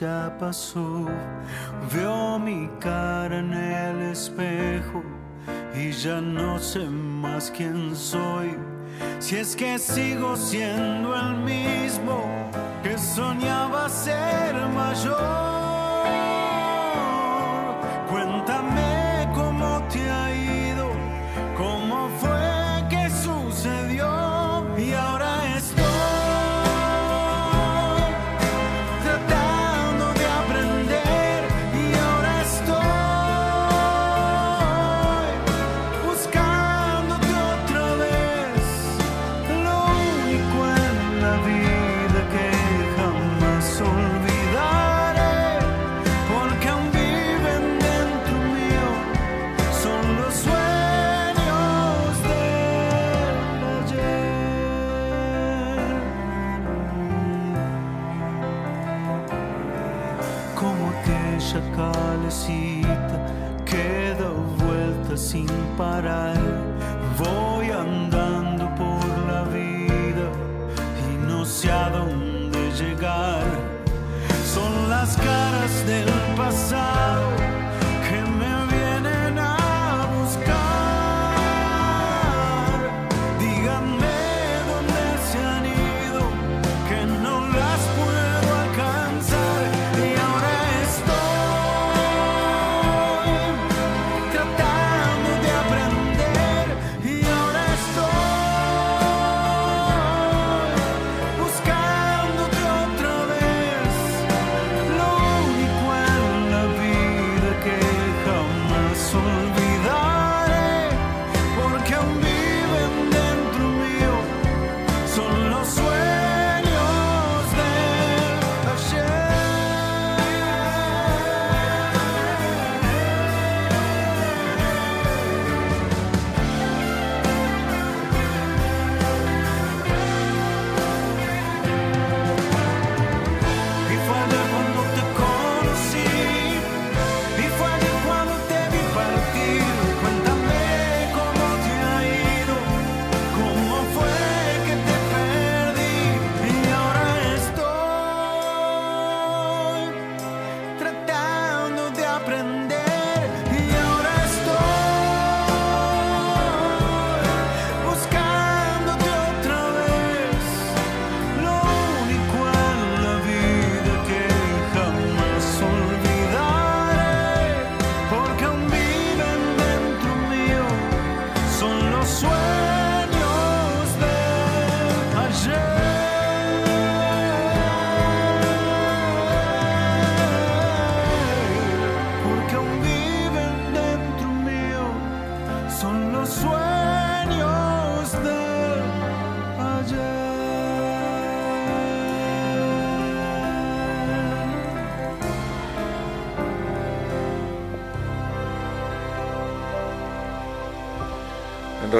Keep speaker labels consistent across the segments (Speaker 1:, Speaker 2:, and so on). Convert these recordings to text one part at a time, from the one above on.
Speaker 1: Ya pasó. Veo mi cara en el espejo y ya no sé más quién soy. Si es que sigo siendo el mismo que soñaba ser mayor. Vueltas sin parar.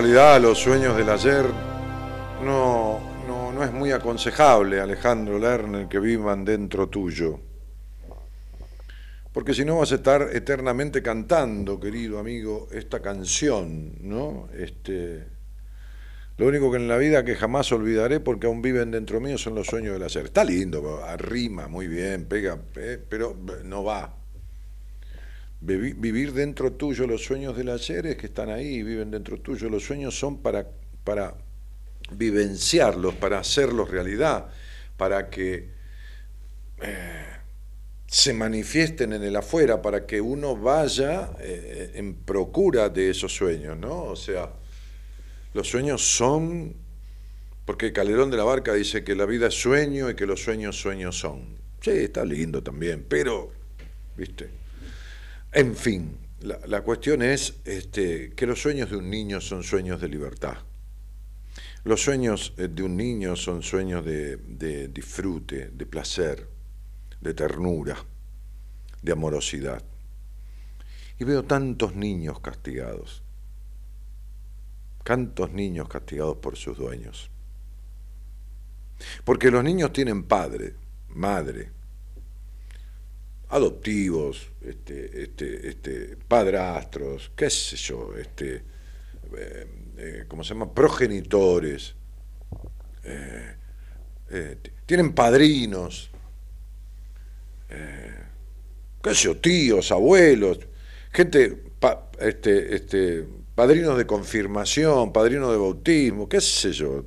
Speaker 2: Realidad los sueños del ayer no, no, no es muy aconsejable, Alejandro Lerner, que vivan dentro tuyo. Porque si no vas a estar eternamente cantando, querido amigo, esta canción, ¿no? Este, lo único que en la vida que jamás olvidaré, porque aún viven dentro mío, son los sueños del ayer. Está lindo, arrima muy bien, pega, eh, pero no va. Vivi- Vivir dentro tuyo los sueños del ayer es que están ahí, viven dentro tuyo. Los sueños son para, para vivenciarlos, para hacerlos realidad, para que eh, se manifiesten en el afuera para que uno vaya eh, en procura de esos sueños, ¿no? O sea, los sueños son, porque Calderón de la Barca dice que la vida es sueño y que los sueños sueños son. Sí, está lindo también, pero, ¿viste? En fin, la, cuestión es este, que los sueños de un niño son sueños de libertad. Los sueños eh, de un niño son sueños de disfrute, de placer de ternura, de amorosidad. Y veo tantos niños castigados, tantos niños castigados por sus dueños. Porque los niños tienen padre, madre, adoptivos, este, este, este, padrastros, qué sé yo, este, eh, eh, ¿cómo se llama? Progenitores, eh, tienen padrinos, qué sé yo, tíos, abuelos, gente, este, este, padrinos de confirmación, padrinos de bautismo, qué sé yo.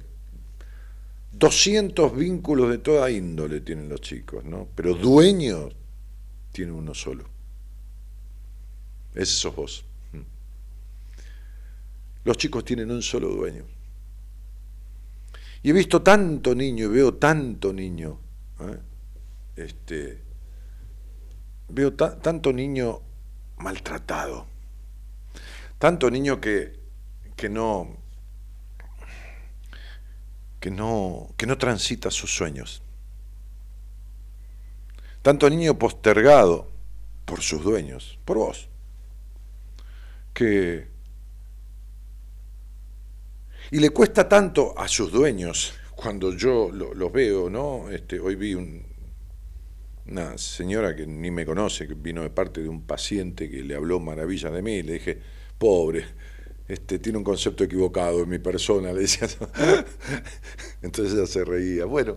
Speaker 2: 200 vínculos de toda índole tienen los chicos, ¿no? Pero dueños tiene uno solo. Ese sos vos. Mm. Los chicos tienen un solo dueño. Y he visto tanto niño y veo tanto niño ¿eh? este, veo tanto niño maltratado, tanto niño que, que no que no que no transita sus sueños. Tanto niño postergado por sus dueños, por vos, que y le cuesta tanto a sus dueños cuando yo los veo, ¿no? Este, hoy vi un, una señora que ni me conoce, que vino de parte de un paciente que le habló maravillas de mí, le dije, pobre, este, tiene un concepto equivocado de mi persona, le decía. entonces ella se reía. Bueno,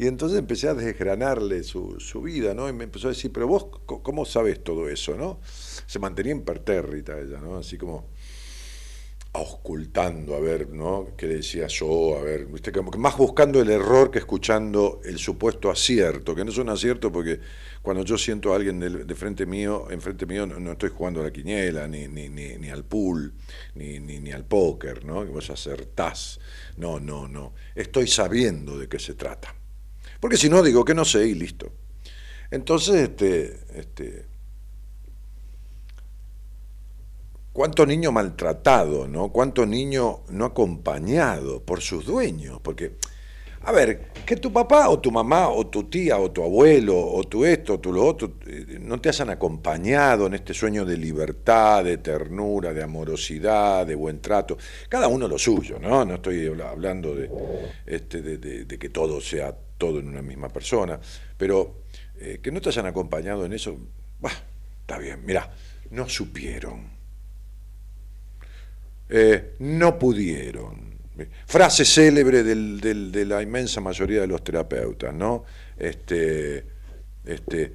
Speaker 2: y entonces empecé a desgranarle su, su, vida, ¿no? Y me empezó a decir, pero vos, ¿cómo sabes todo eso, no? Se mantenía impertérrita ella, ¿no? Así como auscultando, a ver, ¿no? ¿Qué decía yo? A ver, ¿viste? Más buscando el error que escuchando el supuesto acierto, que no es un acierto porque cuando yo siento a alguien de, frente mío, enfrente mío, no, estoy jugando a la quiniela, ni, ni, ni, ni al pool, ni, ni, ni al póker, ¿no? Que vos acertás. No, no, no. Estoy sabiendo de qué se trata. Porque si no, digo que no sé y listo. Entonces, este, este, cuánto niño maltratado, ¿no? Cuánto niño no acompañado por sus dueños, porque a ver, que tu papá o tu mamá o tu tía o tu abuelo o tu esto o tu lo otro eh, no te hayan acompañado en este sueño de libertad, de ternura, de amorosidad, de buen trato. Cada uno lo suyo, ¿no? No estoy hablando este, de, que todo sea todo en una misma persona, pero eh, que no te hayan acompañado en eso, bah, está bien, mira, no supieron eh, no pudieron. Frase célebre de la inmensa mayoría de los terapeutas, ¿no? Este, este,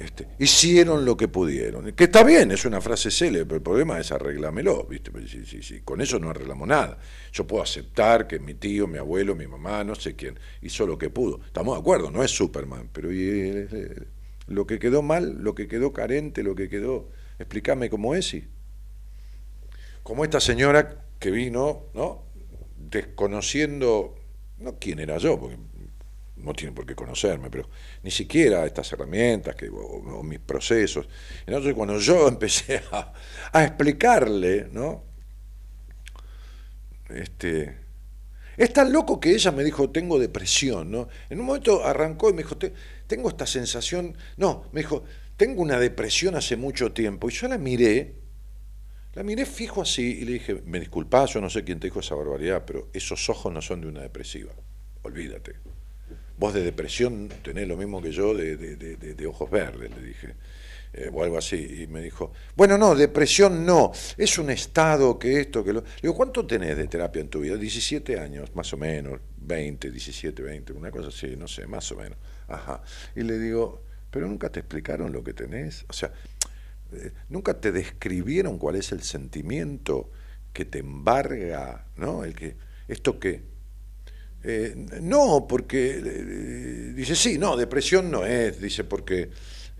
Speaker 2: este, hicieron lo que pudieron. Que está bien, es una frase célebre, pero el problema es arreglámelo, ¿viste? Sí, Con eso no arreglamos nada. Yo puedo aceptar que mi tío, mi abuelo, mi mamá, no sé quién, hizo lo que pudo. Estamos de acuerdo, no es Superman, pero eh, eh, lo que quedó mal, lo que quedó carente, lo que quedó. Explícame cómo es, y como esta señora que vino, ¿no? Desconociendo, no quién era yo, porque no tiene por qué conocerme, pero ni siquiera estas herramientas que, o, mis procesos. Entonces, cuando yo empecé a, a explicarle, ¿no? Este, es tan loco que ella me dijo, tengo depresión, ¿no? En un momento arrancó y me dijo, tengo esta sensación, no, me dijo, tengo una depresión hace mucho tiempo. Y yo la miré la miré fijo así y le dije, me disculpas, yo no sé quién te dijo esa barbaridad, pero esos ojos no son de una depresiva. Olvídate. Vos de depresión tenés lo mismo que yo de, ojos verdes, le dije. Eh, o algo así. Y me dijo, bueno, no, depresión no, es un estado que esto, que lo... Le digo, ¿cuánto tenés de terapia en tu vida? 17 años, más o menos, 20, 17, 20, una cosa así, no sé, más o menos. Ajá. Y le digo, pero nunca te explicaron lo que tenés. O sea, eh, nunca te describieron cuál es el sentimiento que te embarga, ¿no? El que, esto que, eh, no, porque, eh, dice, sí, no, depresión no es, dice, porque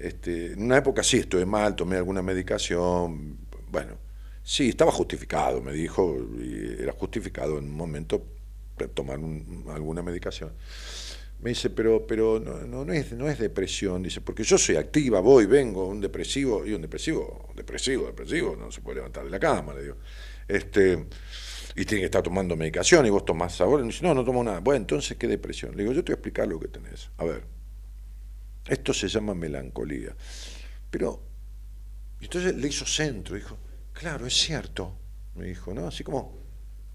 Speaker 2: Este, en una época sí estuve mal, tomé alguna medicación, bueno, sí, estaba justificado, me dijo, y era justificado en un momento tomar alguna medicación. Me dice, pero, pero no, no, es, no es depresión, dice, porque yo soy activa, voy, vengo, un depresivo, y un depresivo, depresivo, depresivo, no se puede levantar de la cama, le digo. Este, y tiene que estar tomando medicación y vos tomás sabor. Y dice, no, no tomo nada. Bueno, entonces, ¿qué depresión? Le digo, yo te voy a explicar lo que tenés. A ver, esto se llama melancolía. Pero, entonces le hizo centro, dijo, claro, es cierto, me dijo, ¿no? Así como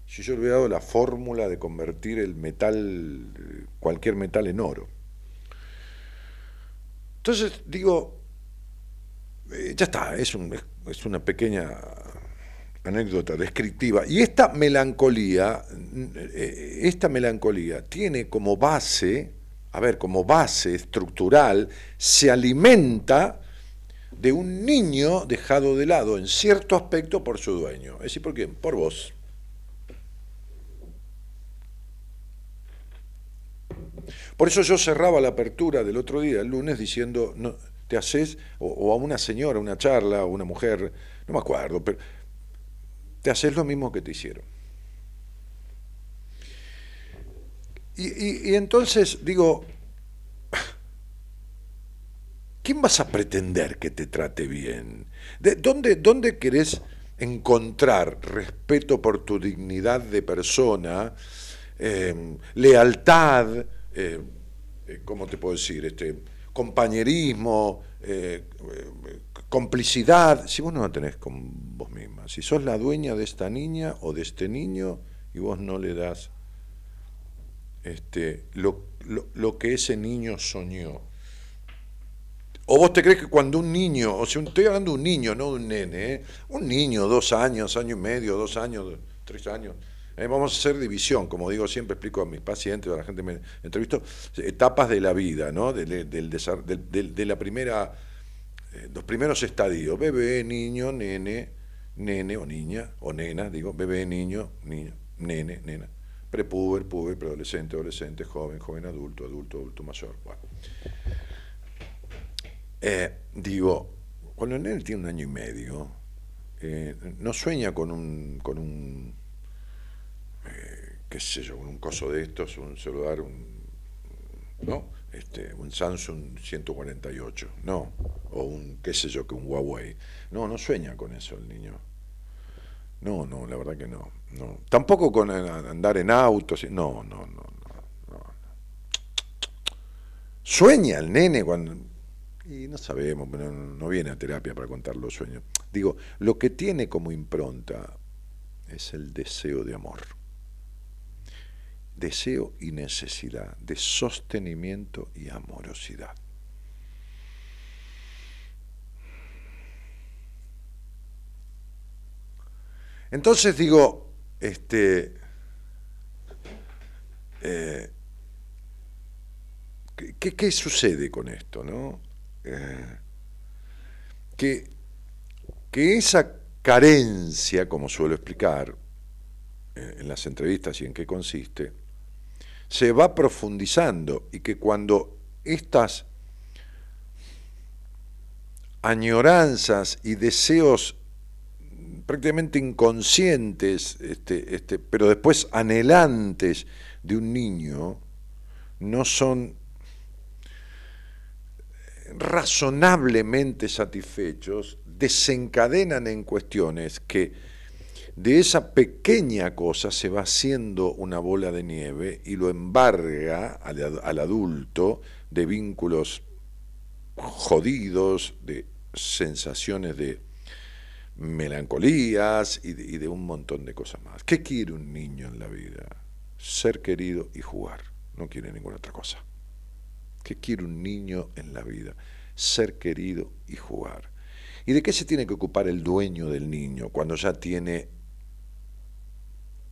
Speaker 2: si yo le hubiera dado la fórmula de convertir el metal, cualquier metal en oro. Entonces digo, eh, ya está, es, es una pequeña anécdota descriptiva. Y esta melancolía, eh, esta melancolía tiene como base, a ver, como base estructural, se alimenta de un niño dejado de lado en cierto aspecto por su dueño. Es decir, ¿por quién? Por vos. Por eso yo cerraba la apertura del otro día, el lunes, diciendo, te haces, o, o a una señora, una charla, o una mujer, no me acuerdo, pero te haces lo mismo que te hicieron. Y, entonces digo, ¿quién vas a pretender que te trate bien? ¿De dónde, ¿Dónde querés encontrar respeto por tu dignidad de persona, em, lealtad, eh, eh, ¿cómo te puedo decir? Este, compañerismo, eh, complicidad, si vos no la tenés con vos misma, si sos la dueña de esta niña o de este niño y vos no le das este, lo, lo, que ese niño soñó. O vos te crees que cuando un niño, o sea, estoy hablando de un niño, no de un nene, ¿eh? un niño, dos años, año y medio, dos años, tres años, ¿eh? vamos a hacer división, como digo siempre, explico a mis pacientes, a la gente me entrevisto, etapas de la vida, ¿no? de, de la primera los primeros estadios, bebé, niño, nene, nene o niña, o nena, digo, bebé, niño, niño, nene, nena, prepuber, puber, preadolescente, adolescente, joven, joven adulto, adulto, adulto mayor. Eh, digo, cuando el nene tiene un año y medio, eh, no sueña con un, con un qué sé yo, con un coso de estos, un celular, un, ¿no? Este, un Samsung 148, no, o un, qué sé yo, que un Huawei. No, no sueña con eso el niño. No, no, la verdad que no. no. Tampoco con andar en autos, no, no, no, no, no. Sueña el nene cuando... Y no sabemos, no, no viene a terapia para contar los sueños. Digo, lo que tiene como impronta es el deseo de amor deseo y necesidad de sostenimiento y amorosidad. Entonces digo, este, eh, ¿qué, sucede con esto? No? Eh, que, que esa carencia, como suelo explicar eh, en las entrevistas y en qué consiste, se va profundizando y que cuando estas añoranzas y deseos prácticamente inconscientes, este, este, pero después anhelantes de un niño, no son razonablemente satisfechos, desencadenan en cuestiones que de esa pequeña cosa se va haciendo una bola de nieve y lo embarga al, adulto de vínculos jodidos, de sensaciones de melancolías y de, un montón de cosas más. ¿Qué quiere un niño en la vida? Ser querido y jugar. No quiere ninguna otra cosa. ¿Qué quiere un niño en la vida? Ser querido y jugar. ¿Y de qué se tiene que ocupar el dueño del niño cuando ya tiene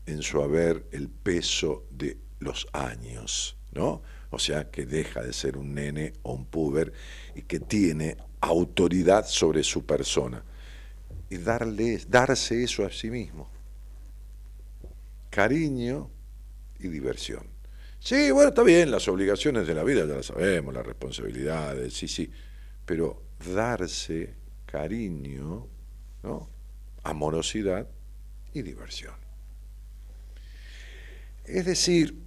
Speaker 2: en su haber el peso de los años, ¿no? O sea, que deja de ser un nene o un puber y que tiene autoridad sobre su persona. Y darle, darse eso a sí mismo. Cariño y diversión. Sí, bueno, está bien, las obligaciones de la vida ya las sabemos, las responsabilidades, sí, sí, pero darse cariño, amorosidad y diversión. Es decir,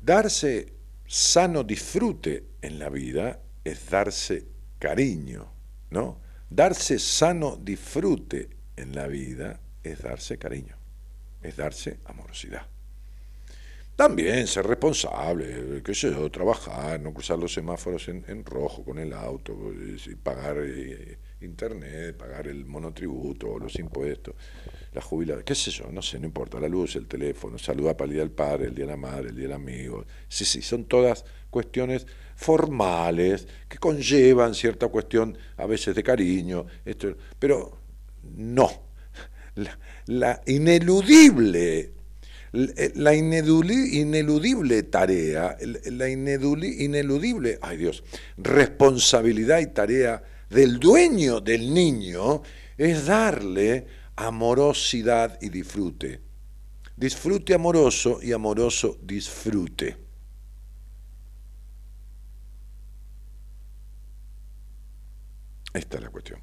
Speaker 2: darse sano disfrute en la vida es darse cariño, ¿no? Darse sano disfrute en la vida es darse cariño, es darse amorosidad. También ser responsable, qué sé yo, trabajar, no cruzar los semáforos en, rojo con el auto, pagar eh, internet, pagar el monotributo, los impuestos, la jubilación, qué sé yo, no sé, no importa, la luz, el teléfono, saludar para el día del padre, el día de la madre, el día del amigo. Sí, sí, son todas cuestiones formales que conllevan cierta cuestión a veces de cariño, esto, pero no. la ineludible la ineludible tarea, la ineludible, ay Dios, responsabilidad y tarea del dueño del niño es darle amorosidad y disfrute. Disfrute amoroso y amoroso disfrute. Esta es la cuestión.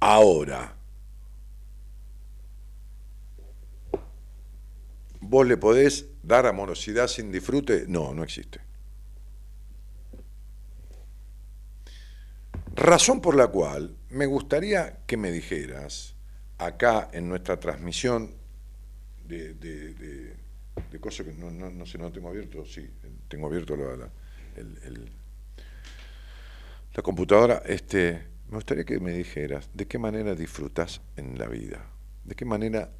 Speaker 2: Ahora, ¿Vos le podés dar amorosidad sin disfrute? No, no existe. Razón por la cual me gustaría que me dijeras, acá en nuestra transmisión de, cosas que no, sé, no tengo abierto, sí, tengo abierto la, la, la computadora, este, me gustaría que me dijeras de qué manera disfrutas en la vida, de qué manera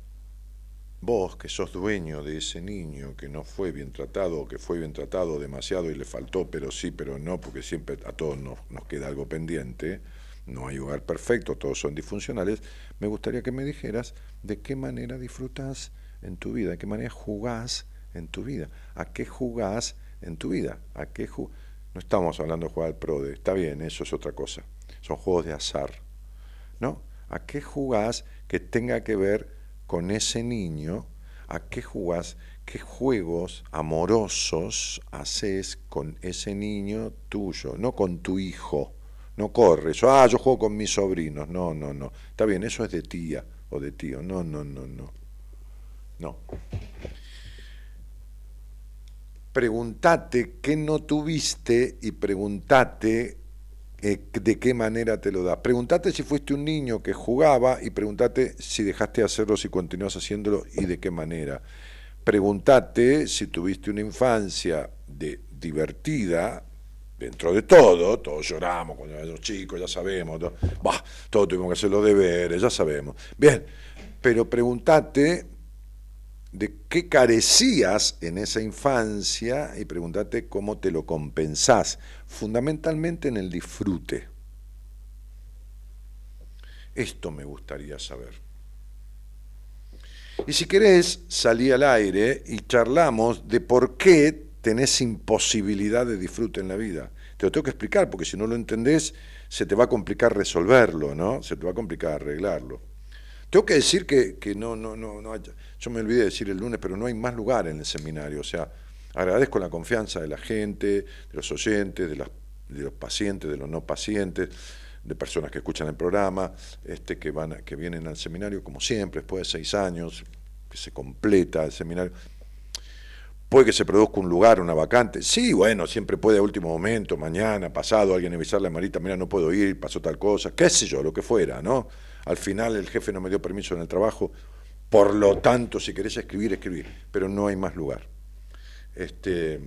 Speaker 2: Vos que sos dueño de ese niño que no fue bien tratado o que fue bien tratado demasiado y le faltó, pero sí, pero no, porque siempre a todos nos, queda algo pendiente, no hay hogar perfecto, todos son disfuncionales, me gustaría que me dijeras de qué manera disfrutas en tu vida, de qué manera jugás en tu vida, a qué jugás en tu vida, a qué no estamos hablando de jugar al PRODE, está bien, eso es otra cosa, son juegos de azar, ¿no? ¿A qué jugás que tenga que ver con ese niño, a qué jugás, qué juegos amorosos haces con ese niño tuyo, no con tu hijo. No corres, ah, yo juego con mis sobrinos. No, no, no. Está bien, eso es de tía o de tío. No, no, no, no. No. Preguntate qué no tuviste y preguntate eh, de qué manera te lo da. Pregúntate si fuiste un niño que jugaba y pregúntate si dejaste de hacerlo, si continúas haciéndolo y de qué manera. Pregúntate si tuviste una infancia de, divertida, dentro de todo, todos lloramos cuando éramos chicos, ya sabemos, todos tuvimos que hacer los deberes, ya sabemos. Bien, pero pregúntate de qué carecías en esa infancia y pregúntate cómo te lo compensás, fundamentalmente en el disfrute. Esto me gustaría saber. Y si querés, salí al aire y charlamos de por qué tenés imposibilidad de disfrute en la vida. Te lo tengo que explicar, porque si no lo entendés, se te va a complicar resolverlo, ¿no? Se te va a complicar arreglarlo. Tengo que decir que, no, no, no, no yo me olvidé de decir el lunes, pero no hay más lugar en el seminario. O sea, agradezco la confianza de la gente, de los oyentes, de, de los pacientes, de los no pacientes, de personas que escuchan el programa, este, que, van, que vienen al seminario, como siempre, después de seis años, que se completa el seminario. Puede que se produzca un lugar, una vacante. Sí, bueno, siempre puede a último momento, mañana, pasado, alguien avisarle a Marita, mira, no puedo ir, pasó tal cosa, qué sé yo, lo que fuera, ¿no? Al final el jefe no me dio permiso en el trabajo, por lo tanto, si querés escribir, escribir, pero no hay más lugar. Este, eh,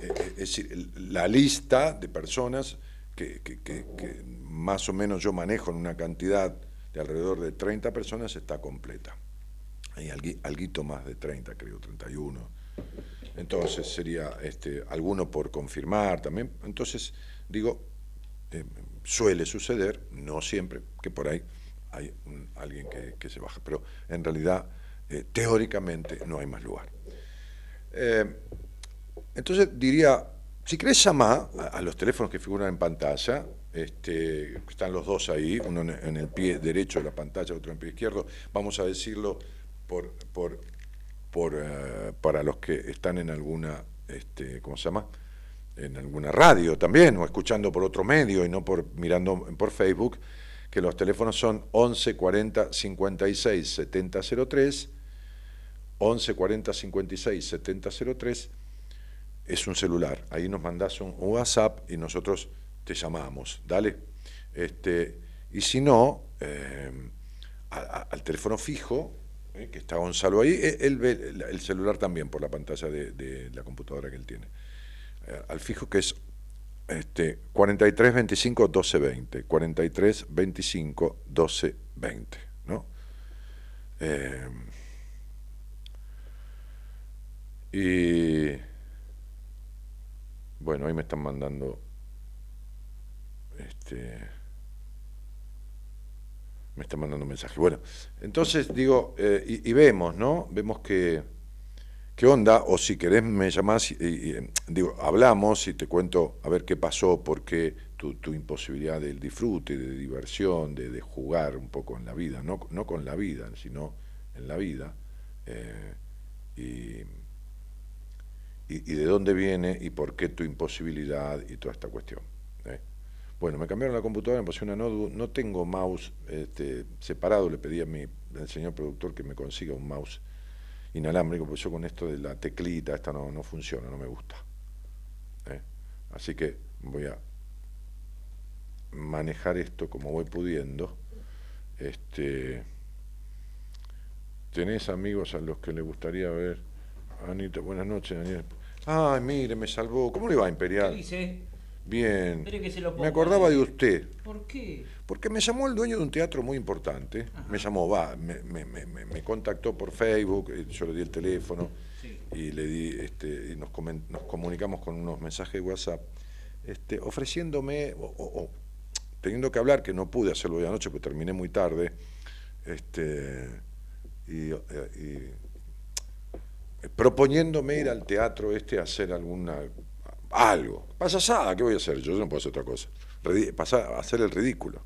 Speaker 2: eh, es decir, la lista de personas que, más o menos yo manejo en una cantidad de alrededor de 30 personas está completa. Hay algo más de 30, creo, 31. Entonces sería este, alguno por confirmar también. Entonces, digo, eh, suele suceder, no siempre, que por ahí hay alguien que, se baja, pero en realidad, eh, teóricamente, no hay más lugar. Eh, entonces diría, si querés llamar a, los teléfonos que figuran en pantalla, este, están los dos ahí, uno en, el pie derecho de la pantalla, otro en el pie izquierdo, vamos a decirlo por, por, por eh, para los que están en alguna, este, ¿cómo se llama? en alguna radio también, o escuchando por otro medio y no por mirando por Facebook, que los teléfonos son 11 40 56 70 03, 11 40 56 70 03, es un celular, ahí nos mandás un WhatsApp y nosotros te llamamos, dale. Este, y si no, eh, al teléfono fijo, eh, que está Gonzalo ahí, eh, él ve el celular también por la pantalla de, la computadora que él tiene. al fijo que es este, 43 25 12 20, 43 25 12 20, ¿no? y bueno, ahí me están mandando este, me está mandando un mensaje. Bueno, entonces digo, eh, y, vemos, ¿no? Vemos que, qué onda, o si querés me llamás y, digo, hablamos y te cuento a ver qué pasó, porque tu, tu imposibilidad del disfrute, de diversión, de, jugar un poco en la vida, no, no con la vida, sino en la vida, eh, y, y de dónde viene y por qué tu imposibilidad y toda esta cuestión. ¿eh? Bueno, me cambiaron la computadora, me pusieron una notebook, no tengo mouse este, separado, le pedí a mi, al señor productor que me consiga un mouse inalámbrico, porque yo con esto de la teclita, esta no, no funciona, no me gusta. ¿eh? Así que voy a manejar esto como voy pudiendo. Este, ¿Tenés amigos a los que le gustaría ver? Anita, buenas noches, Daniel. Ay, mire, me salvó. ¿Cómo le va, Imperial?
Speaker 3: ¿Qué dice?
Speaker 2: Bien. me acordaba de usted.
Speaker 3: ¿Por qué?
Speaker 2: Porque me llamó el dueño de un teatro muy importante. Me llamó, va, me, me, me, me, contactó por Facebook, eh, yo le di el teléfono y le di, este, y nos, nos, comunicamos con unos mensajes de WhatsApp, este, ofreciéndome, o, teniendo que hablar, que no pude hacerlo hoy anoche porque terminé muy tarde, este, y, eh, y proponiéndome ir al teatro este a hacer alguna algo. Payasada, ¿qué voy a hacer? Yo no puedo hacer otra cosa. pasar hacer el ridículo.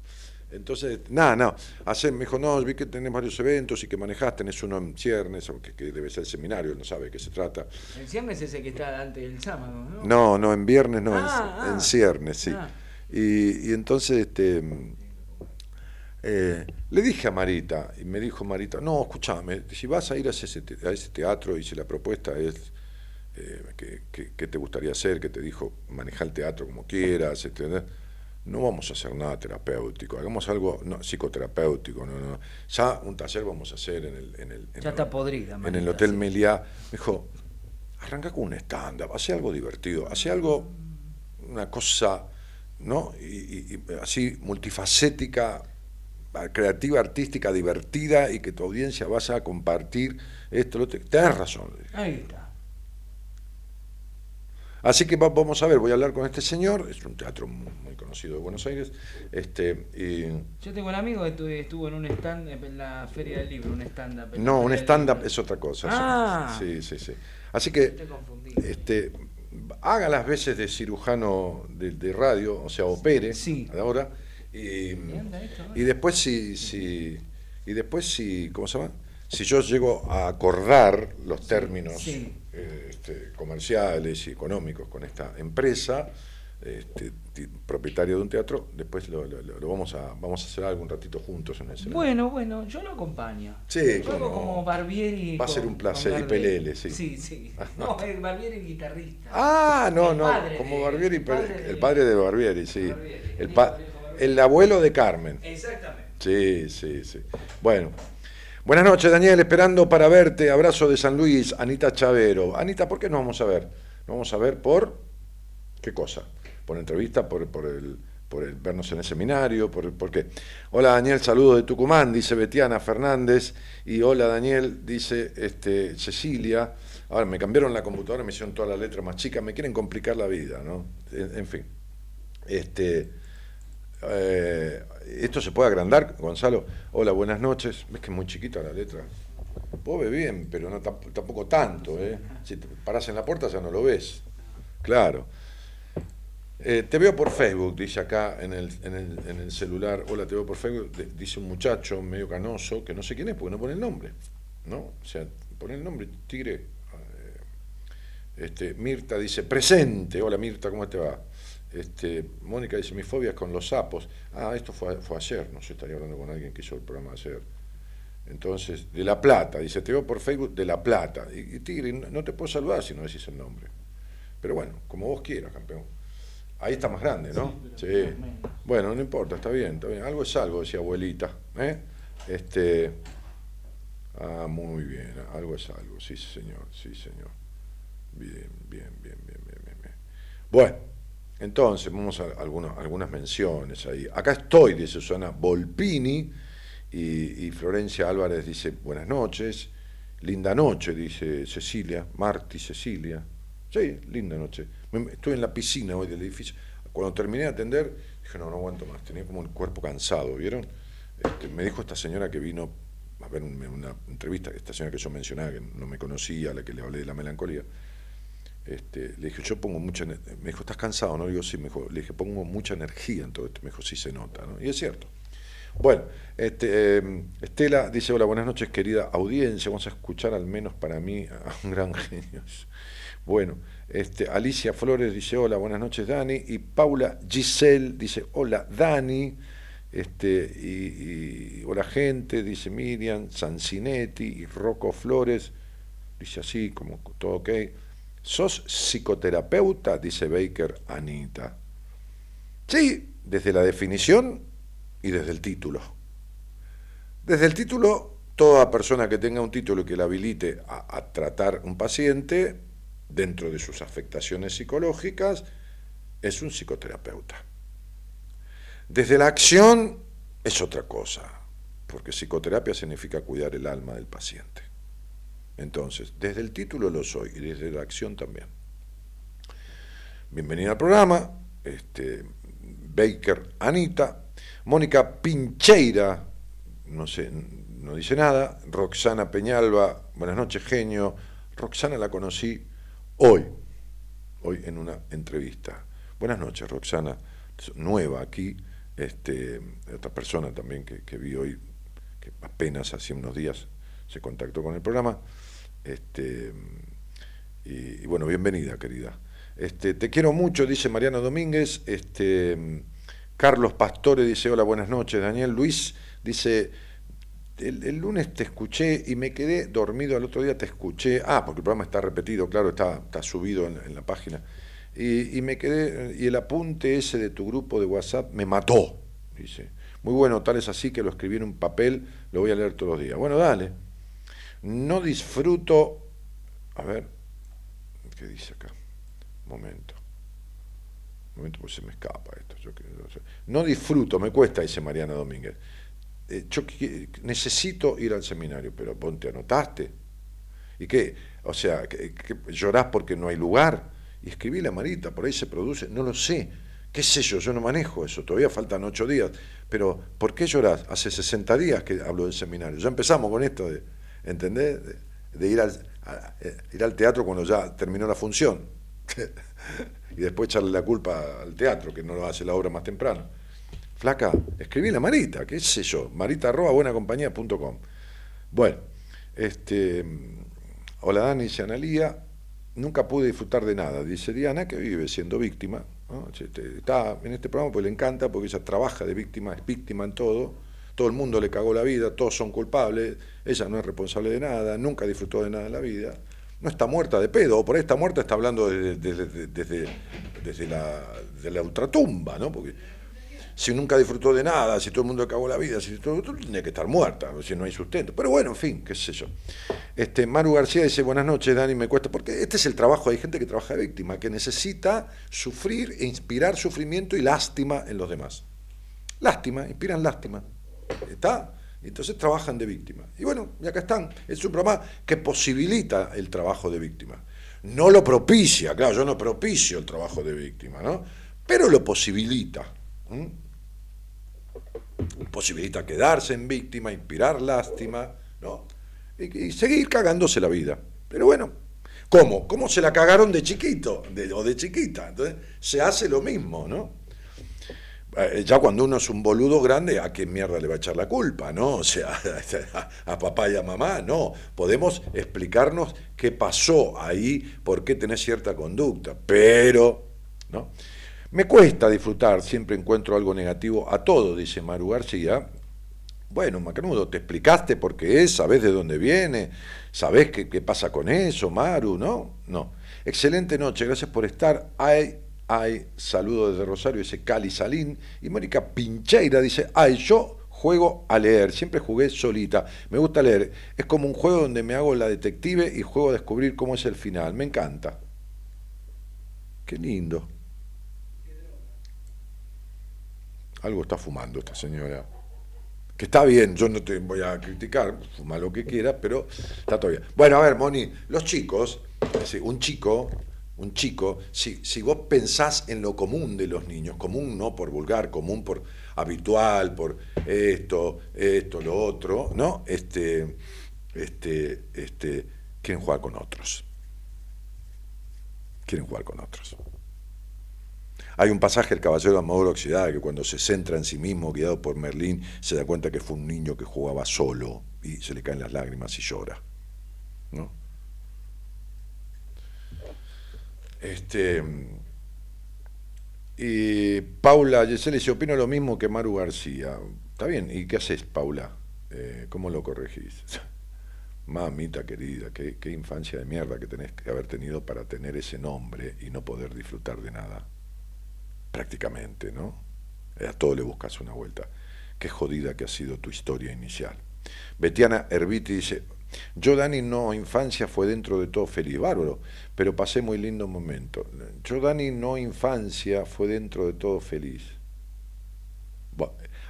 Speaker 2: Entonces, nada, no. Hacer, me dijo, no, vi que tenés varios eventos y que manejás, tenés uno en ciernes, aunque que debe ser el seminario, él no sabe de qué se trata.
Speaker 3: El ciernes es ese que está antes del sábado, ¿no?
Speaker 2: No, no, en viernes no, en, ah, ciernes, sí. Ah. Y, entonces, este, eh, le dije a Marita, y me dijo Marita, no, escúchame, si vas a ir a ese, a ese teatro y si la propuesta es eh, ¿qué, te gustaría hacer? Que te dijo, maneja el teatro como quieras, etc. No vamos a hacer nada terapéutico, hagamos algo no, psicoterapéutico. No, no. Ya un taller vamos a hacer en el. En el
Speaker 3: ya está podrida.
Speaker 2: En el Hotel Meliá. Me dijo, arranca con un stand-up, hace algo divertido, hace algo, una cosa, ¿no? Y, así multifacética, creativa, artística, divertida y que tu audiencia vaya a compartir esto. Lo Tienes razón.
Speaker 3: Ahí está.
Speaker 2: Así que vamos a ver, voy a hablar con este señor, es un teatro muy conocido de Buenos Aires. Este,
Speaker 3: Yo tengo un amigo que estuvo en un stand en la Feria del Libro, un stand-up.
Speaker 2: No, un stand-up es otra cosa.
Speaker 3: Ah.
Speaker 2: Sí, sí, sí. Así que este, haga las veces de cirujano de, radio, o sea, opere
Speaker 3: sí.
Speaker 2: ahora. Y, y después si, si, y después si, ¿cómo se llama? Si yo llego a acordar los términos
Speaker 3: sí
Speaker 2: este, comerciales y económicos con esta empresa, este, propietario de un teatro, después lo, vamos a vamos a hacer algún ratito juntos en el
Speaker 3: Bueno, bueno, yo lo acompaño.
Speaker 2: Sí,
Speaker 3: como Barbieri.
Speaker 2: Va a ser un placer, y Pelele, sí.
Speaker 3: Sí, sí. No, el Barbieri guitarrista.
Speaker 2: Ah, no, no, como Barbieri, el padre, de Barbieri, sí. el, el abuelo de Carmen.
Speaker 3: Exactamente.
Speaker 2: Sí, sí, sí. Bueno, Buenas noches, Daniel, esperando para verte. Abrazo de San Luis, Anita Chavero. Anita, ¿por qué nos vamos a ver? Nos vamos a ver por qué cosa? Por entrevista, por, por el por el vernos en el seminario, por, por qué. Hola Daniel, saludos de Tucumán, dice Betiana Fernández, y hola Daniel, dice este, Cecilia. Ahora me cambiaron la computadora, me hicieron toda la letra más chica, me quieren complicar la vida, ¿no? En, fin. Este, eh, ¿Esto se puede agrandar, Gonzalo? Hola, buenas noches. Ves que es muy chiquita la letra. Vos bien, pero no tampoco tanto. ¿eh? Si te paras en la puerta ya no lo ves. Claro. Eh, te veo por Facebook, dice acá en el, en, el, en el, celular. Hola, te veo por Facebook. Dice un muchacho medio canoso, que no sé quién es porque no pone el nombre. ¿No? O sea, pone el nombre, Tigre. Este, Mirta dice, presente. Hola Mirta, ¿cómo te va? Este, Mónica dice, mi fobia es con los sapos. Ah, esto fue, fue ayer, no sé, estaría hablando con alguien que hizo el programa ayer. Entonces, de La Plata, dice, te veo por Facebook de La Plata. Y, Tigre, no, te puedo saludar si no decís el nombre. Pero bueno, como vos quieras, campeón. Ahí está más grande, ¿no? Sí. Bueno, no importa, está bien, está bien. Algo es algo, decía abuelita. ¿eh? Este, ah, muy bien, algo es algo, sí señor, sí señor. Bien, bien, bien, bien, bien, bien. Bueno, entonces vamos a algunos, algunas menciones ahí. Acá estoy, dice Susana Volpini, y, Florencia Álvarez dice buenas noches. Linda noche, dice Cecilia, Marti Cecilia. Sí, linda noche. Estuve en la piscina hoy del edificio. Cuando terminé de atender, dije, no, no aguanto más. Tenía como el cuerpo cansado, ¿vieron? Este, me dijo esta señora que vino a ver una entrevista, esta señora que yo mencionaba, que no me conocía, a la que le hablé de la melancolía. Este, le dije, yo pongo mucha Me dijo, ¿estás cansado? No, le digo, sí. Me dijo, le dije, pongo mucha energía en todo esto. Me dijo, sí se nota, ¿no? Y es cierto. Bueno, este, em, Estela dice, hola, buenas noches, querida audiencia. Vamos a escuchar al menos para mí a un gran genio. Bueno, este, Alicia Flores dice, hola, buenas noches, Dani. Y Paula Giselle dice, hola, Dani. Este, y, hola, gente, dice Miriam, Sancinetti y Rocco Flores. Dice así, como todo ok. ¿Sos psicoterapeuta? Dice Baker Anita. Sí, desde la definición y desde el título. Desde el título, toda persona que tenga un título que le habilite a, tratar un paciente dentro de sus afectaciones psicológicas es un psicoterapeuta. Desde la acción es otra cosa, porque psicoterapia significa cuidar el alma del paciente. Entonces, desde el título lo soy y desde la acción también. Bienvenida al programa, este, Baker Anita, Mónica Pincheira, no sé, no dice nada, Roxana Peñalba, buenas noches, genio. Roxana la conocí hoy, hoy en una entrevista. Buenas noches, Roxana, nueva aquí, este, otra persona también que, que vi hoy, que apenas hace unos días se contactó con el programa. Este, y, bueno, bienvenida, querida. Este, te quiero mucho, dice Mariana Domínguez. Este, Carlos Pastore dice, hola, buenas noches. Daniel Luis dice, el, lunes te escuché y me quedé dormido, el otro día te escuché, ah, porque el programa está repetido, claro, está, está subido en, la página, y, y, me quedé, y el apunte ese de tu grupo de WhatsApp me mató, dice. Muy bueno, tal es así que lo escribí en un papel, lo voy a leer todos los días. Bueno, dale. No disfruto. A ver, ¿qué dice acá? Momento. Momento, pues se me escapa esto. no disfruto, me cuesta, dice Mariana Domínguez. Eh, yo necesito ir al seminario, pero ponte, anotaste. ¿Y qué? O sea, que, llorás porque no hay lugar. Y escribí la marita, por ahí se produce, no lo sé. ¿Qué sé yo? Yo no manejo eso, todavía faltan ocho días. Pero, ¿por qué llorás? Hace 60 días que hablo del seminario. Ya empezamos con esto de ¿entendés? De, ir, al, eh, ir al teatro cuando ya terminó la función. y después echarle la culpa al teatro, que no lo hace la obra más temprano. Flaca, escribí la Marita, qué sé yo, marita arroba buenacompañía.com. Bueno, este, hola Dani, dice Analía, nunca pude disfrutar de nada, dice Diana, que vive siendo víctima. Este, está en este programa porque le encanta, porque ella trabaja de víctima, es víctima en todo, todo el mundo le cagó la vida, todos son culpables, ella no es responsable de nada, nunca disfrutó de nada en la vida, no está muerta de pedo, o por ahí está muerta, está hablando desde, desde, la, de la ultratumba, ¿no? Porque si nunca disfrutó de nada, si todo el mundo le cagó la vida, si todo, todo tiene que estar muerta, si no hay sustento. Pero bueno, en fin, qué sé yo. Este, Maru García dice, buenas noches, Dani, me cuesta, porque este es el trabajo, hay gente que trabaja de víctima, que necesita sufrir e inspirar sufrimiento y lástima en los demás. Lástima, inspiran lástima. ¿Está? Entonces trabajan de víctima. Y bueno, y acá están. Es un programa que posibilita el trabajo de víctima. No lo propicia, claro, yo no propicio el trabajo de víctima, ¿no? Pero lo posibilita. Posibilita quedarse en víctima, inspirar lástima, ¿no? Y, seguir cagándose la vida. Pero bueno, ¿cómo? ¿Cómo se la cagaron de chiquito o de chiquita? Entonces se hace lo mismo, ¿no? Eh, ya cuando uno es un boludo grande, ¿a qué mierda le va a echar la culpa? ¿No? O sea, a, papá y a mamá, no. Podemos explicarnos qué pasó ahí, por qué tenés cierta conducta, pero, ¿no? Me cuesta disfrutar, siempre encuentro algo negativo a todo, dice Maru García. Bueno, Macanudo, te explicaste por qué es, sabés de dónde viene, sabés qué, qué pasa con eso, Maru, ¿no? No. Excelente noche, gracias por estar. Ay, ay, saludo desde Rosario, dice Cali Salín. Y Mónica Pincheira dice, ay, yo juego a leer, siempre jugué solita, me gusta leer. Es como un juego donde me hago la detective y juego a descubrir cómo es el final, me encanta. Qué lindo. Algo está fumando esta señora. Que está bien, yo no te voy a criticar, fuma lo que quiera, pero está todavía. Bueno, a ver, Moni, los chicos un chico, un chico, si, vos pensás en lo común de los niños, común no por vulgar, común por habitual, por esto, esto, lo otro, ¿no? Este, este, este, quieren jugar con otros. Quieren jugar con otros. Hay un pasaje del Caballero de Amador Oxidada que cuando se centra en sí mismo, guiado por Merlín, se da cuenta que fue un niño que jugaba solo y se le caen las lágrimas y llora. ¿no? Este, y Paula Yesel dice, opino lo mismo que Maru García. Está bien, ¿y qué haces, Paula? Eh, ¿Cómo lo corregís? Mamita querida, qué, qué, infancia de mierda que tenés que haber tenido para tener ese nombre y no poder disfrutar de nada. Prácticamente, ¿no? A todo le buscas una vuelta. Qué jodida que ha sido tu historia inicial. Betiana Herbiti dice, yo, Dani, no, infancia fue dentro de todo feliz, bárbaro, pero pasé muy lindo momento. Yo, Dani, no, infancia fue dentro de todo feliz.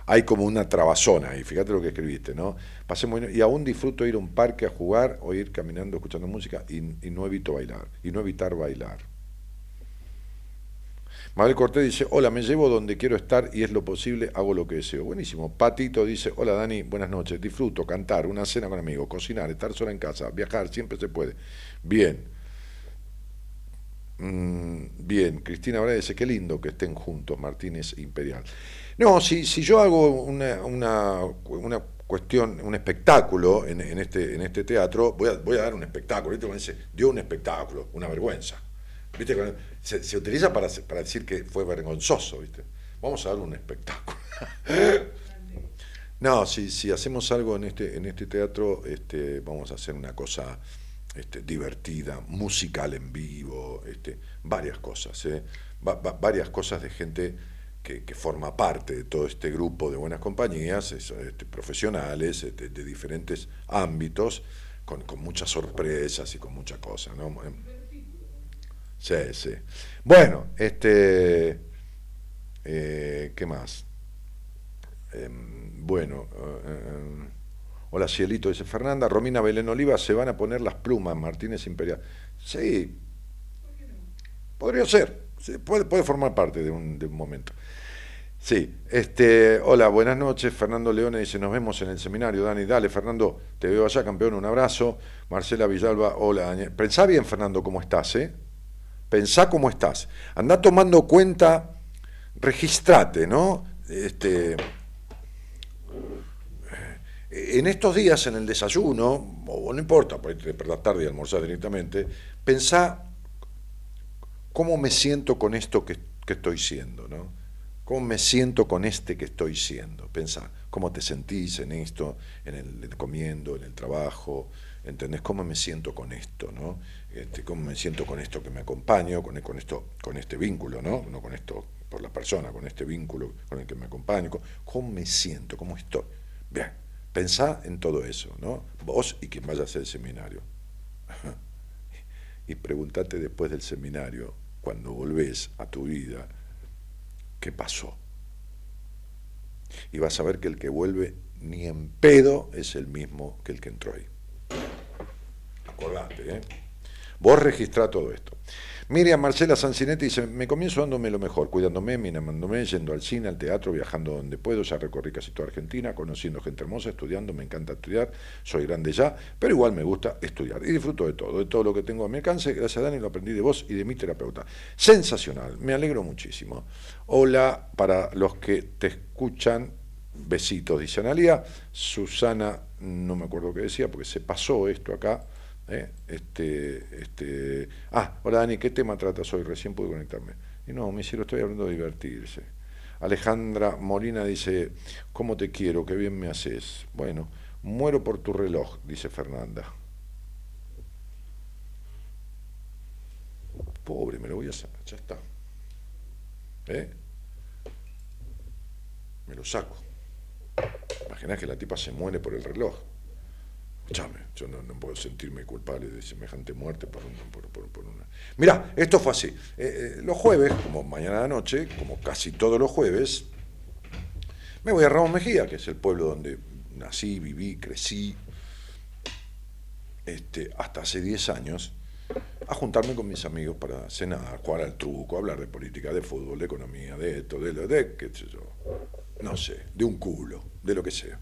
Speaker 2: hay como una trabazona y fíjate lo que escribiste, ¿no? Pasé muy y aún disfruto ir a un parque a jugar o ir caminando escuchando música y no evito bailar, y no evitar bailar. Mabel Cortés dice, hola, me llevo donde quiero estar y es lo posible, hago lo que deseo. Buenísimo. Patito dice, hola Dani, buenas noches, disfruto, cantar, una cena con amigos, cocinar, estar sola en casa, viajar, siempre se puede. Bien. Mm, bien, Cristina ahora dice, qué lindo que estén juntos, Martínez Imperial. No, si, si yo hago una, una, cuestión, un espectáculo en, este, en este teatro, voy a, voy a dar un espectáculo. ¿viste? dice, dio un espectáculo, una vergüenza. ¿Viste? Se, utiliza para, para, decir que fue vergonzoso, ¿viste? Vamos a dar un espectáculo. no, si, si hacemos algo en este, en este teatro, este, vamos a hacer una cosa este, divertida, musical en vivo, este, varias cosas, ¿eh? varias cosas de gente que, forma parte de todo este grupo de buenas compañías, este, profesionales este, de diferentes ámbitos, con, con, muchas sorpresas y con muchas cosas. ¿no? Sí, sí. Bueno, este. Eh, ¿Qué más? Em, bueno. Eh, hola Cielito, dice Fernanda. Romina Belén Oliva, se van a poner las plumas, Martínez Imperial. Sí. Podría ser. puede, formar parte de un, de un momento. Sí, este, hola, buenas noches. Fernando Leone dice, nos vemos en el seminario. Dani, dale, Fernando, te veo allá, campeón, un abrazo. Marcela Villalba, hola. Pensá bien, Fernando, cómo estás, ¿eh? Pensá cómo estás. Anda tomando cuenta, registrate, ¿no? Este, en estos días, en el desayuno, o no importa, por ahí te tarde y almorzar directamente, pensá cómo me siento con esto que, estoy siendo, ¿no? ¿Cómo me siento con este que estoy siendo? Pensá, ¿cómo te sentís en esto, en el comiendo, en el trabajo? ¿Entendés cómo me siento con esto, no? Este, cómo me siento con esto que me acompaño, con, esto, con este vínculo, ¿no? No con esto por la persona, con este vínculo con el que me acompaño, cómo me siento, cómo estoy. Bien, pensá en todo eso, ¿no? Vos y quien vaya a hacer el seminario. y pregúntate después del seminario, cuando volvés a tu vida, ¿qué pasó? Y vas a ver que el que vuelve ni en pedo es el mismo que el que entró ahí. Acordate, ¿eh? Vos registrá todo esto. Miriam Marcela Sancinetti dice, me comienzo dándome lo mejor, cuidándome, mirándome, yendo al cine, al teatro, viajando donde puedo, ya recorrí casi toda Argentina, conociendo gente hermosa, estudiando, me encanta estudiar, soy grande ya, pero igual me gusta estudiar y disfruto de todo, de todo lo que tengo a mi alcance, gracias a Dani lo aprendí de vos y de mi terapeuta. Sensacional, me alegro muchísimo. Hola para los que te escuchan, besitos, dice Analia, Susana, no me acuerdo qué decía, porque se pasó esto acá, ¿eh? Este, este, ah, hola Dani, ¿qué tema tratas hoy? Recién pude conectarme. Y no, me hicieron, estoy hablando de divertirse. Alejandra Molina dice, ¿cómo te quiero? Qué bien me haces. Bueno, muero por tu reloj, dice Fernanda. Pobre, me lo voy a sacar, ya está. ¿Eh? Me lo saco. Imaginás que la tipa se muere por el reloj. Escuchame, yo no, puedo sentirme culpable de semejante muerte por, una... Mirá, esto fue así. Eh, eh, los jueves, como mañana de noche, como casi todos los jueves, me voy a Ramos Mejía, que es el pueblo donde nací, viví, crecí, este, hasta hace 10 años, a juntarme con mis amigos para cenar, jugar al truco, hablar de política, de fútbol, de economía, de esto, de lo de, qué sé yo, no sé, de un culo, de lo que sea.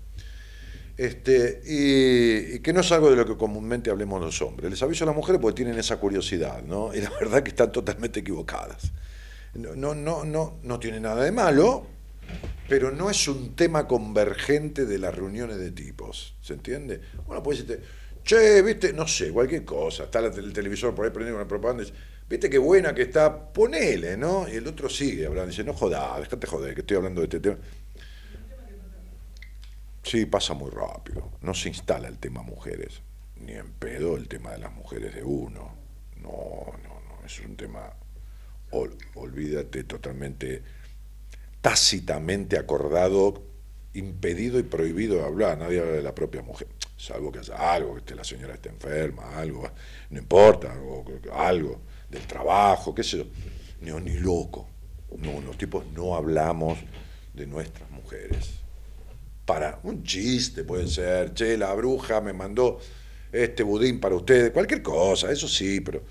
Speaker 2: Este, y, que no es algo de lo que comúnmente hablemos los hombres. Les aviso a las mujeres porque tienen esa curiosidad, ¿no? Y la verdad que están totalmente equivocadas. No, no, no, no, no tiene nada de malo, pero no es un tema convergente de las reuniones de tipos, ¿se entiende? Bueno, pues decirte, che, viste, no sé, cualquier cosa, está el televisor por ahí prendiendo una propaganda, viste qué buena que está, ponele, ¿no? Y el otro sigue hablando, dice, no jodas, déjate joder, que estoy hablando de este tema. Sí, pasa muy rápido. No se instala el tema mujeres, ni en pedo el tema de las mujeres de uno. No, no, no, es un tema, olvídate, totalmente tácitamente acordado, impedido y prohibido de hablar. Nadie habla de la propia mujer, salvo que haya algo, que la señora esté enferma, algo, no importa, algo, algo del trabajo, qué sé yo. No, ni loco. No, los tipos no hablamos de nuestras mujeres para un chiste, puede ser, che, la bruja me mandó este budín para ustedes, cualquier cosa, eso sí, pero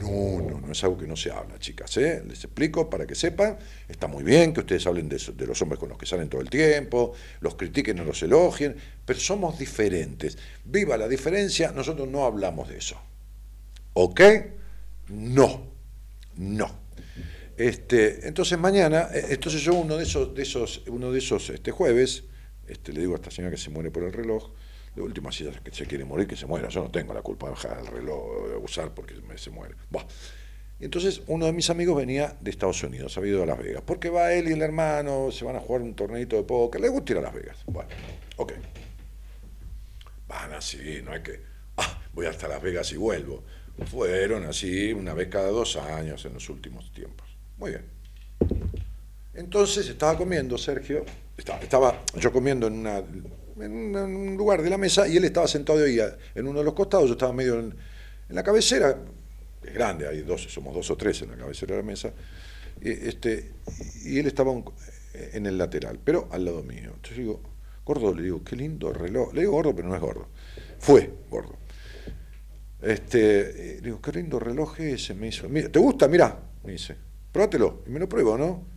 Speaker 2: no, no, no es algo que no se habla, chicas, ¿eh? les explico para que sepan, está muy bien que ustedes hablen de, de los hombres con los que salen todo el tiempo, los critiquen o los elogien, pero somos diferentes. Viva la diferencia, nosotros no hablamos de eso. ¿Ok? No, no. Este, entonces mañana, eh, entonces yo uno de esos, de esos, uno de esos este jueves, este, le digo a esta señora que se muere por el reloj, de última, si que se quiere morir, que se muera. Yo no tengo la culpa de dejar el reloj de usar porque se muere. Y entonces uno de mis amigos venía de Estados Unidos, ha ido a Las Vegas, porque va él y el hermano, se van a jugar un torneito de póker, le gusta ir a Las Vegas. Bueno, ok. Van así, no hay que, ah, voy hasta Las Vegas y vuelvo. Fueron así una vez cada dos años en los últimos tiempos. Muy bien. Entonces estaba comiendo Sergio estaba, yo comiendo en, un lugar de la mesa y él estaba sentado ahí en uno de los costados, yo estaba medio en, la cabecera, es grande, hay dos, somos dos o tres en la cabecera de la mesa, y, este, y él estaba en el lateral, pero al lado mío. Entonces digo, gordo, le digo, qué lindo reloj. Le digo gordo, pero no es gordo. Fue gordo. Este, le digo, qué lindo reloj ese, me hizo. Mira, ¿te gusta? Mira, me dice, pruébatelo. Y me lo pruebo, ¿no?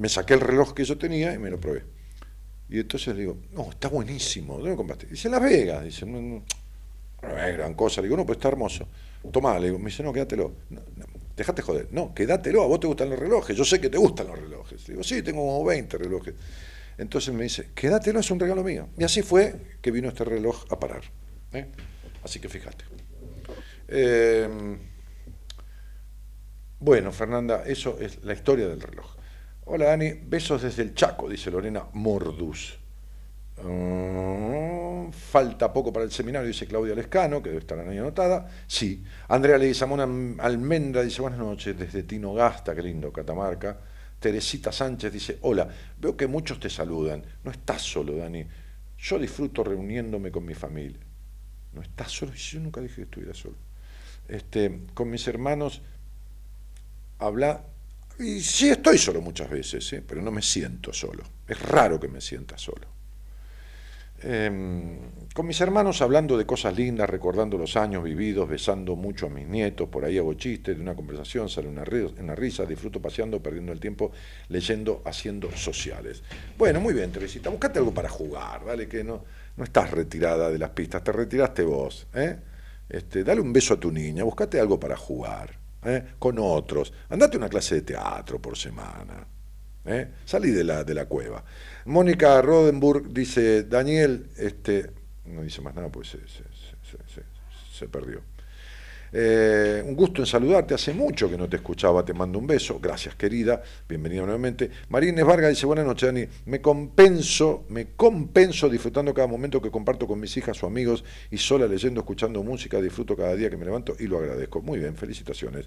Speaker 2: Me saqué el reloj que yo tenía y me lo probé. Y entonces le digo, no, está buenísimo, ¿dónde lo? Dice, Las Vegas. Dice, no, no, es gran cosa. Le digo, no, pues está hermoso. Tomá, le digo, me dice, no, quédatelo. No, dejate joder. No, quédatelo, a vos te gustan los relojes. Yo sé que te gustan los relojes. Le digo, sí, tengo como 20 relojes. Entonces me dice, quédatelo, es un regalo mío. Y así fue que vino este reloj a parar. ¿eh? Así que fíjate. Em, bueno, Fernanda, eso es la historia del reloj. Hola Dani, besos desde el Chaco, dice Lorena Mordus. Mm, falta poco para el seminario, dice Claudia Lescano, que debe estar ahí anotada. Sí. Andrea Leguizamón Almendra dice buenas noches desde Tino Gasta, qué lindo, Catamarca. Teresita Sánchez dice, hola, veo que muchos te saludan. No estás solo, Dani. Yo disfruto reuniéndome con mi familia. No estás solo, yo nunca dije que estuviera solo. Este, con mis hermanos habla y sí estoy solo muchas veces, ¿eh? pero no me siento solo. Es raro que me sienta solo. Em, con mis hermanos hablando de cosas lindas, recordando los años vividos, besando mucho a mis nietos, por ahí hago chistes, de una conversación sale una, risa, disfruto paseando, perdiendo el tiempo, leyendo, haciendo sociales. Bueno, muy bien, Teresita, buscate algo para jugar, ¿vale? Que no, no estás retirada de las pistas, te retiraste vos, ¿eh? Este, dale un beso a tu niña, buscate algo para jugar, ¿eh? con otros, andate una clase de teatro por semana. ¿eh? Salí de la, de la cueva. Mónica Rodenburg dice, Daniel, este, no dice más nada, pues se, se, perdió. Eh, un gusto en saludarte, hace mucho que no te escuchaba, te mando un beso, gracias querida, bienvenida nuevamente. Marínez Vargas dice, buenas noches Dani, me compenso, me compenso disfrutando cada momento que comparto con mis hijas o amigos y sola leyendo, escuchando música, disfruto cada día que me levanto y lo agradezco. Muy bien, felicitaciones.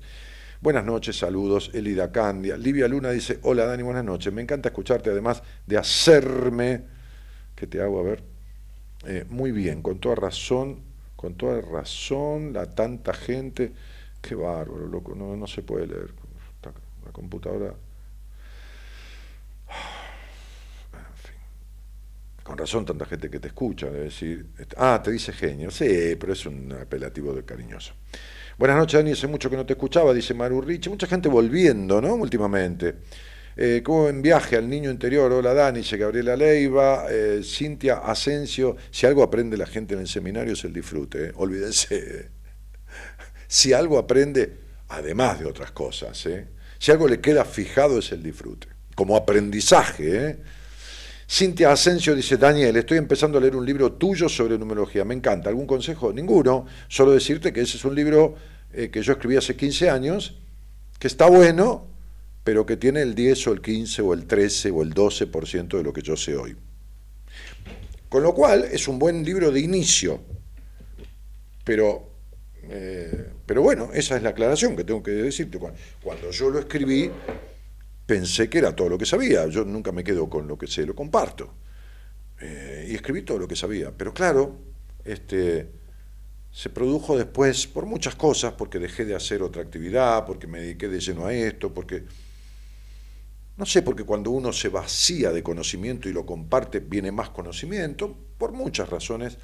Speaker 2: Buenas noches, saludos, Elida Candia. Livia Luna dice, hola Dani, buenas noches. Me encanta escucharte, además de hacerme, ¿qué te hago? A ver. Eh, muy bien, con toda razón, con toda razón, la tanta gente. Qué bárbaro, loco, no, no se puede leer. La computadora... En fin. Con razón tanta gente que te escucha, decir, ah, te dice genio, sí, pero es un apelativo de cariñoso. Buenas noches, Dani, hace mucho que no te escuchaba, dice Maru Rich. Mucha gente volviendo, ¿no? Últimamente. Eh, como en viaje al niño interior, hola Dani, dice Gabriela Leiva, eh, Cintia Asensio, si algo aprende la gente en el seminario es el disfrute, ¿eh? olvídense. si algo aprende, además de otras cosas, ¿eh? si algo le queda fijado es el disfrute, como aprendizaje. ¿eh? Cintia Asensio dice, Daniel, estoy empezando a leer un libro tuyo sobre numerología, me encanta. ¿Algún consejo? Ninguno, solo decirte que ese es un libro eh, que yo escribí hace 15 años, que está bueno, pero que tiene el 10 o el 15 o el 13 o el 12% de lo que yo sé hoy. Con lo cual es un buen libro de inicio, pero, eh, pero bueno, esa es la aclaración que tengo que decirte. Cuando yo lo escribí, pensé que era todo lo que sabía. Yo nunca me quedo con lo que sé, lo comparto. Eh, y escribí todo lo que sabía. Pero claro, este, se produjo después por muchas cosas, porque dejé de hacer otra actividad, porque me dediqué de lleno a esto, porque... No sé, porque cuando uno se vacía de conocimiento y lo comparte, viene más conocimiento, por muchas razones.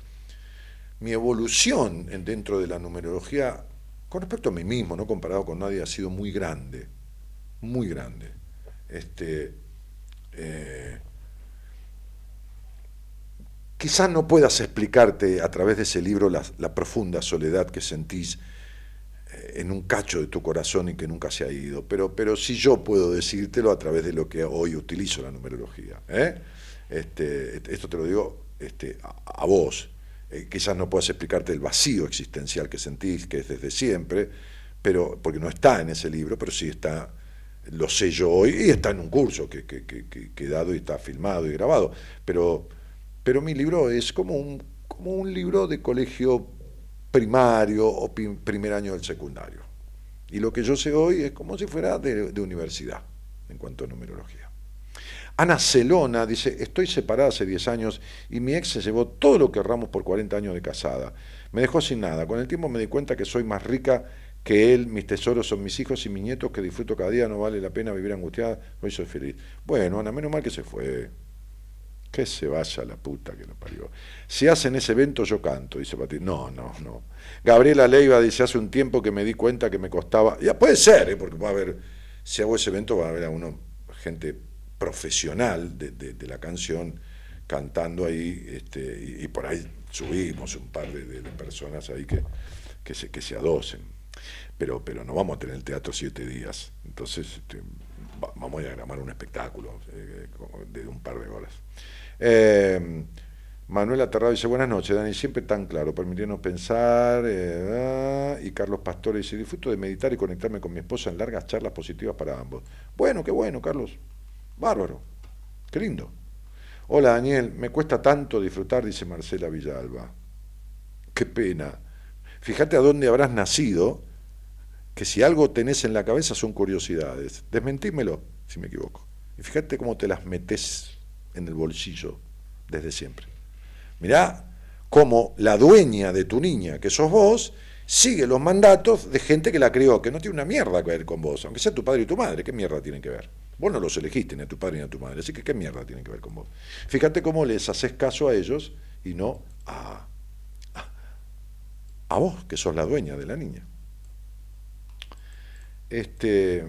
Speaker 2: Mi evolución dentro de la numerología, con respecto a mí mismo, no comparado con nadie, ha sido muy grande, muy grande este, eh, quizás no puedas explicarte a través de ese libro la, profunda soledad que sentís en un cacho de tu corazón y que nunca se ha ido, pero, pero sí yo puedo decírtelo a través de lo que hoy utilizo la numerología. ¿eh? Este, esto te lo digo este, a, vos. quizás no puedas explicarte el vacío existencial que sentís, que es desde siempre, pero, porque no está en ese libro, pero sí está lo sé yo hoy, y está en un curso que, he dado y está filmado y grabado, pero, pero mi libro es como un, como un libro de colegio primario o primer año del secundario. Y lo que yo sé hoy es como si fuera de, universidad en cuanto a numerología. Ana Celona dice, estoy separada hace 10 años y mi ex se llevó todo lo que ahorramos por 40 años de casada. Me dejó sin nada. Con el tiempo me di cuenta que soy más rica que él, mis tesoros son mis hijos y mis nietos que disfruto cada día, no vale la pena vivir angustiada, hoy soy feliz. Bueno, Ana, menos mal que se fue. Que se vaya la puta que lo parió. Si hacen ese evento yo canto, dice Pati. No, no, no. Gabriela Leiva dice, hace un tiempo que me di cuenta que me costaba... Ya puede ser, ¿eh? porque va a haber, si hago ese evento va a haber a uno, gente profesional de, la canción cantando ahí, este, y, por ahí subimos un par de, personas ahí que, que, se, que se adocen pero, pero no vamos a tener el teatro siete días. Entonces este, vamos a diagramar un espectáculo eh, de un par de horas. Eh, Manuel Manuela dice, buenas noches, Dani, siempre tan claro, permitiendo pensar. Eh, ah", y Carlos Pastore dice, disfruto de meditar y conectarme con mi esposa en largas charlas positivas para ambos. Bueno, qué bueno, Carlos. Bárbaro. Qué lindo. Hola, Daniel, me cuesta tanto disfrutar, dice Marcela Villalba. Qué pena. Fíjate a dónde habrás nacido que si algo tenés en la cabeza son curiosidades. Desmentímelo si me equivoco. Y fíjate cómo te las metes en el bolsillo desde siempre. Mirá cómo la dueña de tu niña, que sos vos, sigue los mandatos de gente que la crió, que no tiene una mierda que ver con vos, aunque sea tu padre y tu madre, ¿qué mierda tienen que ver? Vos no los elegiste ni a tu padre ni a tu madre, así que ¿qué mierda tienen que ver con vos? Fíjate cómo les haces caso a ellos y no a, a, vos, que sos la dueña de la niña. Este,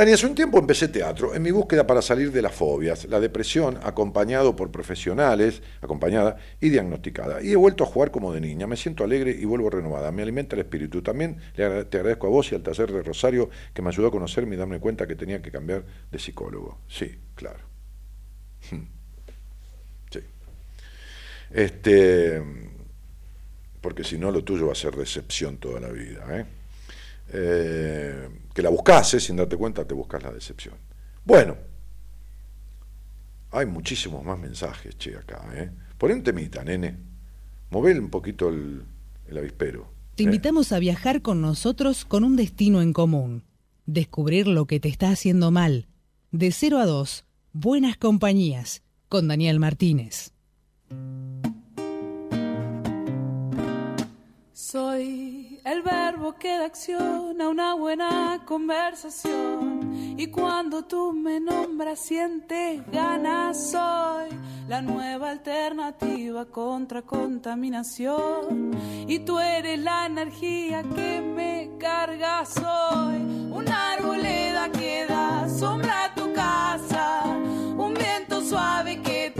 Speaker 2: Dani, hace un tiempo empecé teatro en mi búsqueda para salir de las fobias, la depresión, acompañado por profesionales, acompañada y diagnosticada. Y he vuelto a jugar como de niña, me siento alegre y vuelvo renovada, me alimenta el espíritu. También te agradezco a vos y al taller de Rosario que me ayudó a conocerme y darme cuenta que tenía que cambiar de psicólogo. Sí, claro. Sí. Este, porque si no lo tuyo va a ser decepción toda la vida. ¿eh? Eh, que la buscase, sin darte cuenta, te buscas la decepción. Bueno, hay muchísimos más mensajes, che, acá. ¿eh? Poné un temita, nene. Mover un poquito el, avispero.
Speaker 4: Te ¿eh? invitamos a viajar con nosotros con un destino en común. Descubrir lo que te está haciendo mal. De 0 a 2, Buenas Compañías, con Daniel Martínez.
Speaker 5: Soy el verbo que da acción a una buena conversación. Y cuando tú me nombras, sientes ganas. Soy la nueva alternativa contra contaminación. Y tú eres la energía que me carga. Soy una arboleda que da sombra a tu casa. Un viento suave que te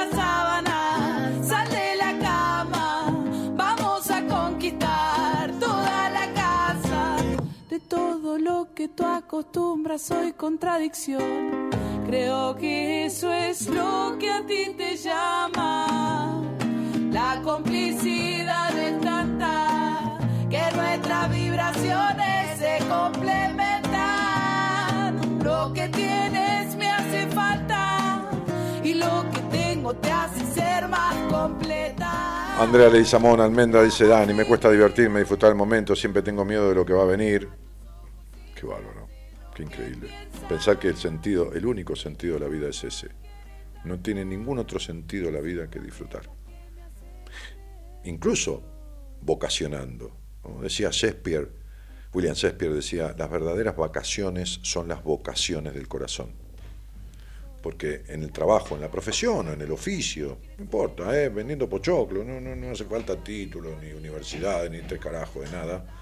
Speaker 5: tú acostumbras soy contradicción. Creo que eso es lo que a ti te llama. La complicidad es tanta que nuestras vibraciones se complementan. Lo que tienes me hace falta y lo que tengo te hace ser más completa.
Speaker 2: Andrea Leizamón Almendra dice Dani, me cuesta divertirme, disfrutar el momento, siempre tengo miedo de lo que va a venir. Qué bárbaro, qué increíble. Pensar que el sentido, el único sentido de la vida es ese. No tiene ningún otro sentido la vida que disfrutar. Incluso vocacionando. Como decía Shakespeare, William Shakespeare decía, las verdaderas vacaciones son las vocaciones del corazón. Porque en el trabajo, en la profesión en el oficio, no importa, ¿eh? vendiendo pochoclo, no, no, no hace falta título, ni universidad, ni tres carajos de nada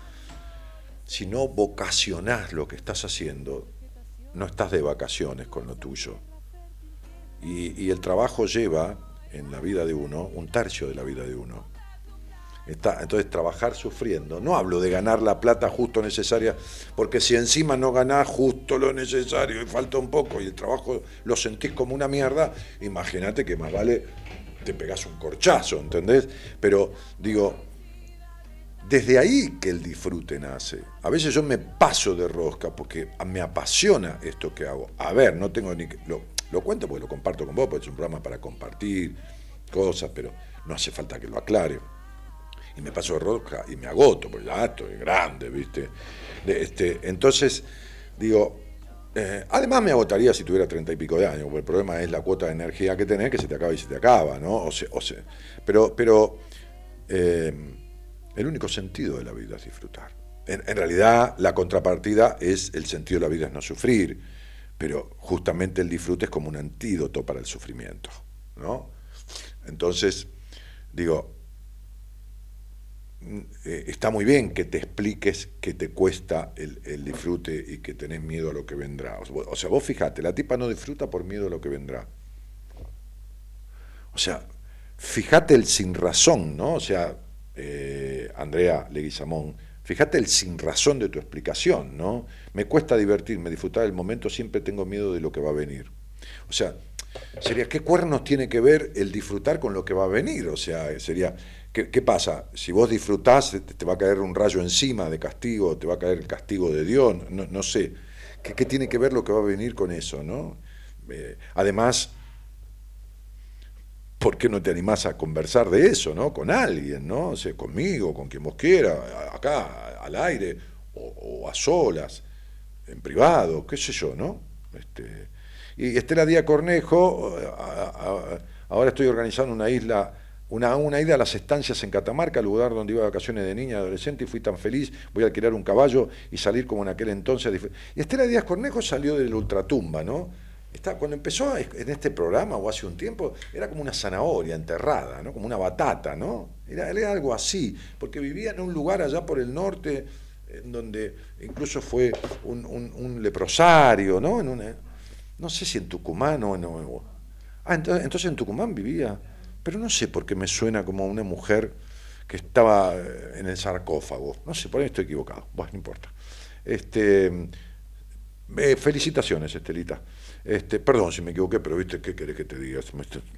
Speaker 2: si no vocacionás lo que estás haciendo, no estás de vacaciones con lo tuyo. Y, el trabajo lleva en la vida de uno un tercio de la vida de uno. Entonces trabajar sufriendo, no hablo de ganar la plata justo necesaria, porque si encima no ganás justo lo necesario y falta un poco y el trabajo lo sentís como una mierda, imagínate que más vale te pegás un corchazo, ¿entendés? Pero digo, desde ahí que el disfrute nace. A veces yo me paso de rosca porque me apasiona esto que hago. A ver, no tengo ni lo, lo cuento porque lo comparto con vos, porque es un programa para compartir cosas, pero no hace falta que lo aclare. Y me paso de rosca y me agoto, porque ya estoy grande, ¿viste? este, entonces, digo, eh, además me agotaría si tuviera treinta y pico de años, porque el problema es la cuota de energía que tenés, que se te acaba y se te acaba, ¿no? O o pero, pero eh, el único sentido de la vida es disfrutar. En, realidad, la contrapartida es el sentido de la vida es no sufrir, pero justamente el disfrute es como un antídoto para el sufrimiento. ¿no? Entonces, digo, mm, eh, está muy bien que te expliques que te cuesta el, el, disfrute y que tenés miedo a lo que vendrá. O sea, vos fíjate, la tipa no disfruta por miedo a lo que vendrá. O sea, fíjate el sin razón, ¿no? O sea, eh, Andrea Leguizamón, fíjate el sin razón de tu explicación, ¿no? Me cuesta divertirme, disfrutar el momento, siempre tengo miedo de lo que va a venir. O sea, sería, ¿qué cuernos tiene que ver el disfrutar con lo que va a venir? O sea, sería, ¿qué, pasa? Si vos disfrutás, te va a caer un rayo encima de castigo, te va a caer el castigo de Dios, no, sé. ¿Qué, tiene que ver lo que va a venir con eso, no? Eh, además, ¿por qué no te animás a conversar de eso, ¿no? Con alguien, ¿no? O sea, conmigo, con quien vos quieras, acá, al aire, o, a solas, en privado, qué sé yo, ¿no? Este, y Estela Díaz Cornejo, ahora estoy organizando una isla una, una, ida a las estancias en Catamarca, lugar donde iba a vacaciones de niña adolescente, y fui tan feliz, voy a alquilar un caballo y salir como en aquel entonces. Y Estela Díaz Cornejo salió del ultratumba, ¿no? Cuando empezó en este programa, o hace un tiempo, era como una zanahoria enterrada, ¿no? Como una batata, ¿no? Era, algo así, porque vivía en un lugar allá por el norte, en donde incluso fue un, leprosario, ¿no? No sé si en Tucumán o en... Ah, entonces, entonces en Tucumán vivía pero no sé por qué me suena como una mujer que estaba eh, en el sarcófago. No sé, por ahí estoy equivocado. Bueno, no importa. Este, eh, felicitaciones, Estelita. Este, perdón si me equivoqué, pero viste, ¿qué querés que te diga?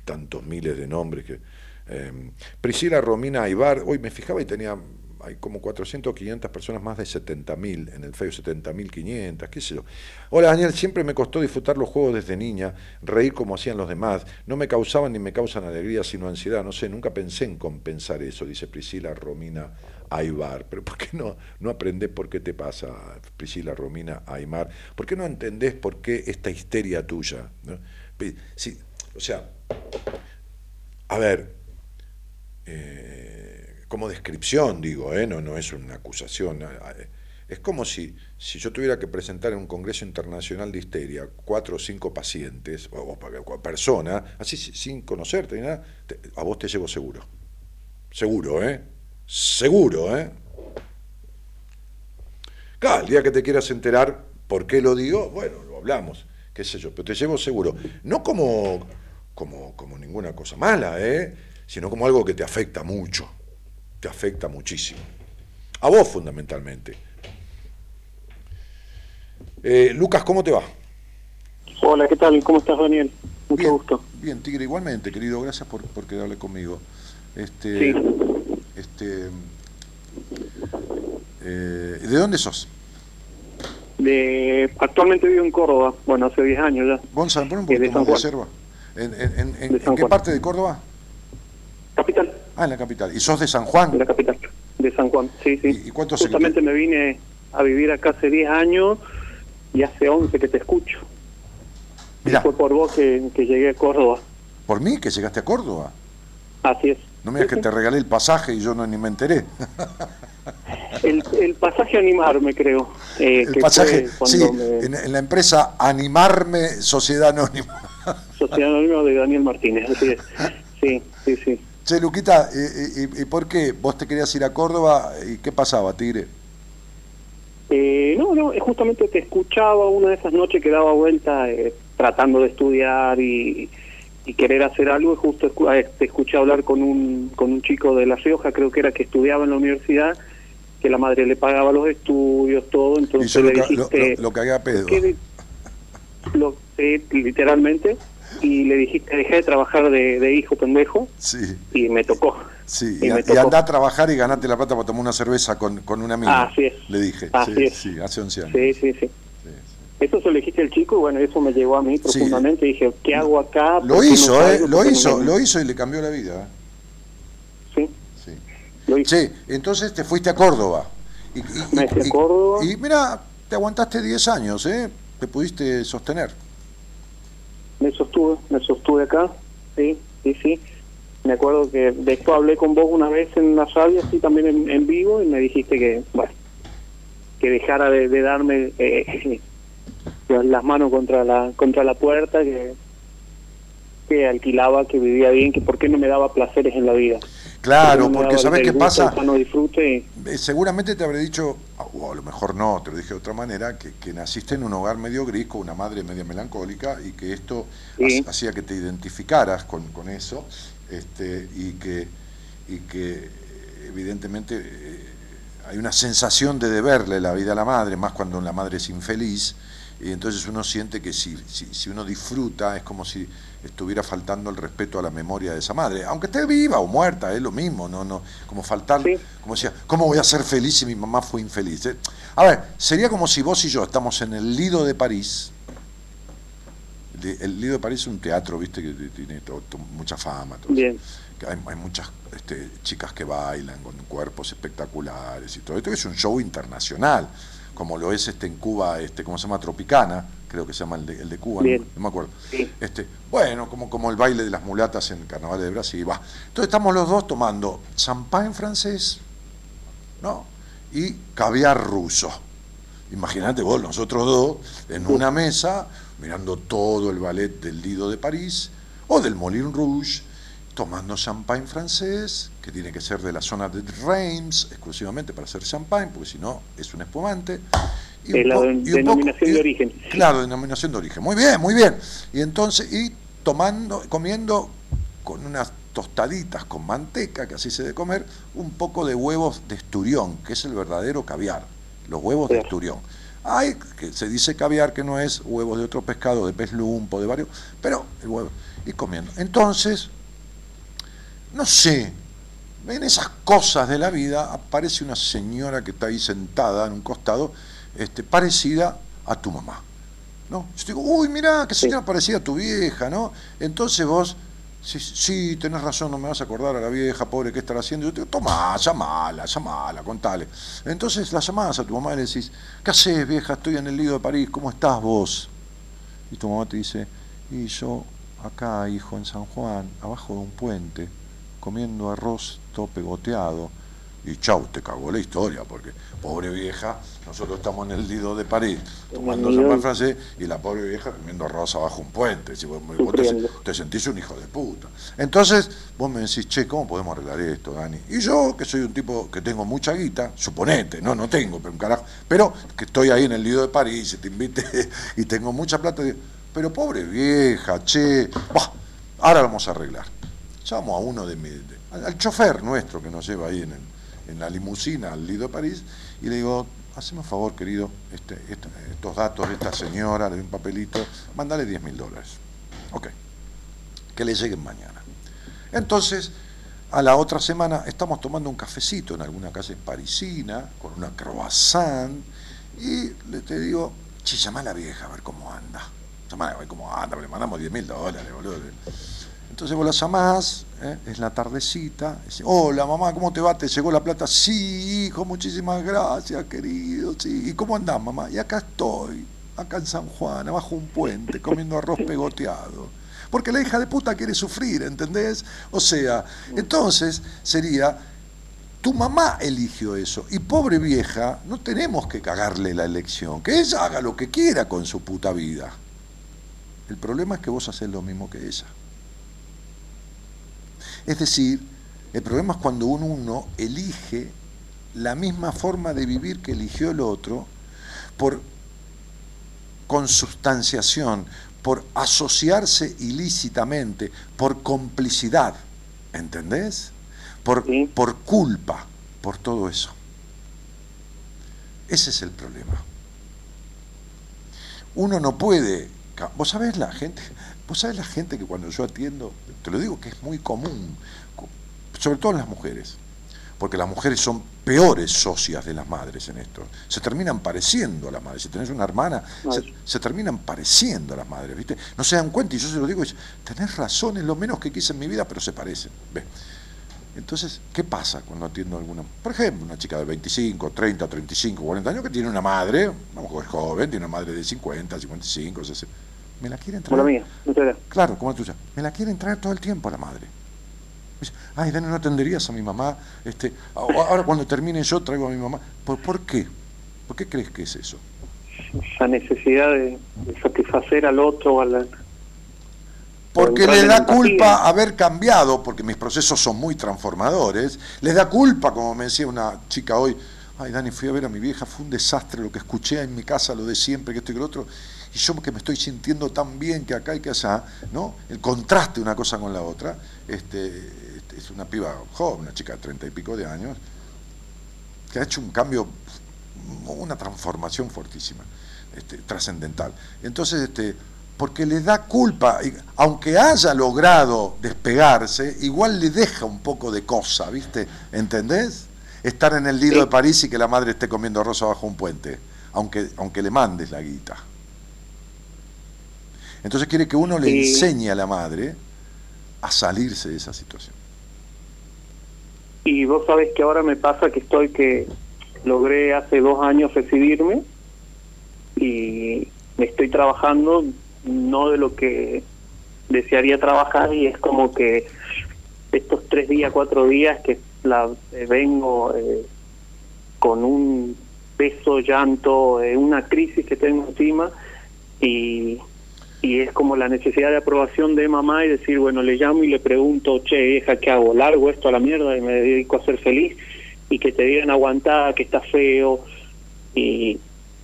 Speaker 2: Tantos miles de nombres que. Eh, Priscila Romina Aibar, hoy me fijaba y tenía hay como 400 o 500 personas, más de 70.000 en el FEO, 70.500, qué sé yo. Hola Daniel, siempre me costó disfrutar los juegos desde niña, reír como hacían los demás, no me causaban ni me causan alegría, sino ansiedad, no sé, nunca pensé en compensar eso, dice Priscila Romina Aybar. Pero ¿por qué no, no por qué te pasa, Priscila Romina Aymar? ¿Por qué no entendés por qué esta histeria tuya? Sí, o sea, a ver, eh, como descripción, digo, ¿eh? no, no es una acusación. Es como si, si yo tuviera que presentar en un Congreso Internacional de Histeria cuatro o cinco pacientes, o, personas, así sin conocerte ni nada, a vos te llevo seguro. Seguro, ¿eh? Seguro, ¿eh? Claro, el día que te quieras enterar por qué lo digo, bueno, lo hablamos, qué sé yo, pero te llevo seguro. No como, como, como ninguna cosa mala, ¿eh? Sino como algo que te afecta mucho te afecta muchísimo. A vos fundamentalmente. Eh, Lucas, ¿cómo te va?
Speaker 6: Hola, ¿qué tal? ¿Cómo estás, Daniel? Mucho gusto.
Speaker 2: Bien, Tigre, igualmente, querido. Gracias por, por quedarle conmigo. Este,
Speaker 6: sí.
Speaker 2: Este, eh, ¿De dónde sos?
Speaker 6: De, actualmente vivo en Córdoba, bueno, hace 10 años ya.
Speaker 2: Gonzalo, pon un poquito de más de reserva. ¿En, en, en, ¿en qué parte de Córdoba?
Speaker 6: Capital.
Speaker 2: Ah, en la capital. ¿Y sos de San Juan?
Speaker 6: De la capital, de San Juan, sí, sí.
Speaker 2: ¿Y, cuánto
Speaker 6: Justamente me vine a vivir acá hace 10 años y hace 11 que te escucho.
Speaker 2: Mira.
Speaker 6: fue por vos que, llegué a Córdoba.
Speaker 2: ¿Por mí que llegaste a Córdoba?
Speaker 6: Así es.
Speaker 2: No me digas que te regalé el pasaje y yo no ni me enteré.
Speaker 6: El, el pasaje Animarme, creo.
Speaker 2: Eh, el pasaje, sí, en, la empresa Animarme Sociedad Anónima.
Speaker 6: Sociedad Anónima de Daniel Martínez, así es. Sí, sí, sí.
Speaker 2: Che, Luquita, ¿y, por qué? ¿Vos te querías ir a Córdoba y qué pasaba, Tigre?
Speaker 6: Eh, no, no, justamente te escuchaba una de esas noches que daba vuelta eh, tratando de estudiar y, querer hacer algo y justo eh, te escuché hablar con un, con un chico de La Rioja, creo que era que estudiaba en la universidad, que la madre le pagaba los estudios, todo, entonces
Speaker 2: y
Speaker 6: le
Speaker 2: dijiste... Lo, lo, que haga pedo.
Speaker 6: lo, literalmente y le dijiste dejé de trabajar de, hijo pendejo
Speaker 2: sí.
Speaker 6: y me tocó.
Speaker 2: Sí, y, anda a trabajar y ganate la plata para tomar una cerveza con, con un amigo.
Speaker 6: Así es.
Speaker 2: Le dije.
Speaker 6: Así
Speaker 2: sí,
Speaker 6: es.
Speaker 2: sí, hace 11 años.
Speaker 6: Sí, sí, sí. Eso se lo dijiste al chico y bueno, eso me llegó a mí profundamente. Dije, ¿qué hago acá?
Speaker 2: Lo hizo, ¿eh? Lo hizo, lo hizo y le cambió la vida.
Speaker 6: Sí.
Speaker 2: Sí. Lo hizo. Sí, entonces te fuiste a Córdoba.
Speaker 6: Y, y, me fui a Córdoba.
Speaker 2: Y mira, te aguantaste 10 años, ¿eh? Te pudiste sostener
Speaker 6: me sostuve, me sostuve acá, sí, sí, sí. Me acuerdo que después hablé con vos una vez en la radio, así también en, vivo, y me dijiste que, bueno, que dejara de, darme eh, las manos contra la contra la puerta, que, que alquilaba, que vivía bien, que por qué no me daba placeres en la vida.
Speaker 2: Claro, porque ¿sabes qué pasa?
Speaker 6: No disfrute.
Speaker 2: Eh, seguramente te habré dicho, o a lo mejor no, te lo dije de otra manera, que, que naciste en un hogar medio gris con una madre media melancólica y que esto hacía que te identificaras con, con eso este, y, que, y que evidentemente eh, hay una sensación de deberle la vida a la madre, más cuando la madre es infeliz, y entonces uno siente que si, si, si uno disfruta es como si estuviera faltando el respeto a la memoria de esa madre, aunque esté viva o muerta, es lo mismo, no, no, como faltar, como decía, ¿cómo voy a ser feliz si mi mamá fue infeliz? Eh, a ver, sería como si vos y yo estamos en el Lido de París, el Lido de París es un teatro, viste, que tiene mucha fama. Todo
Speaker 6: Bien.
Speaker 2: Que hay, hay muchas este, chicas que bailan con cuerpos espectaculares y todo esto, que es un show internacional, como lo es este en Cuba, este, ¿cómo se llama? Tropicana, creo que se llama el de, el de Cuba, no, me acuerdo.
Speaker 6: Sí.
Speaker 2: Este, bueno, como, como el baile de las mulatas en Carnaval de Brasil. Va. Entonces estamos los dos tomando champán francés, ¿no? Y caviar ruso. Imagínate vos, nosotros dos, en una mesa, mirando todo el ballet del Lido de París o del Moulin Rouge, tomando champán francés, que tiene que ser de la zona de Reims, exclusivamente para hacer champán, porque si no es un espumante. Y
Speaker 6: Es la
Speaker 2: y un
Speaker 6: denominación
Speaker 2: y-
Speaker 6: de origen.
Speaker 2: Claro, denominación de origen. Muy bien, muy bien. Y entonces, y tomando, comiendo con unas tostaditas con manteca, que así se de comer, un poco de huevos de esturión, que es el verdadero caviar, los huevos de esturión. Hay que se dice caviar que no es huevos de otro pescado, de pez lumpo, de varios, pero el huevo. Y comiendo. Entonces, no sé, en esas cosas de la vida aparece una señora que está ahí sentada en un costado, este, parecida a tu mamá. ¿no? Yo digo, uy, mirá, qué señora parecida a tu vieja, ¿no? Entonces vos, sí, sí, tenés razón, no me vas a acordar a la vieja, pobre, ¿qué estará haciendo? Yo te digo, tomá, llamala, llamala, contale. Entonces la llamás a tu mamá y le decís, ¿qué haces, vieja? Estoy en el Lido de París, ¿cómo estás vos? Y tu mamá te dice, y yo acá, hijo, en San Juan, abajo de un puente, comiendo arroz todo pegoteado. Y chau, te cagó la historia, porque pobre vieja, nosotros estamos en el Lido de París, tomando champán francés, y la pobre vieja comiendo arroz abajo un puente. Si vos, vos te, sentís un hijo de puta. Entonces, vos me decís, che, ¿cómo podemos arreglar esto, Dani? Y yo, que soy un tipo que tengo mucha guita, suponete, no, no tengo, pero un carajo, pero que estoy ahí en el Lido de París, y te invité, y tengo mucha plata, pero pobre vieja, che, bah, ahora lo vamos a arreglar. Llamo a uno de mis, de- al, chofer nuestro que nos lleva ahí en, en la limusina al Lido de París, y le digo, haceme un favor, querido, este, estos datos de esta señora, doy un papelito, mandale 10 mil dólares. Ok, que le lleguen mañana. Entonces, a la otra semana estamos tomando un cafecito en alguna calle parisina, con una croissant, y le te digo, che, llama a la vieja a ver cómo anda. Llamá a ver cómo anda, le mandamos 10 mil dólares, boludo. Entonces vos la llamás, ¿eh? es la tardecita, dice, hola mamá, ¿cómo te va? ¿Te llegó la plata? Sí, hijo, muchísimas gracias, querido, sí. ¿Y cómo andás, mamá? Y acá estoy, acá en San Juan, abajo un puente, comiendo arroz pegoteado. Porque la hija de puta quiere sufrir, ¿entendés? O sea, entonces sería, tu mamá eligió eso, y pobre vieja, no tenemos que cagarle la elección, que ella haga lo que quiera con su puta vida. El problema es que vos haces lo mismo que ella. Es decir, el problema es cuando uno, uno elige la misma forma de vivir que eligió el otro por consustanciación, por asociarse ilícitamente, por complicidad, ¿entendés? Por,
Speaker 6: Sí.
Speaker 2: por culpa, por todo eso. Ese es el problema. Uno no puede. Vos sabés la gente, vos sabés la gente que cuando yo atiendo, te lo digo que es muy común, co- sobre todo en las mujeres, porque las mujeres son peores socias de las madres en esto. Se terminan pareciendo a las madres. Si tenés una hermana, se, terminan pareciendo a las madres, ¿viste? No se dan cuenta y yo se lo digo, tenés razón, es lo menos que quise en mi vida, pero se parecen. ¿Ves? Entonces, ¿qué pasa cuando atiendo a alguna? Por ejemplo, una chica de 25, 30, 35, 40 años que tiene una madre, vamos es joven, tiene una madre de 50, 55, 60. ¿Me la quieren
Speaker 6: Como la
Speaker 2: traer?
Speaker 6: mía, muchas gracias.
Speaker 2: Claro, como la tuya. Me la quieren traer todo el tiempo a la madre. Me dice, Ay, Dani, ¿no atenderías a mi mamá? Este, ahora cuando termine yo traigo a mi mamá. ¿Por, por qué? ¿Por qué crees que es eso?
Speaker 6: Esa necesidad de, de satisfacer al otro, a la,
Speaker 2: Porque le da culpa haber cambiado, porque mis procesos son muy transformadores, les da culpa, como me decía una chica hoy, ay Dani, fui a ver a mi vieja, fue un desastre lo que escuché en mi casa, lo de siempre, que esto y que lo otro, y yo que me estoy sintiendo tan bien que acá y que allá, ¿no? El contraste de una cosa con la otra, este, este, es una piba joven, una chica de treinta y pico de años, que ha hecho un cambio, una transformación fortísima, este, trascendental. Entonces, este, porque le da culpa, aunque haya logrado despegarse, igual le deja un poco de cosa, ¿viste? ¿Entendés? Estar en el Lido
Speaker 6: Sí.
Speaker 2: de París y que la madre esté comiendo arroz bajo un puente, aunque, aunque le mandes la guita. Entonces quiere que uno le
Speaker 6: Sí.
Speaker 2: enseñe a la madre a salirse de esa situación.
Speaker 6: Y vos sabés que ahora me pasa que estoy que logré hace dos años recibirme y me estoy trabajando no de lo que desearía trabajar y es como que estos tres días, cuatro días que la eh, vengo eh, con un peso, llanto, eh, una crisis que tengo encima y, y es como la necesidad de aprobación de mamá y decir, bueno, le llamo y le pregunto, che, hija, ¿qué hago? ¿Largo esto a la mierda y me dedico a ser feliz? Y que te digan aguantar, que está feo y,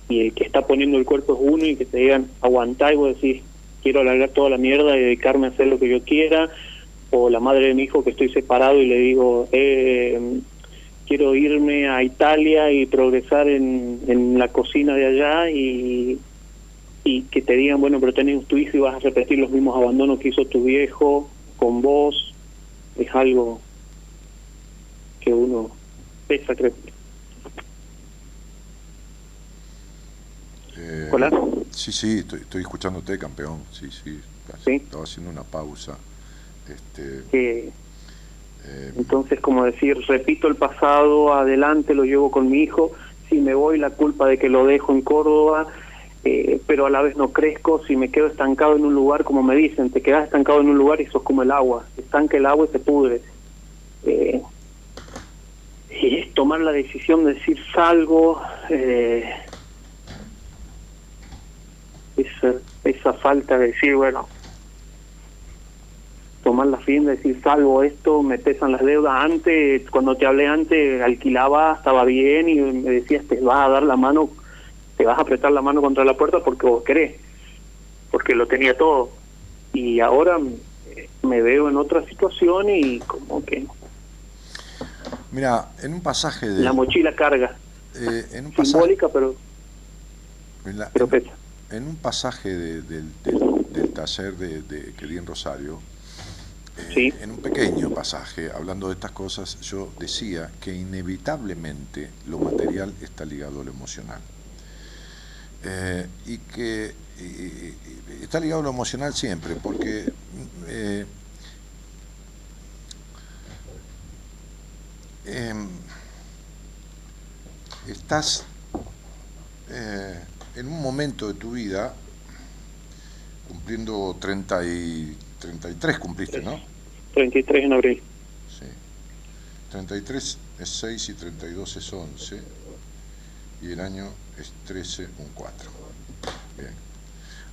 Speaker 6: y el que está poniendo el cuerpo es uno y que te digan aguantar y vos decís, quiero alargar toda la mierda y dedicarme a hacer lo que yo quiera o la madre de mi hijo que estoy separado y le digo, eh, quiero irme a Italia y progresar en, en la cocina de allá y, y que te digan, bueno, pero tenés tu hijo y vas a repetir los mismos abandonos que hizo tu viejo con vos, es algo que uno pesa, creo.
Speaker 2: Eh,
Speaker 6: Hola.
Speaker 2: Sí, sí, estoy, estoy escuchándote, campeón. Sí, sí.
Speaker 6: Sí.
Speaker 2: Estaba haciendo una pausa. Este, eh,
Speaker 6: entonces, como decir, repito el pasado, adelante lo llevo con mi hijo, si me voy la culpa de que lo dejo en Córdoba, eh, pero a la vez no crezco, si me quedo estancado en un lugar, como me dicen, te quedas estancado en un lugar y sos como el agua, estanca el agua y se pudre. Eh, y es tomar la decisión de decir salgo, eh, esa, esa falta de decir, bueno, tomar la fin de decir salvo esto, me pesan las deudas. Antes, cuando te hablé antes, alquilaba, estaba bien y me decías, te vas a dar la mano, te vas a apretar la mano contra la puerta porque vos querés, porque lo tenía todo. Y ahora me veo en otra situación y como que
Speaker 2: mira, en un pasaje de.
Speaker 6: la mochila carga,
Speaker 2: eh, en un pasaje,
Speaker 6: simbólica, pero,
Speaker 2: en la-
Speaker 6: pero
Speaker 2: en-. En un pasaje de- del, del- del taller de, de que di en Rosario, eh,
Speaker 6: Sí.
Speaker 2: en un pequeño pasaje, hablando de estas cosas, yo decía que inevitablemente lo material está ligado a lo emocional. Eh, y que y- y- está ligado a lo emocional siempre, porque eh, em, estás eh, en un momento de tu vida, cumpliendo 30 y 33 cumpliste, ¿no?
Speaker 6: 33 en abril.
Speaker 2: Sí. 33 es 6 y 32 es 11 y el año es 13, un 4. Bien.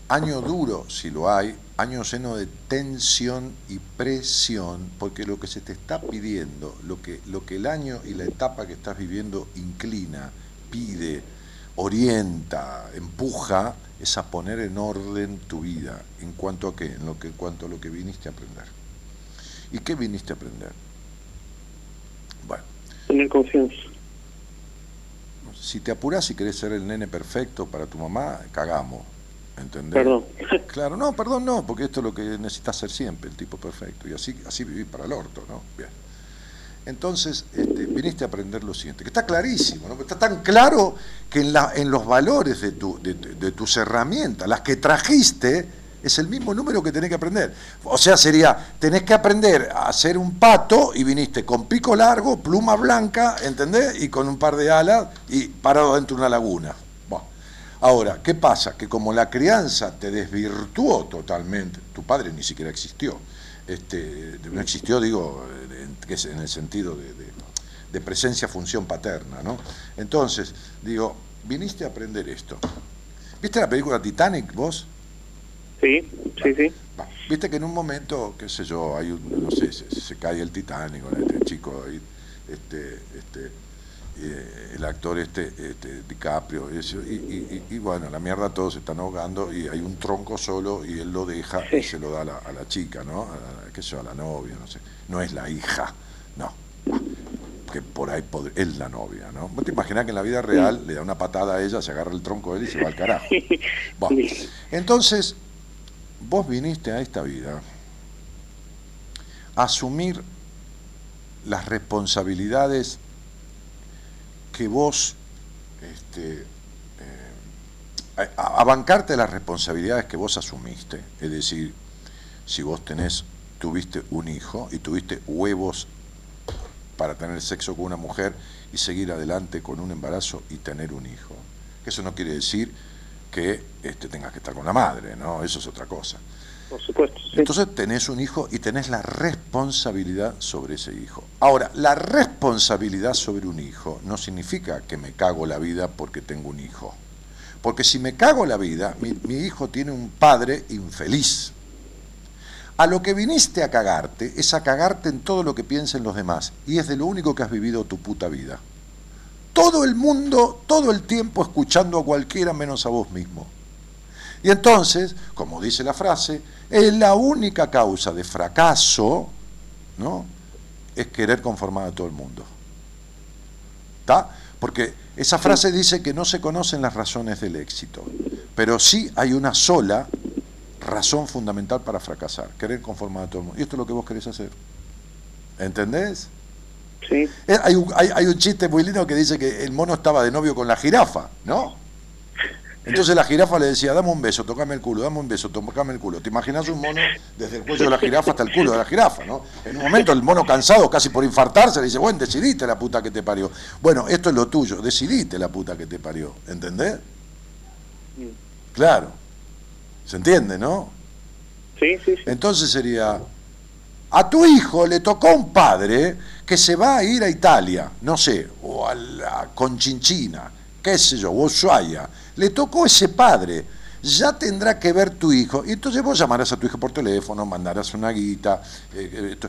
Speaker 2: Año duro, si lo hay, año lleno de tensión y presión, porque lo que se te está pidiendo, lo que, lo que el año y la etapa que estás viviendo inclina, pide, orienta, empuja, es a poner en orden tu vida. ¿En cuanto a qué? En, lo que, en cuanto a lo que viniste a aprender. ¿Y qué viniste a aprender? Bueno,
Speaker 6: Tener confianza.
Speaker 2: Si te apurás y querés ser el nene perfecto para tu mamá, cagamos. ¿Entendés?
Speaker 6: Perdón.
Speaker 2: Claro, no, perdón, no, porque esto es lo que necesitas ser siempre, el tipo perfecto. Y así, así vivir para el orto, ¿no? Bien. Entonces, este, viniste a aprender lo siguiente, que está clarísimo, ¿no? Está tan claro que en, la, en los valores de, tu, de, de tus herramientas, las que trajiste, es el mismo número que tenés que aprender. O sea, sería, tenés que aprender a hacer un pato y viniste con pico largo, pluma blanca, ¿entendés? Y con un par de alas y parado dentro de una laguna. Bueno, Ahora, ¿qué pasa? Que como la crianza te desvirtuó totalmente, tu padre ni siquiera existió, este, no existió, digo, en, el sentido de, de- de presencia-función paterna, ¿no? Entonces, digo, viniste a aprender esto. ¿Viste la película Titanic, vos?
Speaker 6: Sí, sí, sí.
Speaker 2: Va, Viste que en un momento, qué sé yo, hay un, no sé, se, se cae el Titanic con este chico ahí, este, este, eh, el actor este, este DiCaprio, y, eso, y, y- y- y bueno, la mierda todos se están ahogando y hay un tronco solo y él lo deja y se lo da a la, a la chica, ¿no? A la, qué sé yo, a la novia, no sé. No es la hija, no. Que por ahí pod- es la novia, ¿no? Vos te imaginás que en la vida real le da una patada a ella, se agarra el tronco de él y se va al carajo. Bueno, entonces, vos viniste a esta vida a asumir las responsabilidades que vos este, eh, a, a bancarte las responsabilidades que vos asumiste. Es decir, si vos tenés, tuviste un hijo y tuviste huevos para tener sexo con una mujer y seguir adelante con un embarazo y tener un hijo. Eso no quiere decir que este, tengas que estar con la madre, ¿no? Eso es otra cosa.
Speaker 6: Por supuesto. sí.
Speaker 2: Entonces tenés un hijo y tenés la responsabilidad sobre ese hijo. Ahora, la responsabilidad sobre un hijo no significa que me cago la vida porque tengo un hijo. Porque si me cago la vida, mi, mi hijo tiene un padre infeliz. A lo que viniste a cagarte es a cagarte en todo lo que piensen los demás. Y es de lo único que has vivido tu puta vida. Todo el mundo, todo el tiempo escuchando a cualquiera menos a vos mismo. Y entonces, como dice la frase, es la única causa de fracaso, ¿no? Es querer conformar a todo el mundo. ¿Está? Porque esa frase dice que no se conocen las razones del éxito, pero sí hay una sola razón fundamental para fracasar, querer conformar a todo el mundo. Y esto es lo que vos querés hacer. ¿Entendés?
Speaker 6: Sí,
Speaker 2: Eh, Hay un, hay, hay un chiste muy lindo que dice que el mono estaba de novio con la jirafa, ¿no? Entonces la jirafa le decía, dame un beso, tocame el culo, dame un beso, tocame el culo. ¿Te imaginas un mono desde el cuello de la jirafa hasta el culo de la jirafa, ¿no? En un momento el mono cansado, casi por infartarse, le dice, bueno, decidiste la puta que te parió. Bueno, esto es lo tuyo, decidiste la puta que te parió, ¿entendés? Claro. ¿Se entiende, no?
Speaker 6: sí, sí. sí.
Speaker 2: Entonces sería, a tu hijo le tocó un padre que se va a ir a Italia, no sé, o a la Conchinchina, qué sé yo, Ushuaia. Le tocó ese padre. Ya tendrá que ver tu hijo. Y entonces vos llamarás a tu hijo por teléfono, mandarás una guita, eh, eh,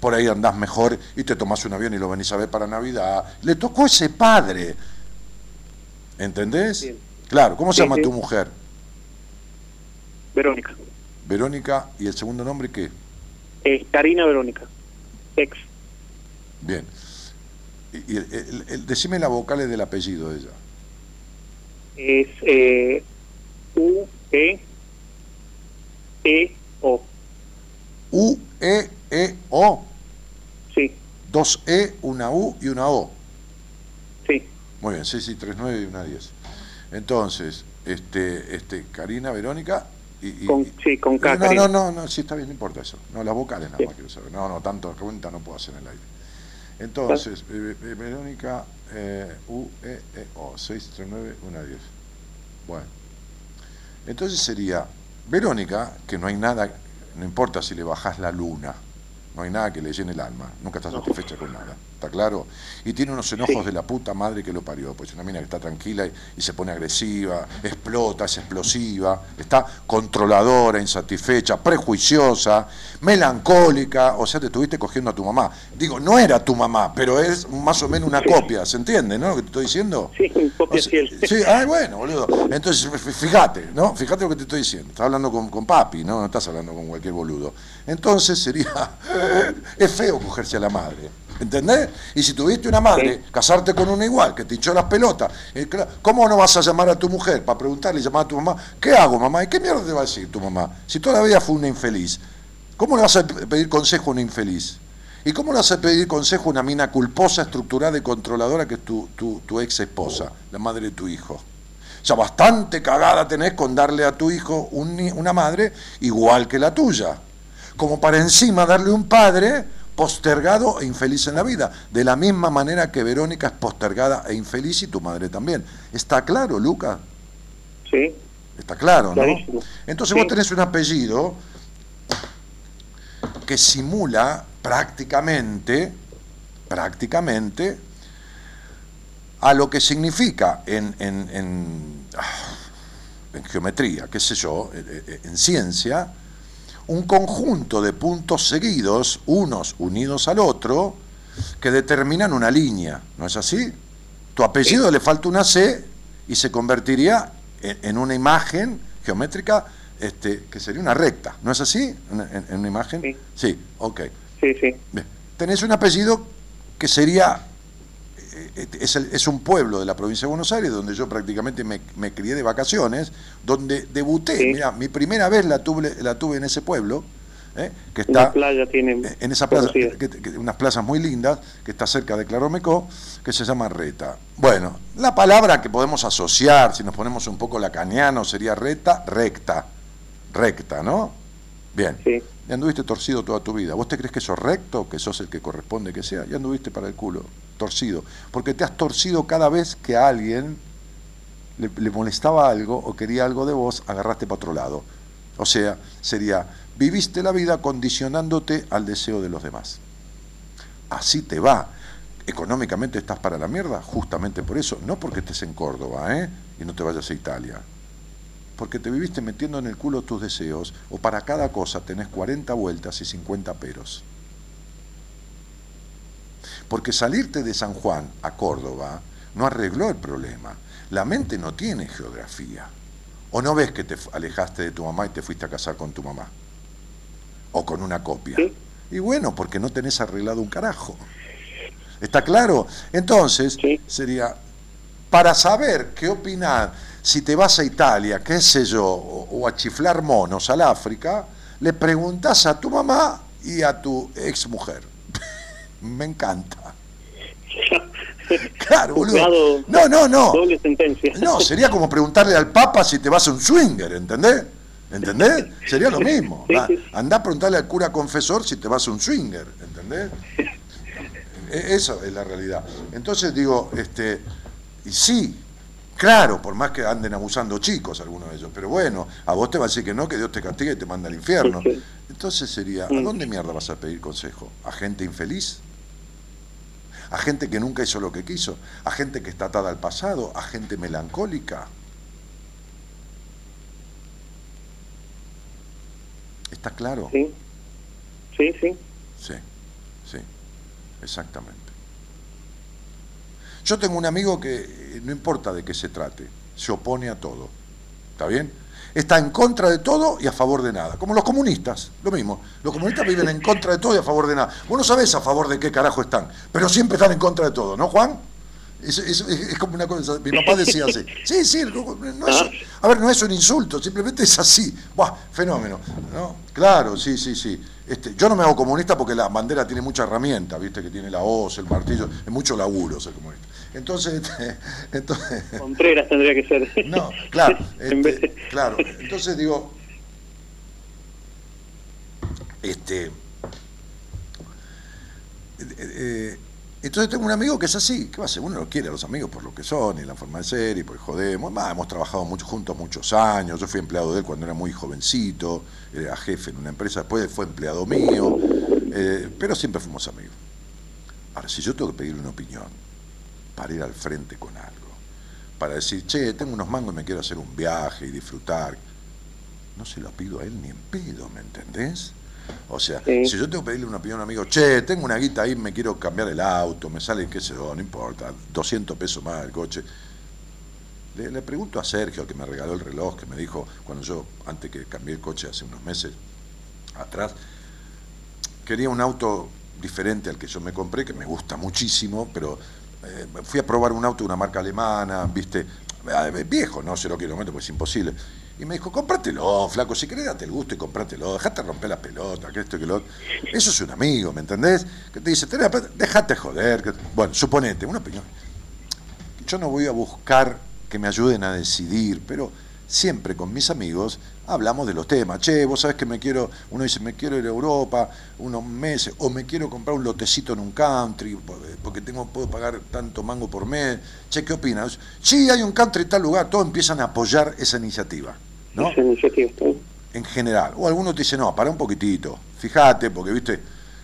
Speaker 2: por- ahí andás mejor y te tomás un avión y lo venís a ver para Navidad. Le tocó ese padre. ¿Entendés? Claro, ¿cómo se
Speaker 6: Sí,
Speaker 2: llama
Speaker 6: sí.
Speaker 2: tu mujer?
Speaker 6: Verónica.
Speaker 2: Verónica, ¿y el segundo nombre qué?
Speaker 6: Es Karina Verónica. Ex.
Speaker 2: Bien. Y, y el- el- el- decime las vocales del apellido de ella.
Speaker 6: Es eh, U, E, E, O.
Speaker 2: U, E, E, O.
Speaker 6: Sí,
Speaker 2: Dos E, una U y una O.
Speaker 6: sí.
Speaker 2: Muy bien, sí, sí, tres nueve y una 10. Entonces, este, este, Karina, Verónica y... y-
Speaker 6: Con, sí, con K.
Speaker 2: no,
Speaker 6: Karina.
Speaker 2: no, no, no, sí está bien, no importa eso. No, las vocales nada
Speaker 6: Sí.
Speaker 2: más quiero saber. No, no, tanto cuenta no puedo hacer en el aire. Entonces, Verónica, eh, U, E, E, O, 6, 3, 9, 1, 10. Bueno. Entonces sería, Verónica, que no hay nada, no importa si le bajás la luna, no hay nada que le llene el alma, nunca está satisfecha con nada, ¿está claro? Y tiene unos enojos
Speaker 6: Sí.
Speaker 2: de la puta madre que lo parió, pues una mina que está tranquila y, y se pone agresiva, explota, es explosiva, está controladora, insatisfecha, prejuiciosa, melancólica, o sea, te estuviste cogiendo a tu mamá. Digo, no era tu mamá, pero es más o menos una copia, ¿se entiende, no? Lo que te estoy diciendo.
Speaker 6: Sí, copia
Speaker 2: O sea,
Speaker 6: fiel.
Speaker 2: Sí, ay, bueno, boludo. Entonces, fíjate, ¿no? Fíjate lo que te estoy diciendo. Estás hablando con, con papi, ¿no? No estás hablando con cualquier boludo. Entonces sería. es feo cogerse a la madre. ¿Entendés? Y si tuviste una madre, casarte con una igual, que te hinchó las pelotas, eh, ¿cómo no vas a llamar a tu mujer para preguntarle, llamar a tu mamá? ¿Qué hago, mamá? ¿Y qué mierda te va a decir tu mamá? Si toda la vida fue una infeliz, ¿cómo le vas a pe- pedir consejo a una infeliz? ¿Y cómo le vas a pedir consejo a una mina culposa, estructurada y controladora que es tu, tu, tu ex esposa, la madre de tu hijo? O sea, bastante cagada tenés con darle a tu hijo un una madre igual que la tuya. Como para encima darle un padre postergado e infeliz en la vida. De la misma manera que Verónica es postergada e infeliz y tu madre también. ¿Está claro, Luca?
Speaker 6: Sí,
Speaker 2: Está claro, ¿no? Entonces
Speaker 6: Sí.
Speaker 2: vos tenés un apellido que simula prácticamente, prácticamente, a lo que significa en, en, en, ah, en geometría, qué sé yo, en ciencia, un conjunto de puntos seguidos, unos unidos al otro, que determinan una línea, ¿no es así? Tu apellido le falta una C y se convertiría en, en una imagen geométrica este, que sería una recta, ¿no es así? ¿En, en- en una imagen?
Speaker 6: Sí.
Speaker 2: Sí, ok.
Speaker 6: sí, sí.
Speaker 2: Bien. Tenés un apellido que sería, es, el- es un pueblo de la provincia de Buenos Aires, donde yo prácticamente me, me crié de vacaciones, donde debuté,
Speaker 6: Sí.
Speaker 2: mira, mi primera vez la tuve, la tuve en ese pueblo, ¿eh? que está
Speaker 6: Una playa tiene
Speaker 2: eh, en esa que- que- unas playas muy lindas, que está cerca de Claromecó, que se llama Reta. Bueno, la palabra que podemos asociar, si nos ponemos un poco lacaniano, sería reta, recta. Recta, ¿no? Bien.
Speaker 6: Sí.
Speaker 2: Y anduviste torcido toda tu vida. ¿Vos te crees que sos recto, que sos el que corresponde que sea? Y anduviste para el culo, torcido. Porque te has torcido cada vez que a alguien le, le molestaba algo o quería algo de vos, agarraste para otro lado. O sea, sería, viviste la vida condicionándote al deseo de los demás. Así te va. Económicamente estás para la mierda, justamente por eso. No porque estés en Córdoba, ¿eh? Y no te vayas a Italia porque te viviste metiendo en el culo tus deseos, o para cada cosa tenés 40 vueltas y 50 peros. Porque salirte de San Juan a Córdoba no arregló el problema. La mente no tiene geografía. ¿O no ves que te alejaste de tu mamá y te fuiste a casar con tu mamá? O con una copia.
Speaker 6: Sí.
Speaker 2: Y bueno, porque no tenés arreglado un carajo. ¿Está claro? Entonces,
Speaker 6: Sí.
Speaker 2: sería, para saber qué opinar, si te vas a Italia, qué sé yo, o, o a chiflar monos al África, le preguntas a tu mamá y a tu ex mujer. Me encanta. Claro, boludo. No, no, no.
Speaker 6: Doble sentencia.
Speaker 2: No, sería como preguntarle al Papa si te vas a un swinger, ¿entendés? ¿Entendés? Sería lo mismo.
Speaker 6: Sí.
Speaker 2: Andá a preguntarle al cura confesor si te vas a un swinger, ¿entendés? E- Esa es la realidad. Entonces digo, este, y sí, claro, por más que anden abusando chicos algunos de ellos, pero bueno, a vos te va a decir que no, que Dios te castiga y te manda al infierno. Entonces sería, ¿a
Speaker 6: Mm.
Speaker 2: dónde mierda vas a pedir consejo? ¿A gente infeliz? ¿A gente que nunca hizo lo que quiso? ¿A gente que está atada al pasado? ¿A gente melancólica? ¿Está claro?
Speaker 6: Sí, sí, sí.
Speaker 2: Sí, sí, exactamente. Yo tengo un amigo que eh, no importa de qué se trate, se opone a todo. ¿Está bien? Está en contra de todo y a favor de nada. Como los comunistas, lo mismo. Los comunistas viven en contra de todo y a favor de nada. Vos no sabés a favor de qué carajo están, pero siempre están en contra de todo, ¿no, Juan? Es, es- es como una cosa, mi papá decía así. Sí, sí, a ver, no es un insulto, simplemente es así. Buah, fenómeno. ¿no? Claro, sí, sí, sí. Este, yo no me hago comunista porque la bandera tiene mucha herramienta, viste, que tiene la hoz, el martillo, es mucho laburo ser comunista. Entonces, este, entonces
Speaker 6: Contreras tendría que ser.
Speaker 2: no, claro, este,
Speaker 6: de-
Speaker 2: claro. Entonces digo, este, eh, eh, entonces tengo un amigo que es así, ¿qué va a ser? Uno lo quiere a los amigos por lo que son y la forma de ser y por jodemos. Bah, hemos trabajado mucho, juntos muchos años, yo fui empleado de él cuando era muy jovencito, era jefe en una empresa, después fue empleado mío, eh, pero siempre fuimos amigos. Ahora, si yo tengo que pedirle una opinión para ir al frente con algo, para decir, che, tengo unos mangos y me quiero hacer un viaje y disfrutar. No se lo pido a él ni en pedo, ¿me entendés? O sea,
Speaker 6: Sí.
Speaker 2: si yo tengo que pedirle una opinión a un amigo, che, tengo una guita ahí, me quiero cambiar el auto, me sale, qué sé yo, no importa, 200 pesos más el coche. Le, le pregunto a Sergio, que me regaló el reloj, que me dijo, cuando yo, antes que cambié el coche hace unos meses atrás, quería un auto diferente al que yo me compré, que me gusta muchísimo, pero eh, fui a probar un auto de una marca alemana, viste, Eh, viejo, no quiero meter porque es imposible. Y me dijo, cómpratelo, flaco, si querés date el gusto y cómpratelo, dejate romper la pelota, que esto que lo otro. Eso es un amigo, ¿me entendés? Que te dice, "Tenés dejate joder. que-". Bueno, suponete, una opinión. Yo no voy a buscar que me ayuden a decidir, pero siempre con mis amigos hablamos de los temas. Che, vos sabés que me quiero, uno dice, me quiero ir a Europa unos meses, o me quiero comprar un lotecito en un country, porque tengo, puedo pagar tanto mango por mes. Che, ¿qué opinas? Sí, hay un country en tal lugar, todos empiezan a apoyar esa iniciativa, ¿no?
Speaker 6: Iniciativa
Speaker 2: en general. O algunos te dicen, no, para un poquitito, fíjate, porque viste,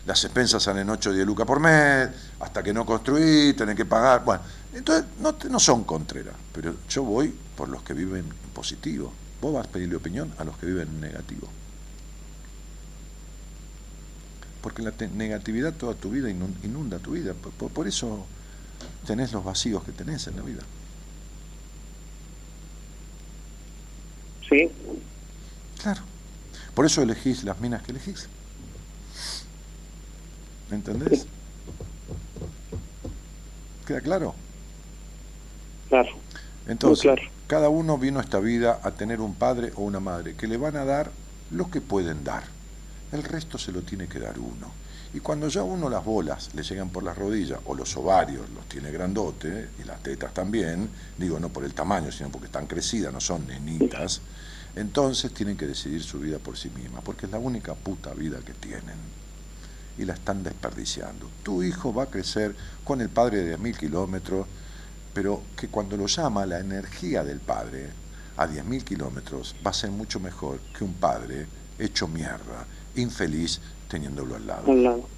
Speaker 2: las expensas salen 8 o 10 lucas por mes, hasta que no construí, tenés que pagar. Bueno, entonces no, no son contreras, pero yo voy por los que viven en positivo. Vos vas a pedirle opinión a los que viven en negativo. Porque la negatividad toda tu vida inun- inunda tu vida. Por- por eso tenés los vacíos que tenés en la vida.
Speaker 6: Sí,
Speaker 2: Claro. Por eso elegís las minas que elegís. ¿Me entendés? ¿Queda claro?
Speaker 6: claro.
Speaker 2: Entonces,
Speaker 6: claro.
Speaker 2: cada uno vino a esta vida a tener un padre o una madre que le van a dar lo que pueden dar. El resto se lo tiene que dar uno. Y cuando ya uno las bolas le llegan por las rodillas, o los ovarios los tiene grandote, y las tetas también, digo no por el tamaño, sino porque están crecidas, no son nenitas, entonces tienen que decidir su vida por sí mismas, porque es la única puta vida que tienen. Y la están desperdiciando. Tu hijo va a crecer con el padre de 10.000 kilómetros, pero que cuando lo llama la energía del padre a 10.000 kilómetros va a ser mucho mejor que un padre hecho mierda, infeliz, teniéndolo al lado.
Speaker 6: Al lado.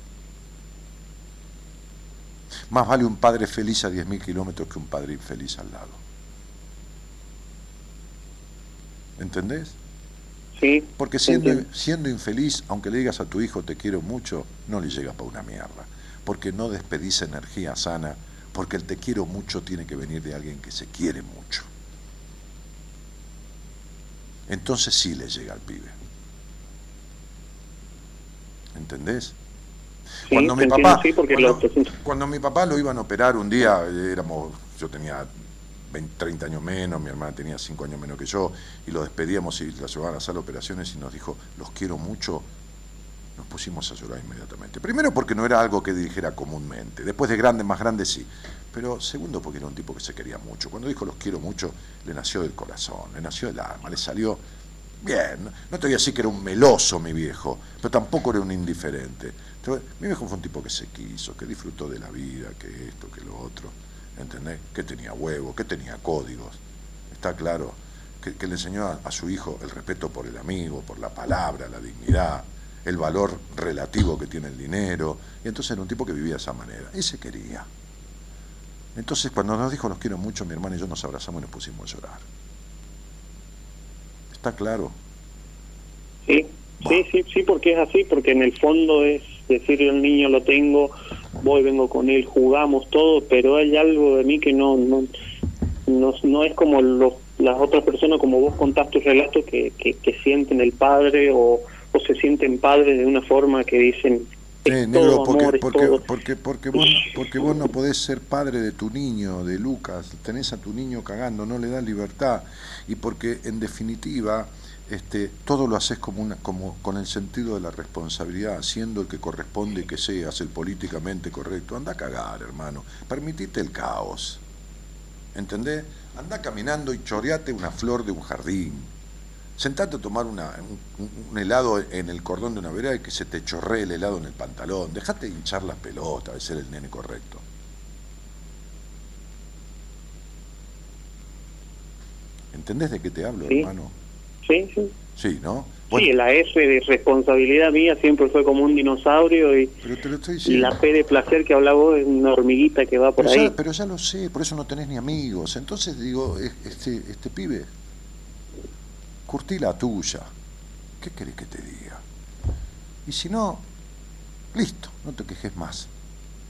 Speaker 2: Más vale un padre feliz a 10.000 kilómetros que un padre infeliz al lado. ¿Entendés?
Speaker 6: Sí.
Speaker 2: Porque siendo, siendo infeliz, aunque le digas a tu hijo te quiero mucho, no le llega para una mierda. Porque no despedís energía sana, porque el te quiero mucho tiene que venir de alguien que se quiere mucho. Entonces sí le llega al pibe. ¿Entendés?
Speaker 6: Sí,
Speaker 2: cuando mi papá
Speaker 6: entiendo, sí, porque
Speaker 2: cuando,
Speaker 6: lo-
Speaker 2: cuando mi papá lo iban a operar un día éramos yo tenía 20, 30 años menos mi hermana tenía 5 años menos que yo y lo despedíamos y la llevaban a la sala de operaciones y nos dijo los quiero mucho nos pusimos a llorar inmediatamente. Primero porque no era algo que dijera comúnmente después de grande más grande sí pero segundo porque era un tipo que se quería mucho. Cuando dijo los quiero mucho le nació del corazón le nació del alma le salió Bien, no te voy a decir que era un meloso mi viejo, pero tampoco era un indiferente. Mi viejo fue un tipo que se quiso, que disfrutó de la vida, que esto, que lo otro, ¿entendés? Que tenía huevos, que tenía códigos. Está claro, que, le enseñó a, su hijo el respeto por el amigo, por la palabra, la dignidad, el valor relativo que tiene el dinero. Y entonces era un tipo que vivía de esa manera. Y se quería. Entonces, cuando nos dijo los quiero mucho, mi hermana y yo nos abrazamos y nos pusimos a llorar. ¿Está claro?
Speaker 6: Sí, sí, sí, sí, porque es así, porque en el fondo es decir, el niño lo tengo, voy, vengo con él, jugamos todo, pero hay algo de mí que no no, no, no es como los, las otras personas, como vos contás tus relatos, que, que, que sienten el padre o, o se sienten padres de una forma que dicen,
Speaker 2: Eh, negro, porque,
Speaker 6: amor,
Speaker 2: porque,
Speaker 6: todo.
Speaker 2: porque, porque, vos, porque vos no podés ser padre de tu niño, de Lucas, tenés a tu niño cagando, no le das libertad, y porque en definitiva este, todo lo haces como una, como con el sentido de la responsabilidad, siendo el que corresponde que seas el políticamente correcto. Anda a cagar, hermano, permitite el caos, ¿entendés? Anda caminando y choreate una flor de un jardín. Sentate a tomar una, un, un helado en el cordón de una vereda y que se te chorree el helado en el pantalón. Dejate de hinchar las pelotas, de ser el nene correcto. ¿Entendés de qué te hablo,
Speaker 6: Sí.
Speaker 2: hermano?
Speaker 6: Sí, sí.
Speaker 2: Sí, ¿no?
Speaker 6: Sí, la F de responsabilidad mía siempre fue como un dinosaurio y,
Speaker 2: pero te lo estoy
Speaker 6: y la P de placer que hablaba vos es una hormiguita que va por
Speaker 2: Pero
Speaker 6: ahí.
Speaker 2: ya, pero ya lo sé, por eso no tenés ni amigos. Entonces digo, es- este, este pibe, curtí la tuya. ¿Qué querés que te diga? Y si no, listo, no te quejes más.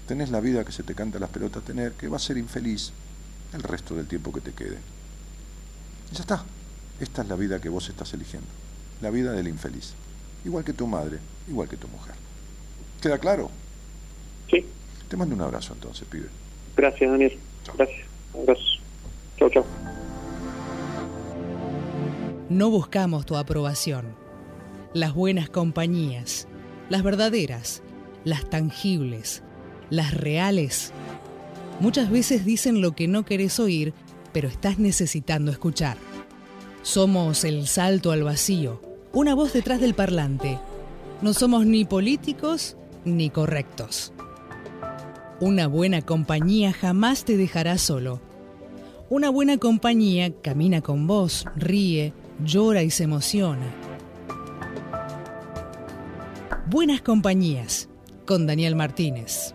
Speaker 2: Tenés la vida que se te canta las pelotas tener, que va a ser infeliz el resto del tiempo que te quede. Y ya está. Esta es la vida que vos estás eligiendo. La vida del infeliz. Igual que tu madre, igual que tu mujer. ¿Queda claro?
Speaker 6: Sí,
Speaker 2: Te mando un abrazo entonces, pibe.
Speaker 6: gracias Daniel.
Speaker 2: Chao.
Speaker 6: Gracias. Abrazos. Chau, chau.
Speaker 4: No buscamos tu aprobación. Las buenas compañías, las verdaderas, las tangibles, las reales, muchas veces dicen lo que no querés oír, pero estás necesitando escuchar. Somos el salto al vacío, una voz detrás del parlante. No somos ni políticos ni correctos. Una buena compañía jamás te dejará solo. Una buena compañía camina con vos, ríe, llora y se emociona. Buenas compañías con Daniel Martínez.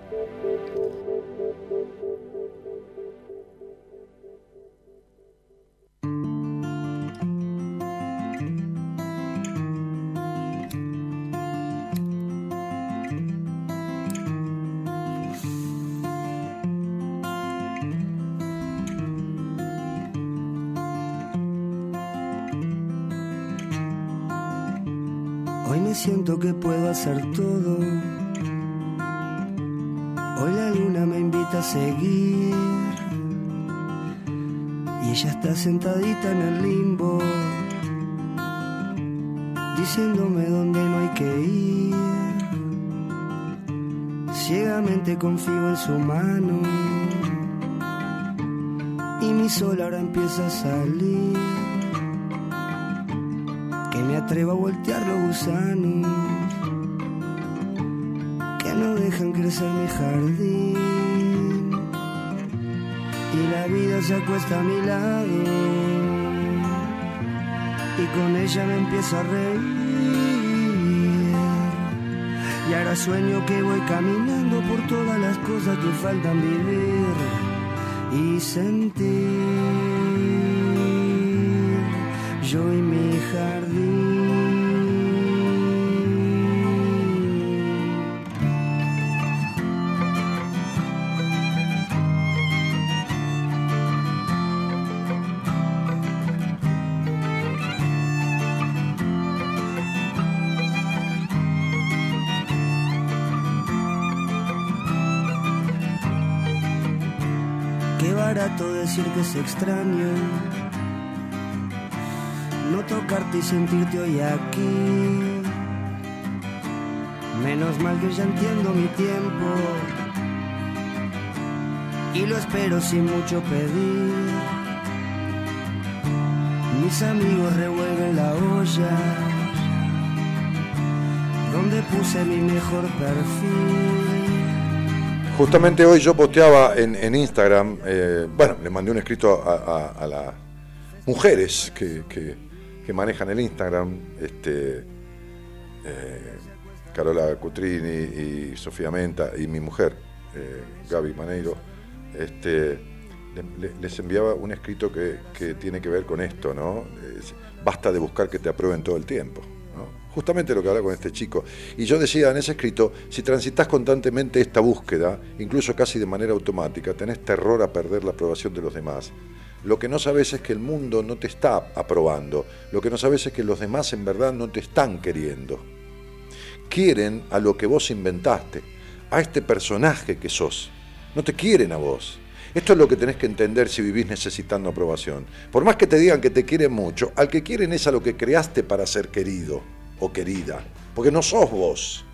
Speaker 7: Siento que puedo hacer todo. Hoy la luna me invita a seguir. Y ella está sentadita en el limbo. diciéndome dónde no hay que ir. Ciegamente confío en su mano y mi sol ahora empieza a salir. Atrevo a voltear los gusanos que no dejan crecer mi jardín. Y la vida se acuesta a mi lado y con ella me empiezo a reír. Y ahora sueño que voy caminando por todas las cosas que faltan vivir y sentir. Yo y mi jardín. Decir que es extraño no tocarte y sentirte hoy aquí. Menos mal que ya entiendo mi tiempo y lo espero sin mucho pedir. Mis amigos revuelven la olla donde puse mi mejor perfil.
Speaker 2: Justamente hoy yo posteaba en, en Instagram, eh, bueno, le mandé un escrito a, las mujeres que, que- manejan el Instagram, este, eh, Carola Cutrini y Sofía Menta y mi mujer, eh, Gaby Maneiro, este, le- le- les enviaba un escrito que, que tiene que ver con esto, ¿no? Basta de buscar que te aprueben todo el tiempo. Justamente lo que habla con este chico. Y yo decía en ese escrito, si transitas constantemente esta búsqueda, incluso casi de manera automática, tenés terror a perder la aprobación de los demás. Lo que no sabes es que el mundo no te está aprobando. Lo que no sabes es que los demás en verdad no te están queriendo. Quieren a lo que vos inventaste, a este personaje que sos. No te quieren a vos. Esto es lo que tenés que entender si vivís necesitando aprobación. Por más que te digan que te quieren mucho, al que quieren es a lo que creaste para ser querido o querida. Porque no sos vos.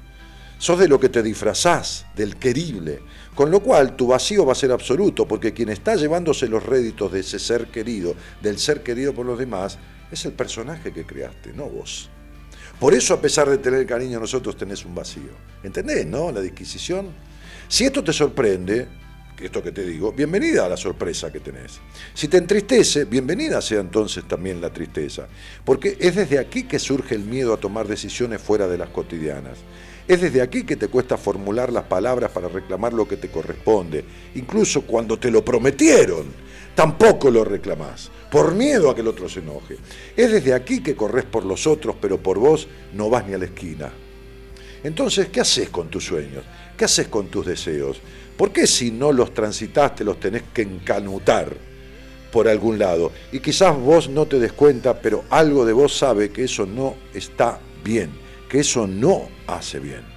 Speaker 2: Sos de lo que te disfrazás, del querible. Con lo cual tu vacío va a ser absoluto, porque quien está llevándose los réditos de ese ser querido, del ser querido por los demás, es el personaje que creaste, no vos. Por eso, a pesar de tener cariño nosotros, tenés un vacío. ¿Entendés, no? La disquisición. Si esto te sorprende, esto que te digo, bienvenida a la sorpresa que tenés. Si te entristece, bienvenida sea entonces también la tristeza. Porque es desde aquí que surge el miedo a tomar decisiones fuera de las cotidianas. Es desde aquí que te cuesta formular las palabras para reclamar lo que te corresponde. Incluso cuando te lo prometieron, tampoco lo reclamás, por miedo a que el otro se enoje. Es desde aquí que corres por los otros, pero por vos no vas ni a la esquina. Entonces, ¿qué haces con tus sueños? ¿Qué haces con tus deseos? ¿Por qué si no los transitaste los tenés que encanutar por algún lado? Y quizás vos no te des cuenta, pero algo de vos sabe que eso no está bien, que eso no hace bien.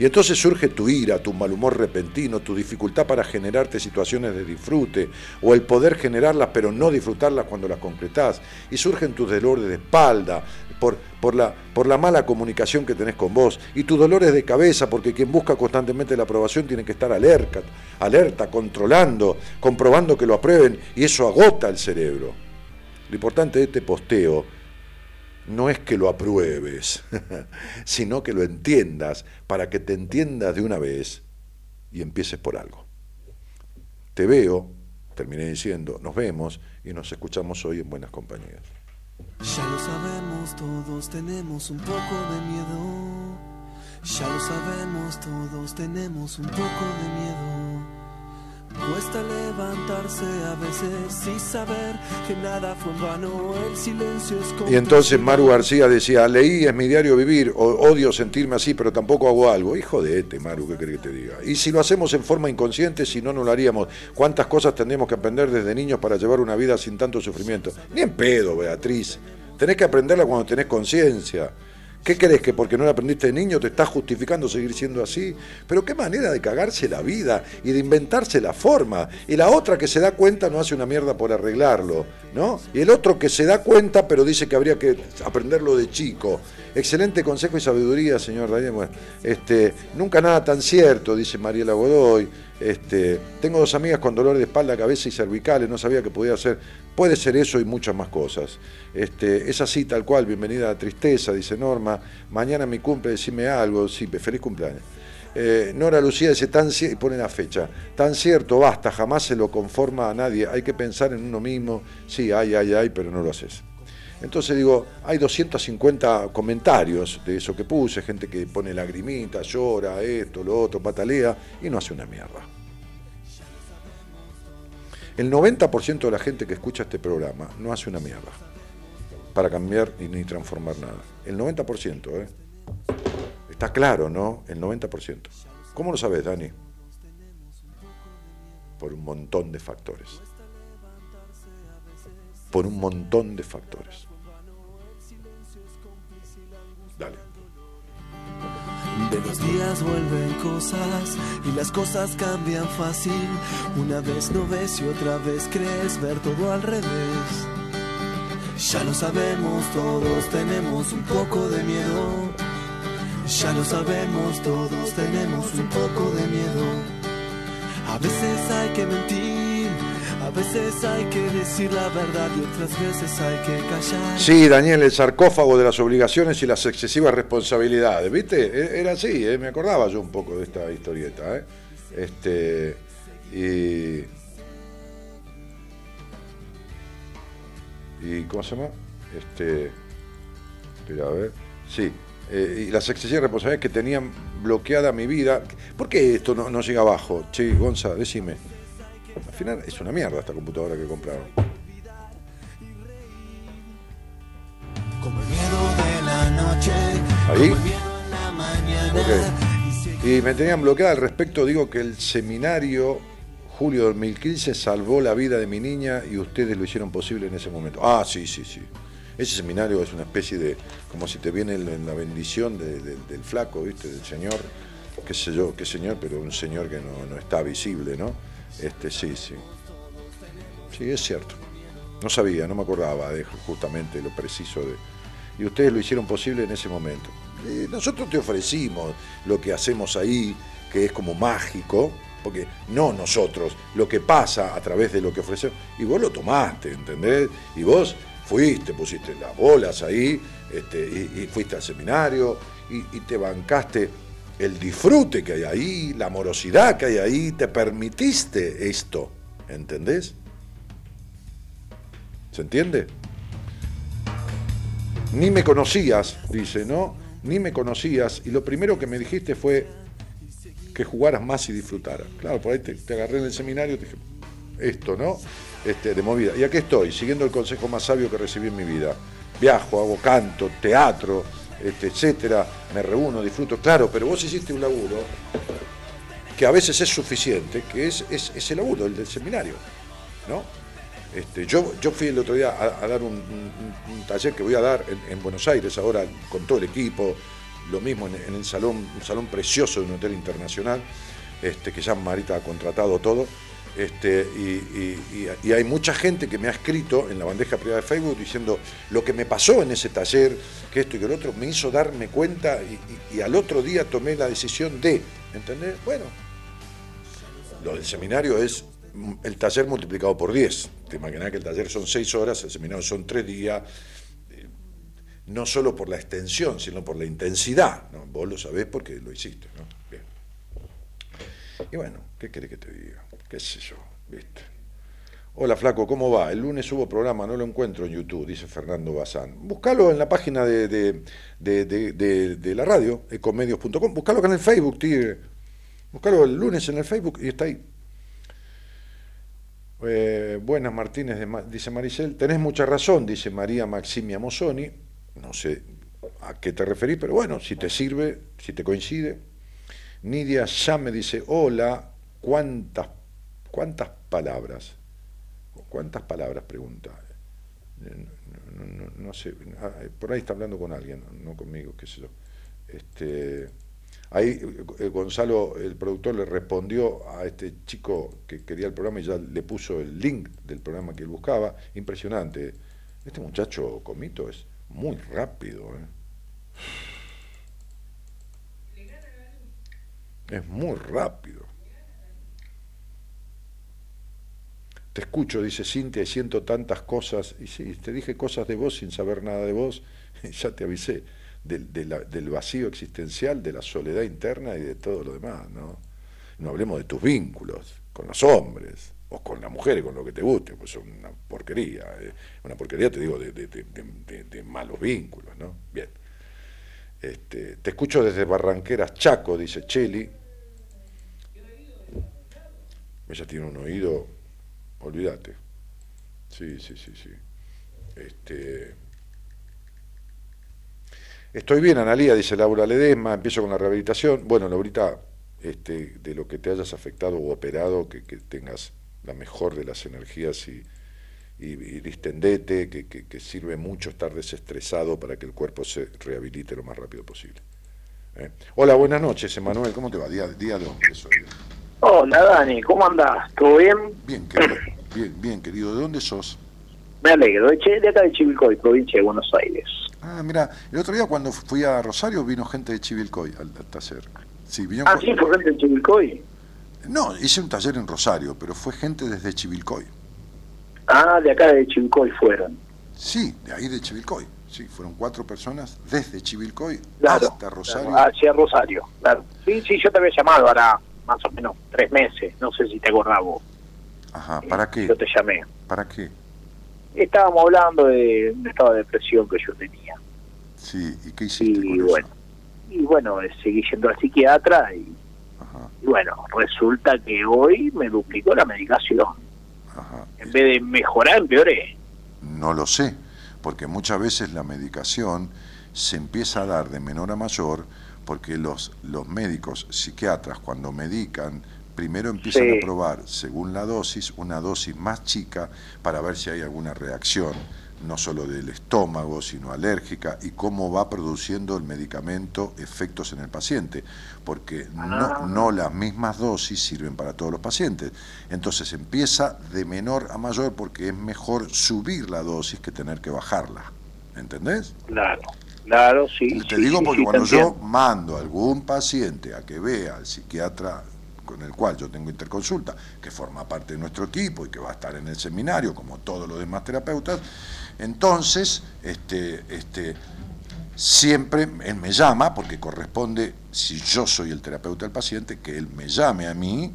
Speaker 2: Y entonces surge tu ira, tu mal humor repentino, tu dificultad para generarte situaciones de disfrute, o el poder generarlas pero no disfrutarlas cuando las concretás. Y surgen tus dolores de espalda por, por, la, por la mala comunicación que tenés con vos, y tus dolores de cabeza, porque quien busca constantemente la aprobación tiene que estar alerta, alerta, controlando, comprobando que lo aprueben, y eso agota el cerebro. Lo importante de este posteo no es que lo apruebes, sino que lo entiendas para que te entiendas de una vez y empieces por algo. Te veo, terminé diciendo, nos vemos y nos escuchamos hoy en buenas compañías.
Speaker 1: Ya lo sabemos, todos tenemos un poco de miedo. Ya lo sabemos, todos tenemos un poco de miedo. Cuesta levantarse a veces y saber que nada fue en vano, el silencio es
Speaker 2: Y entonces Maru García decía, leí es mi diario vivir, o, odio sentirme así, pero tampoco hago algo. Hijo de este, Maru, ¿qué crees que te diga? Y si lo hacemos en forma inconsciente, si no, no lo haríamos. ¿Cuántas cosas tendríamos que aprender desde niños para llevar una vida sin tanto sufrimiento? Ni en pedo, Beatriz. Tenés que aprenderla cuando tenés conciencia. ¿Qué crees que porque no lo aprendiste de niño te estás justificando seguir siendo así? Pero qué manera de cagarse la vida y de inventarse la forma. Y la otra que se da cuenta no hace una mierda por arreglarlo, ¿no? Y el otro que se da cuenta pero dice que habría que aprenderlo de chico. Excelente consejo y sabiduría, señor Daniel. Este, nunca nada tan cierto, dice Mariela Godoy. Este, tengo dos amigas con dolor de espalda, cabeza y cervicales, no sabía que podía ser. Puede ser eso y muchas más cosas. Este, es así, tal cual, bienvenida a la tristeza, dice Norma. Mañana mi cumple, decime algo. Sí, feliz cumpleaños. Eh, Nora Lucía dice, tan y pone la fecha, tan cierto, basta, jamás se lo conforma a nadie, hay que pensar en uno mismo, sí, hay, hay, hay, pero no lo haces. Entonces digo, hay 250 comentarios de eso que puse, gente que pone lagrimita, llora, esto, lo otro, patalea, y no hace una mierda. El 90% de la gente que escucha este programa no hace una mierda para cambiar ni transformar nada. El 90%, ¿eh? Está claro, ¿no? El 90%. ¿Cómo lo sabes, Dani? Por un montón de factores. Por un montón de factores.
Speaker 8: De los días vuelven cosas y las cosas cambian fácil. Una vez no ves y otra vez crees ver todo al revés. Ya lo sabemos, todos tenemos un poco de miedo. Ya lo sabemos, todos tenemos un poco de miedo. A veces hay que mentir, veces hay que decir la verdad y otras veces hay que callar.
Speaker 2: Sí, Daniel, el sarcófago de las obligaciones y las excesivas responsabilidades, ¿viste? E- Era así, ¿eh? me acordaba yo un poco de esta historieta, ¿eh? Este, y, y ¿cómo se llama? Este, espera, a ver, sí, eh, y las excesivas responsabilidades que tenían bloqueada mi vida. ¿Por qué esto no, no llega abajo? Che, Gonza, decime. Al final es una mierda esta computadora que compraron.
Speaker 8: Como el miedo de la noche,
Speaker 2: ¿Ahí?
Speaker 8: como el miedo en la mañana.
Speaker 2: Ok. Y me tenían bloqueada al respecto, digo que el seminario julio 2015 salvó la vida de mi niña y ustedes lo hicieron posible en ese momento. Ah, sí, sí, sí. Ese seminario es una especie de, como si te viene la la bendición de- de- del flaco, ¿viste? Del Señor, qué sé yo, qué Señor, pero un Señor que no, no está visible, ¿no? Este, sí, sí. Sí, es cierto. No sabía, no me acordaba de justamente lo preciso de... Y ustedes lo hicieron posible en ese momento. Nosotros te ofrecimos lo que hacemos ahí, que es como mágico, porque no nosotros, lo que pasa a través de lo que ofrecemos, y vos lo tomaste, ¿entendés? Y vos fuiste, pusiste las bolas ahí, este, y, fuiste al seminario, y te bancaste el disfrute que hay ahí, la amorosidad que hay ahí, te permitiste esto, ¿entendés? ¿Se entiende? Ni me conocías, dice, ¿no? Ni me conocías, y lo primero que me dijiste fue que jugaras más y disfrutaras. Claro, por ahí te, te agarré en el seminario y te dije, esto, ¿no? Este, de movida. Y aquí estoy, siguiendo el consejo más sabio que recibí en mi vida. Viajo, hago canto, teatro, este, etcétera, me reúno, disfruto. Claro, pero vos hiciste un laburo que a veces es suficiente, que es, es, es el laburo, el del seminario, ¿no? Este, yo, yo fui el otro día a, dar un, taller que voy a dar en, en Buenos Aires ahora con todo el equipo, lo mismo en, en el salón, un salón precioso de un hotel internacional, este, que ya Marita ha contratado todo. Este, y, hay mucha gente que me ha escrito en la bandeja privada de Facebook diciendo lo que me pasó en ese taller, que esto y que lo otro, me hizo darme cuenta y, al otro día tomé la decisión de, ¿entendés? Bueno, lo del seminario es el taller multiplicado por 10. Te imaginas que el taller son 6 horas, el seminario son 3 días, eh, no solo por la extensión, sino por la intensidad. ¿no? Vos lo sabés porque lo hiciste. ¿no? Bien. Y bueno, ¿qué querés que te diga? ¿Qué sé yo? ¿Viste? Hola Flaco, ¿cómo va? El lunes hubo programa, no lo encuentro en YouTube, dice Fernando Bazán. Búscalo en la página de, de, de- la radio, ecomedios.com. Búscalo acá en el Facebook, tigre. Búscalo el lunes en el Facebook y está ahí. Eh, buenas Martínez, dice Maricel. Tenés mucha razón, dice María Maximia Mosoni. No sé a qué te referís, pero bueno, si te sirve, si te coincide. Nidia ya dice, hola, ¿cuántas, cuántas palabras? ¿Cuántas palabras? Pregunta. Eh, No, sé, ah, por ahí está hablando con alguien, no conmigo, qué sé yo. Este, ahí eh, Gonzalo, el productor, le respondió a este chico que quería el programa y ya le puso el link del programa que él buscaba. Impresionante. Este muchacho Comito es muy rápido. ¿eh? Es muy rápido. Te escucho, dice Cintia, y siento tantas cosas. Y sí, te dije cosas de vos sin saber nada de vos. ya te avisé del, del vacío existencial, de la soledad interna y de todo lo demás. No, no hablemos de tus vínculos con los hombres o con las mujeres, con lo que te guste, pues son una porquería. eh. Una porquería, te digo, de- de- de malos vínculos. ¿no? Bien. Este, te escucho desde Barranqueras, Chaco, dice Cheli. Ella tiene un oído, olvídate. Sí, sí, sí, sí. Este, estoy bien, Analía, dice Laura Ledesma, empiezo con la rehabilitación. Bueno, Laurita, este, de lo que te hayas afectado o operado, que, que tengas la mejor de las energías y, y, distendete, que, que- sirve mucho estar desestresado para que el cuerpo se rehabilite lo más rápido posible. ¿eh? Hola, buenas noches, Emanuel, ¿cómo te va? Día, día de.
Speaker 9: Hola Dani, ¿cómo andás? ¿Todo bien?
Speaker 2: Bien, querido, bien, bien, querido. ¿De dónde sos?
Speaker 9: Me alegro, de, acá de Chivilcoy, provincia de Buenos Aires.
Speaker 2: Ah, mira, el otro día cuando fui a Rosario vino gente de Chivilcoy al, al taller. Sí, vino
Speaker 9: Ah, sí, por gente de Chivilcoy.
Speaker 2: No, hice un taller en Rosario, pero fue gente desde Chivilcoy.
Speaker 9: Ah, de acá de Chivilcoy fueron.
Speaker 2: Sí, de ahí de Chivilcoy. Sí, fueron cuatro personas desde Chivilcoy
Speaker 9: Claro,
Speaker 2: hasta Rosario.
Speaker 9: Claro, hacia Rosario, claro. Sí, sí, yo te había llamado ahora más o menos tres meses, no sé si te acordás vos.
Speaker 2: Ajá, ¿para qué?
Speaker 9: Yo te llamé.
Speaker 2: ¿Para qué?
Speaker 9: Estábamos hablando de un estado de depresión que yo tenía.
Speaker 2: Sí, ¿y qué hiciste
Speaker 9: Y
Speaker 2: con eso?
Speaker 9: bueno, y bueno, eh, seguí yendo al psiquiatra y,
Speaker 2: Ajá,
Speaker 9: y bueno, resulta que hoy me duplicó la medicación.
Speaker 2: ajá.
Speaker 9: En vez de mejorar, empeoré.
Speaker 2: No lo sé, porque muchas veces la medicación se empieza a dar de menor a mayor porque los, los médicos psiquiatras cuando medican primero empiezan
Speaker 9: Sí.
Speaker 2: a probar según la dosis una dosis más chica para ver si hay alguna reacción no solo del estómago sino alérgica y cómo va produciendo el medicamento efectos en el paciente porque no,
Speaker 9: Ah.
Speaker 2: no las mismas dosis sirven para todos los pacientes entonces empieza de menor a mayor porque es mejor subir la dosis que tener que bajarla ¿entendés?
Speaker 9: Claro, claro, sí.
Speaker 2: Te
Speaker 9: sí,
Speaker 2: digo porque
Speaker 9: sí,
Speaker 2: cuando yo mando a algún paciente a que vea al psiquiatra con el cual yo tengo interconsulta, que forma parte de nuestro equipo y que va a estar en el seminario, como todos los demás terapeutas, entonces este, este, siempre él me llama, porque corresponde, si yo soy el terapeuta del paciente, que él me llame a mí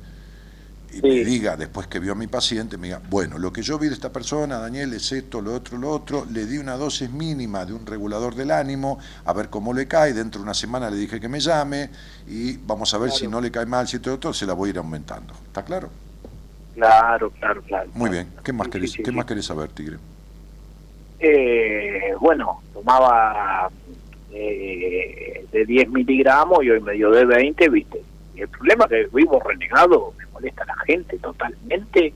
Speaker 2: y me diga, después que vio a mi paciente, me diga, bueno, lo que yo vi de esta persona, Daniel, es esto, lo otro, lo otro, le di una dosis mínima de un regulador del ánimo, a ver cómo le cae, dentro de una semana le dije que me llame y vamos a ver si no le cae mal, si todo otro, se la voy a ir aumentando. ¿Está claro?
Speaker 9: Claro, claro, claro.
Speaker 2: Muy bien. ¿Qué más
Speaker 9: Sí,
Speaker 2: querés,
Speaker 9: sí,
Speaker 2: ¿qué más querés saber, Tigre?
Speaker 9: Eh, bueno, tomaba eh, de 10 miligramos y hoy me dio de 20, ¿viste? El problema es que vivo renegado, me molesta la gente totalmente.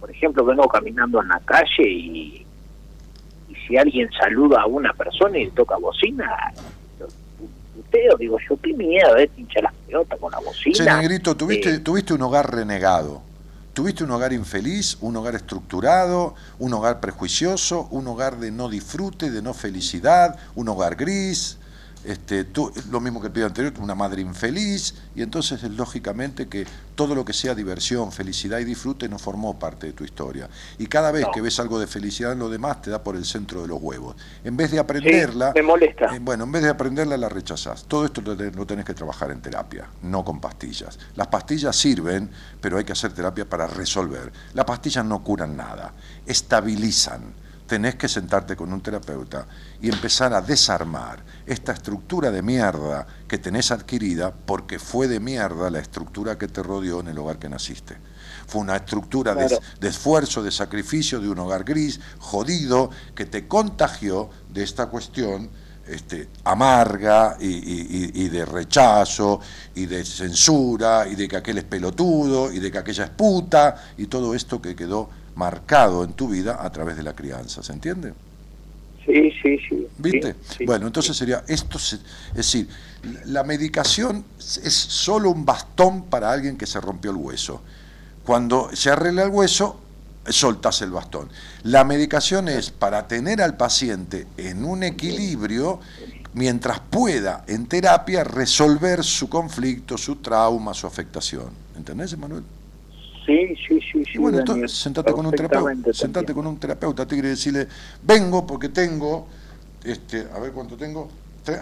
Speaker 9: Por ejemplo, vengo caminando en la calle y, y si alguien saluda a una persona y le toca bocina, puteo, digo yo, qué miedo, eh, hincha las pelotas con la bocina.
Speaker 2: Che, Negrito, tuviste,
Speaker 9: Eh,
Speaker 2: tuviste un hogar renegado. Tuviste un hogar infeliz, un hogar estructurado, un hogar prejuicioso, un hogar de no disfrute, de no felicidad, un hogar gris. Este, tú, lo mismo que el pibe anterior, una madre infeliz, y entonces es lógicamente que todo lo que sea diversión, felicidad y disfrute no formó parte de tu historia. Y cada vez
Speaker 9: No.
Speaker 2: que ves algo de felicidad en lo demás, te da por el centro de los huevos. En vez de aprenderla,
Speaker 9: me molesta.
Speaker 2: eh, bueno, en vez de aprenderla, la rechazás. Todo esto lo, lo tenés que trabajar en terapia, no con pastillas. Las pastillas sirven, pero hay que hacer terapia para resolver. Las pastillas no curan nada, estabilizan. Tenés que sentarte con un terapeuta y empezar a desarmar esta estructura de mierda que tenés adquirida porque fue de mierda la estructura que te rodeó en el hogar que naciste. Fue una estructura de,
Speaker 9: Claro.
Speaker 2: de esfuerzo, de sacrificio, de un hogar gris, jodido, que te contagió de esta cuestión este, amarga y- y de rechazo y de censura y de que aquel es pelotudo y de que aquella es puta y todo esto que quedó marcado en tu vida a través de la crianza, ¿se entiende?
Speaker 9: Sí, sí, sí.
Speaker 2: ¿Viste?
Speaker 9: sí, sí.
Speaker 2: bueno, entonces sería, esto se- es decir, la medicación es solo un bastón para alguien que se rompió el hueso. Cuando se arregla el hueso, soltás el bastón. La medicación es para tener al paciente en un equilibrio mientras pueda en terapia resolver su conflicto, su trauma, su afectación. ¿Entendés, Emanuel?
Speaker 9: Sí, sí, sí, sí.
Speaker 2: Y bueno,
Speaker 9: Daniel,
Speaker 2: entonces sentate con un terapeuta,
Speaker 9: te
Speaker 2: sentate con un terapeuta, tigre, y decirle, vengo porque tengo, este, a ver cuánto tengo,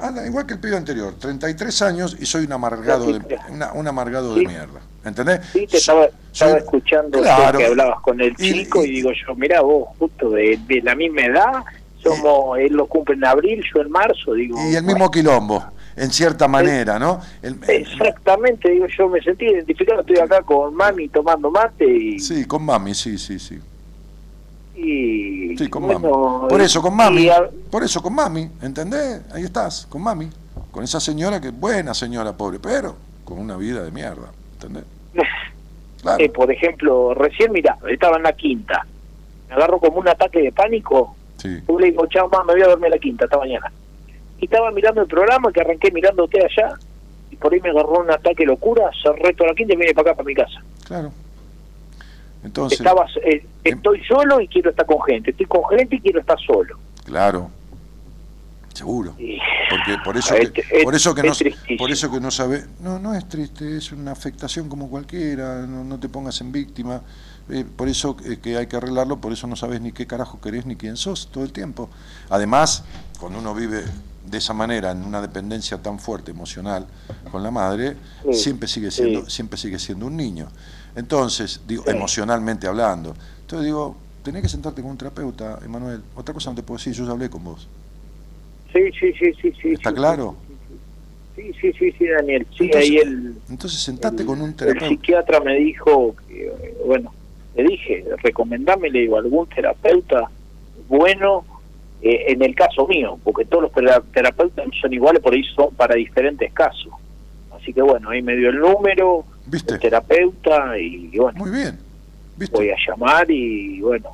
Speaker 2: anda, igual que el pibe anterior, 33 años y soy un amargado de, una- un amargado de mierda, ¿entendés?
Speaker 9: Sí, te estaba, estaba
Speaker 2: Soy-
Speaker 9: escuchando
Speaker 2: Claro.
Speaker 9: que hablabas con el chico y,
Speaker 2: y-
Speaker 9: digo yo, mira vos, justo de, de la misma edad, somos, él lo cumple en abril, yo en marzo, digo.
Speaker 2: Y el mismo quilombo, en cierta manera, ¿no? El-
Speaker 9: Exactamente, digo yo, me sentí identificado, estoy acá con mami tomando mate y...
Speaker 2: sí, con mami, sí, sí, sí.
Speaker 9: y
Speaker 2: Sí, con
Speaker 9: bueno,
Speaker 2: mami. Por eso con mami,
Speaker 9: a-
Speaker 2: por eso con mami, ¿entendés? Ahí estás, con mami. Con esa señora que, buena señora, pobre, pero con una vida de mierda, ¿entendés? Claro.
Speaker 9: eh, por ejemplo, recién, mira, estaba en la quinta, me agarro como un ataque de pánico,
Speaker 2: Sí.
Speaker 9: yo le digo, chao, mamá, me voy a dormir a la quinta, hasta mañana. Y estaba mirando el programa, que arranqué mirándote allá, y por ahí me agarró un ataque locura, cerré toda la quinta y vine para acá, para mi casa.
Speaker 2: Claro. Entonces,
Speaker 9: Estaba, eh, estoy solo y quiero estar con gente, estoy con gente y quiero estar solo.
Speaker 2: claro. Seguro.
Speaker 9: Y-
Speaker 2: Porque por eso
Speaker 9: Es-
Speaker 2: que,
Speaker 9: es-
Speaker 2: por eso que no
Speaker 9: tristísimo.
Speaker 2: por eso que no sabe, no no es triste, es una afectación como cualquiera, no, no te pongas en víctima. Eh, por eso eh, que hay que arreglarlo, por eso no sabes ni qué carajo querés ni quién sos todo el tiempo. Además, cuando uno vive de esa manera en una dependencia tan fuerte emocional con la madre,
Speaker 9: Sí,
Speaker 2: siempre sigue siendo
Speaker 9: sí.
Speaker 2: siempre sigue siendo un niño. Entonces, digo,
Speaker 9: Sí.
Speaker 2: emocionalmente hablando. Entonces digo, tenés que sentarte con un terapeuta, Emanuel. Otra cosa no te puedo decir, yo ya hablé con vos.
Speaker 9: Sí, sí, sí, sí, sí.
Speaker 2: ¿Está claro?
Speaker 9: Sí, sí, sí, sí, Daniel. Sí,
Speaker 2: Entonces,
Speaker 9: ahí el,
Speaker 2: Entonces sentate con un
Speaker 9: el
Speaker 2: terapeuta.
Speaker 9: psiquiatra me dijo, que, eh, bueno, le dije, recomendame, le digo, algún terapeuta bueno eh, en el caso mío, porque todos los tera- terapeutas no son iguales, por ahí son para diferentes casos. Así que bueno, ahí me dio el número,
Speaker 2: ¿Viste?
Speaker 9: el terapeuta, y bueno,
Speaker 2: Muy bien. ¿Viste?
Speaker 9: voy a llamar y bueno.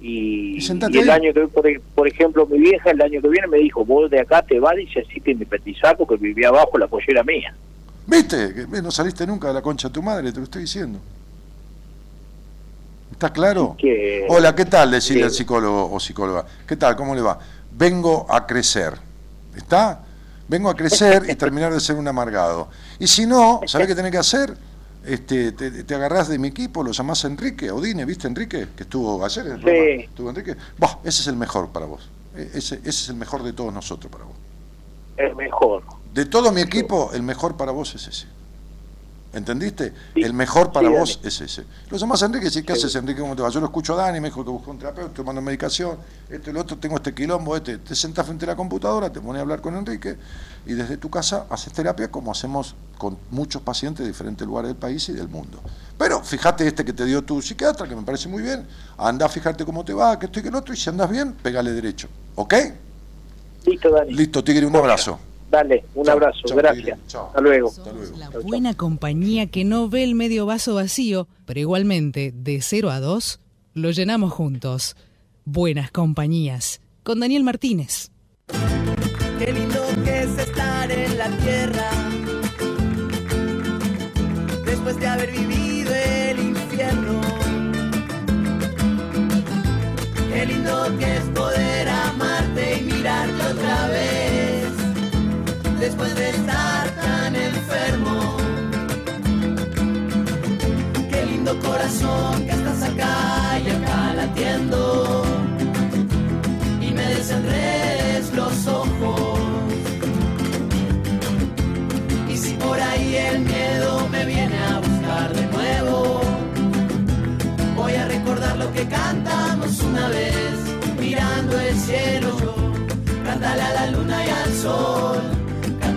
Speaker 9: Y, el año que por, por ejemplo mi vieja el año que viene me dijo vos de acá te vas y se así te independizar porque vivía abajo la pollera mía
Speaker 2: ¿Viste? Que eh, no saliste nunca de la concha de tu madre, te lo estoy diciendo. ¿Está claro?
Speaker 9: que
Speaker 2: Hola, ¿qué tal? Decirle
Speaker 9: Sí.
Speaker 2: al psicólogo o psicóloga. ¿Qué tal? ¿Cómo le va? Vengo a crecer. ¿Está? Vengo a crecer y terminar de ser un amargado. Y si no, ¿sabés qué tenés que hacer? Este, te, te agarrás de mi equipo, lo llamás Enrique, Odine, ¿viste Enrique? Que estuvo ayer en el
Speaker 9: Sí.
Speaker 2: ¿Estuvo Enrique? Bah, ese es el mejor para vos. E- Ese, ese es el mejor de todos nosotros para vos.
Speaker 9: es mejor
Speaker 2: De todo mi equipo, el mejor para vos es ese. ¿Entendiste?
Speaker 9: Sí.
Speaker 2: El mejor para
Speaker 9: Sí,
Speaker 2: vos es ese. Lo llamás a Enrique y decís, ¿qué
Speaker 9: Sí.
Speaker 2: haces Enrique? ¿Cómo te va? Yo lo escucho a Dani, me dijo que buscó un terapeuta, estoy tomando medicación, esto y lo otro, tengo este quilombo, este. Te sentás frente a la computadora, te pones a hablar con Enrique y desde tu casa haces terapia como hacemos con muchos pacientes de diferentes lugares del país y del mundo. Pero fíjate este que te dio tu psiquiatra, que me parece muy bien, anda a fijarte cómo te va, que esto y que el otro, y si andas bien, pegale derecho. ¿Ok?
Speaker 9: listo Dani
Speaker 2: Listo, Tigre, un abrazo.
Speaker 9: Dale un
Speaker 2: Chao,
Speaker 9: abrazo
Speaker 2: chao,
Speaker 9: gracias hasta luego
Speaker 2: Hasta luego.
Speaker 4: La buena compañía que no ve el medio vaso vacío, pero igualmente de 0 a 2, lo llenamos juntos. Buenas compañías. Con Daniel Martínez.
Speaker 10: Qué lindo que es estar en la tierra después de haber vivido el infierno. Qué lindo que es poder después de estar tan enfermo. Qué lindo corazón que estás acá y acá latiendo y me desenredes los ojos. Y si por ahí el miedo me viene a buscar de nuevo, voy a recordar lo que cantamos una vez, mirando el cielo. Cántale a la luna y al sol,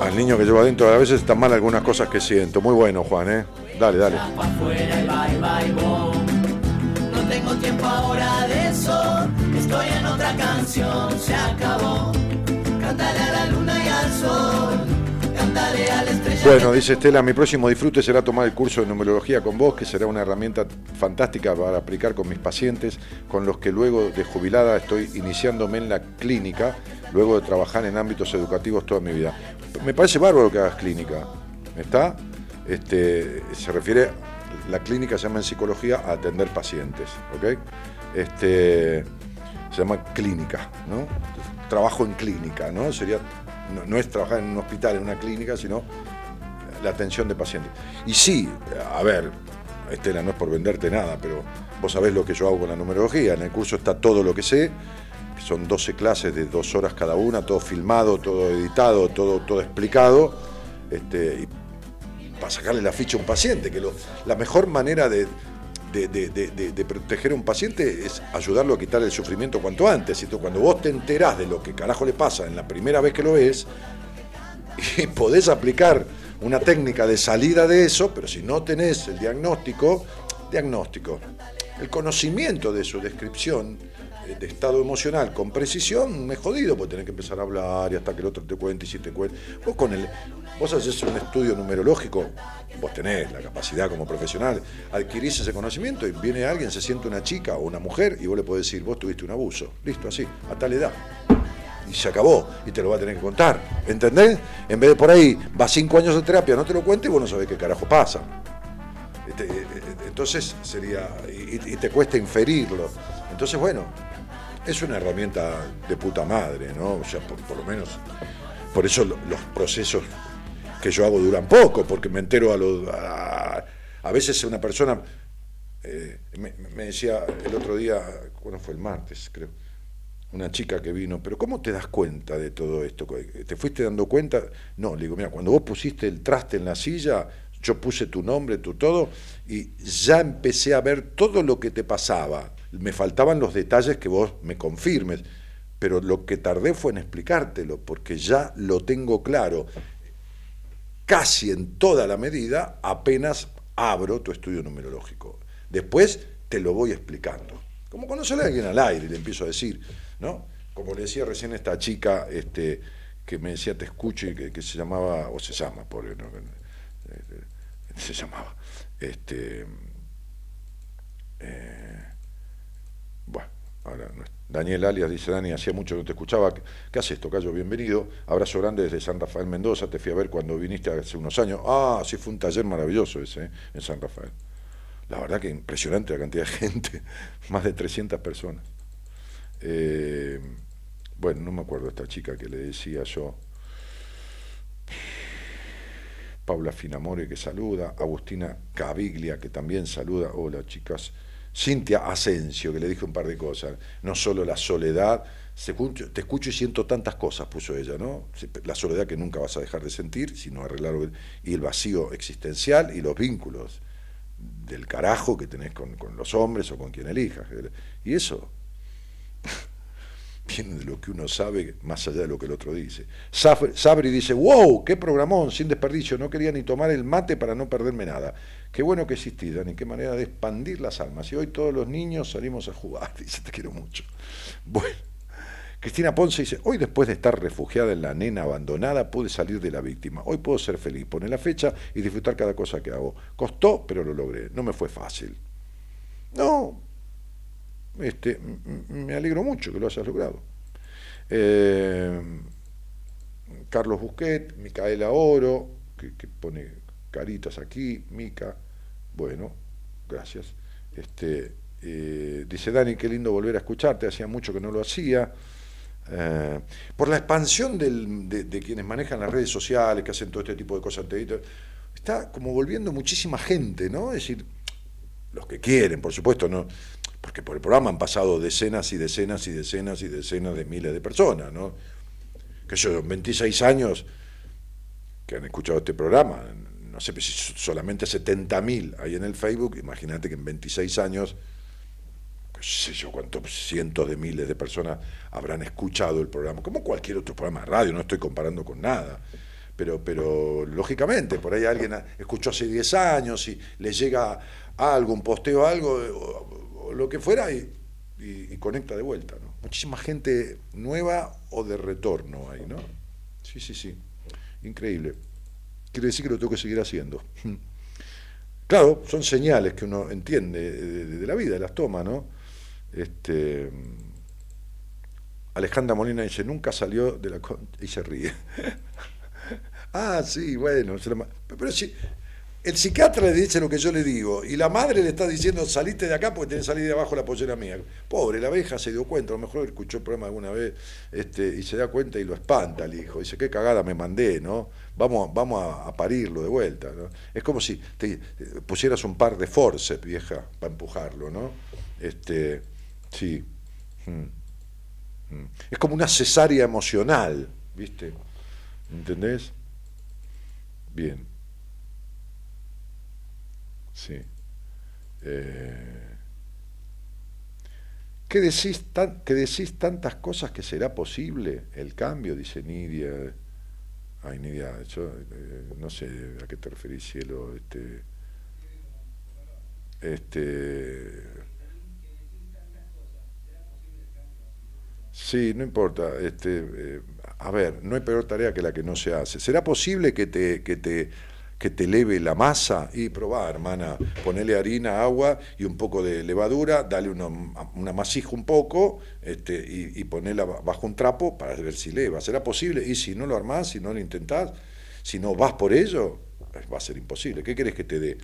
Speaker 2: Al niño que llevo adentro, a veces están mal algunas cosas que siento. Muy bueno, Juan, ¿eh? Dale, dale.
Speaker 10: No tengo tiempo ahora de eso. Estoy en otra canción, se acabó. Cántale a la luna y al sol.
Speaker 2: Bueno, dice Estela, mi próximo disfrute será tomar el curso de numerología con vos, que será una herramienta fantástica para aplicar con mis pacientes, con los que luego de jubilada estoy iniciándome en la clínica, luego de trabajar en ámbitos educativos toda mi vida. Me parece bárbaro que hagas clínica, ¿está? Este, se refiere, la clínica se llama en psicología a atender pacientes, ¿ok? Este, se llama clínica, ¿no? Trabajo en clínica, ¿no? Sería, no, es trabajar en un hospital, en una clínica, sino la atención de pacientes. Y sí, a ver, Estela, no es por venderte nada, pero vos sabés lo que yo hago con la numerología. En el curso está todo lo que sé, que son 12 clases de dos horas cada una, todo filmado, todo editado, todo, todo explicado. Este, para sacarle la ficha a un paciente, que lo- la mejor manera de, de, proteger a un paciente es ayudarlo a quitar el sufrimiento cuanto antes. Entonces, cuando vos te enterás de lo que carajo le pasa en la primera vez que lo ves, y podés aplicar una técnica de salida de eso, pero si no tenés el diagnóstico, diagnóstico, el conocimiento de su descripción de estado emocional con precisión, me jodido, porque tenés que empezar a hablar y hasta que el otro te cuente y si te cuente. Vos con el, vos haces un estudio numerológico, vos tenés la capacidad como profesional, adquirís ese conocimiento y viene alguien, se siente una chica o una mujer y vos le podés decir, vos tuviste un abuso, listo, así, a tal edad y se acabó, y te lo va a tener que contar, ¿entendés? En vez de por ahí, va cinco años de terapia, no te lo cuenta y vos no sabés qué carajo pasa. Este, eh, eh, Entonces sería, y te cuesta inferirlo. Entonces, bueno, es una herramienta de puta madre, ¿no? O sea, por, lo menos, por eso lo- los procesos que yo hago duran poco, porque me entero a los... A, veces una persona, eh, me, me decía el otro día, ¿cuándo fue el martes, creo? una chica que vino, pero ¿cómo te das cuenta de todo esto? ¿Te fuiste dando cuenta? No, le digo, mira, cuando vos pusiste el traste en la silla, yo puse tu nombre, tu todo, y ya empecé a ver todo lo que te pasaba. Me faltaban los detalles que vos me confirmes, pero lo que tardé fue en explicártelo, porque ya lo tengo claro. Casi en toda la medida, apenas abro tu estudio numerológico. Después te lo voy explicando. Como cuando sale alguien al aire y le empiezo a decir, ¿no? Como le decía recién esta chica este, que me decía te escucho y que, que se llamaba, o se llama, pobre, ¿no? Se llamaba, este, eh, bueno, ahora Daniel Alias dice, Dani, hacía mucho que no te escuchaba, ¿qué, qué haces, Tocayo? Bienvenido, abrazo grande desde San Rafael Mendoza, te fui a ver cuando viniste hace unos años, ah, sí, fue un taller maravilloso ese, ¿eh? en San Rafael. La verdad que impresionante la cantidad de gente, más de 300 personas. Eh, bueno, no me acuerdo esta chica que le decía yo. Paula Finamore que saluda, Agustina Caviglia que también saluda, hola chicas, Cintia Asensio que le dije un par de cosas, no solo la soledad, te escucho y siento tantas cosas, puso ella, ¿no? La soledad que nunca vas a dejar de sentir, sino arreglar, y el vacío existencial y los vínculos del carajo que tenés con, con los hombres o con quien elijas. Y eso de lo que uno sabe más allá de lo que el otro dice. Sabri dice, wow, qué programón, sin desperdicio, no quería ni tomar el mate para no perderme nada. Qué bueno que existís, Dani, qué manera de expandir las almas. Y hoy todos los niños salimos a jugar, dice, te quiero mucho. Bueno, Cristina Ponce dice, hoy después de estar refugiada en la nena abandonada, pude salir de la víctima. Hoy puedo ser feliz, poner la fecha y disfrutar cada cosa que hago. Costó, pero lo logré. No me fue fácil. No, este, me alegro mucho que lo hayas logrado. Eh, Carlos Busquet, Micaela Oro, que, pone caritas aquí, Mica, bueno, gracias. Este, eh, dice Dani, qué lindo volver a escucharte, hacía mucho que no lo hacía. Eh, por la expansión de, de quienes manejan las redes sociales, que hacen todo este tipo de cosas, está como volviendo muchísima gente, ¿no? Es decir, los que quieren, por supuesto, no, porque por el programa han pasado decenas y decenas y decenas y decenas de miles de personas, ¿no? Que yo, 26 años que han escuchado este programa, no sé si solamente 70.000 hay en el Facebook, imagínate que en 26 años, qué sé yo, cuántos cientos de miles de personas habrán escuchado el programa, como cualquier otro programa de radio, no estoy comparando con nada. Pero, pero lógicamente, por ahí alguien escuchó hace 10 años y le llega algo, un posteo, algo, lo que fuera, y, y, conecta de vuelta. ¿no? Muchísima gente nueva o de retorno ahí, ¿no? Sí, sí, sí. Increíble. Quiere decir que lo tengo que seguir haciendo. Claro, son señales que uno entiende de, la vida, las toma, ¿no? Este, Alejandra Molina dice, nunca salió de la... y se ríe. ah, sí, bueno, pero sí, el psiquiatra le dice lo que yo le digo y la madre le está diciendo saliste de acá porque tenés que salir de abajo la pollera mía. Pobre, la abeja se dio cuenta, a lo mejor escuchó el programa alguna vez este, y se da cuenta y lo espanta el hijo. Dice, qué cagada me mandé, ¿no? Vamos, vamos a, parirlo de vuelta. ¿no? Es como si te, pusieras un par de forceps, vieja, para empujarlo, ¿no? Este, sí. Mm. Mm. Es como una cesárea emocional, ¿viste? ¿Entendés? Bien. Sí. Eh, ¿qué, decís que decís tantas cosas que será posible el cambio? Dice Nidia. Ay, Nidia, yo eh, no sé a qué te referís, cielo. Este, este, sí, no importa. Este, eh, a ver, no hay peor tarea que la que no se hace. ¿Será posible que te, que te que te leve la masa y probá, hermana, ponele harina, agua y un poco de levadura, dale una, una masija un poco este, y, y ponela bajo un trapo para ver si leva. ¿Será posible? Y si no lo armás, si no lo intentás, si no vas por ello, va a ser imposible. ¿Qué querés que te dé?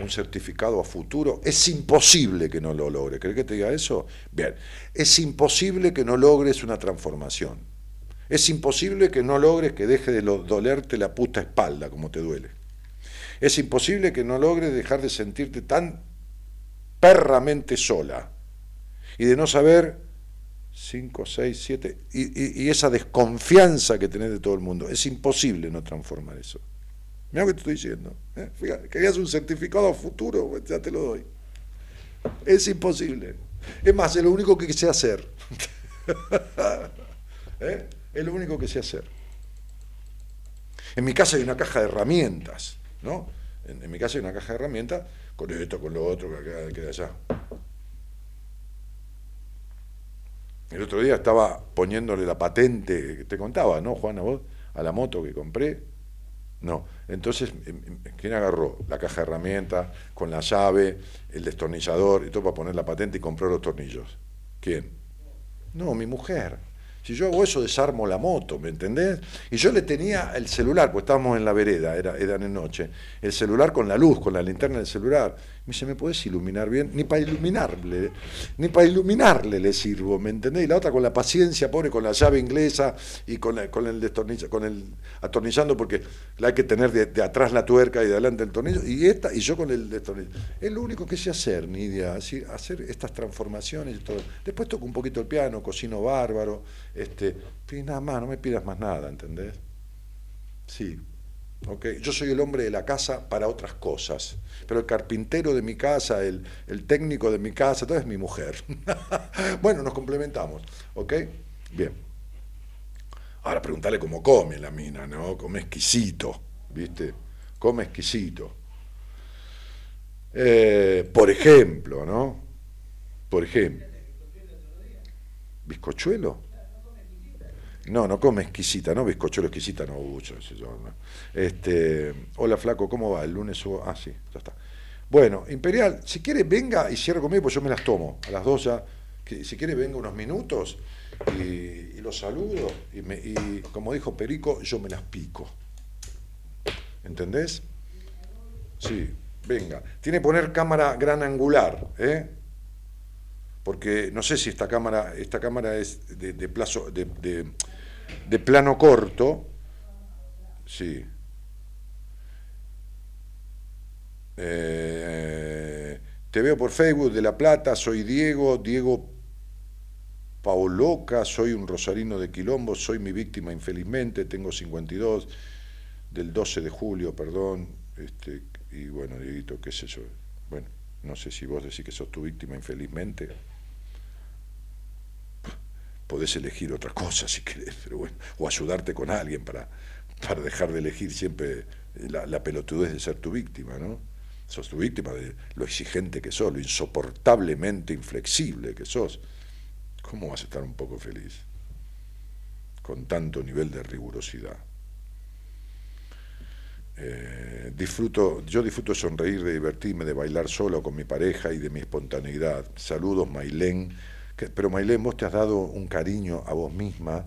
Speaker 2: un certificado a futuro, es imposible que no lo logres. ¿Querés que te diga eso? Bien, es imposible que no logres una transformación. Es imposible que no logres que deje de dolerte la puta espalda como te duele. Es imposible que no logres dejar de sentirte tan perramente sola y de no saber cinco, seis, siete, y, esa desconfianza que tenés de todo el mundo. Es imposible no transformar eso. Mira lo que te estoy diciendo. ¿eh? Fíjate, querías un certificado futuro, pues ya te lo doy. Es imposible. Es más, es lo único que sé hacer. ¿Eh? Es lo único que sé hacer. En mi casa hay una caja de herramientas, ¿no? En, mi casa hay una caja de herramientas con esto, con lo otro, que queda allá. El otro día estaba poniéndole la patente, te contaba, ¿no, Juana, vos? A la moto que compré. No. Entonces, em, em, ¿quién agarró? La caja de herramientas, con la llave, el destornillador y todo para poner la patente y compró los tornillos. ¿Quién? No, mi mujer. Si yo hago eso, desarmo la moto, ¿me entendés? Y yo le tenía el celular, pues estábamos en la vereda, era, era de noche, el celular con la luz, con la linterna del celular. Me dice, ¿me puedes iluminar bien? Ni para iluminarle, ni para iluminarle le sirvo, ¿me entendés? Y la otra con la paciencia, pobre, con la llave inglesa y con, con el con el atornillando, porque la hay que tener de, atrás la tuerca y de adelante el tornillo, y esta, y yo con el destornillo. Es lo único que sé hacer, Nidia, así, hacer estas transformaciones todo. Después toco un poquito el piano, cocino bárbaro, este, y nada más, no me pidas más nada, ¿entendés? Sí. Okay. Yo soy el hombre de la casa para otras cosas, pero el carpintero de mi casa, el, técnico de mi casa, todo es mi mujer. bueno, nos complementamos, ¿ok? Bien. Ahora preguntarle cómo come la mina, ¿no? Come exquisito, ¿viste? Come exquisito. Eh, por ejemplo, ¿no? Por ejemplo. ¿Bizcochuelo? No, no come exquisita, ¿no? Bizcochuelo exquisita, no, mucho, Este, hola flaco, ¿cómo va? El lunes subo. Ah, sí, ya está. Bueno, Imperial, si quiere venga y cierre conmigo, pues yo me las tomo. A las dos ya. Que, si quiere venga unos minutos y, los saludo. Y, como dijo Perico, yo me las pico. ¿Entendés? Sí, venga. Tiene que poner cámara gran angular, ¿eh? Porque no sé si esta cámara, esta cámara es de, plazo, de plano corto, sí. Eh, Te veo por Facebook de La Plata, soy Diego, Diego Paoloca, soy un rosarino de Quilombo, soy mi víctima infelizmente, tengo 52, del 12 de julio, perdón, este, y bueno, Dieguito, qué sé yo, bueno, no sé si vos decís que sos tu víctima infelizmente, podés elegir otra cosa si querés, pero bueno, o ayudarte con alguien para, para dejar de elegir siempre la, la pelotudez de ser tu víctima, ¿no? Sos tu víctima de lo exigente que sos, lo insoportablemente inflexible que sos. ¿Cómo vas a estar un poco feliz con tanto nivel de rigurosidad? Eh, disfruto, yo disfruto sonreír, de divertirme, de bailar solo con mi pareja y de mi espontaneidad. Saludos, Mailén. Pero Mailén, vos te has dado un cariño a vos misma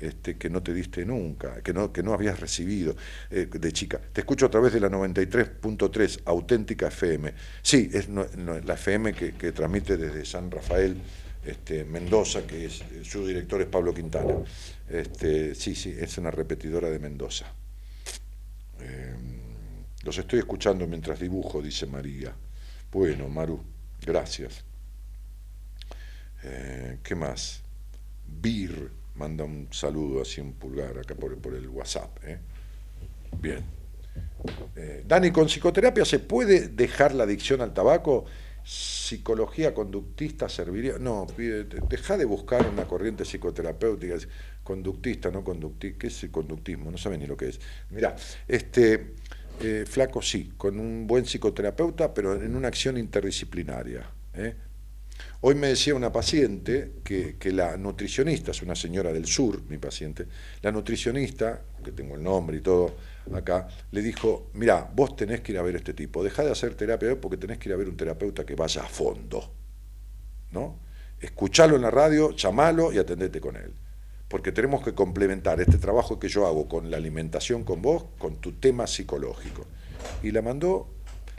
Speaker 2: este, que no te diste nunca, que no, que no habías recibido eh, de chica. Te escucho a través de la 93.3, auténtica FM. Sí, es la FM que, transmite desde San Rafael, este, Mendoza, que es, su director es Pablo Quintana. Este, sí, sí, es una repetidora de Mendoza. Eh, los estoy escuchando mientras dibujo, dice María. Bueno, Maru, gracias. Eh, ¿Qué más? Bir manda un saludo así, un pulgar acá por, el WhatsApp. ¿eh? Bien. Eh, Dani, ¿con psicoterapia se puede dejar la adicción al tabaco? ¿Psicología conductista serviría? No, deja de buscar una corriente psicoterapéutica conductista, no conductista. ¿Qué es el conductismo? No saben ni lo que es. Mirá, este, flaco sí, con un buen psicoterapeuta, pero en una acción interdisciplinaria. ¿eh? Hoy me decía una paciente que, la nutricionista, es una señora del sur, mi paciente, la nutricionista, que tengo el nombre y todo acá, le dijo, mira, vos tenés que ir a ver a este tipo, dejá de hacer terapia porque tenés que ir a ver un terapeuta que vaya a fondo, ¿no? Escuchalo en la radio, llamalo y atendete con él. Porque tenemos que complementar este trabajo que yo hago con la alimentación con vos, con tu tema psicológico. Y la mandó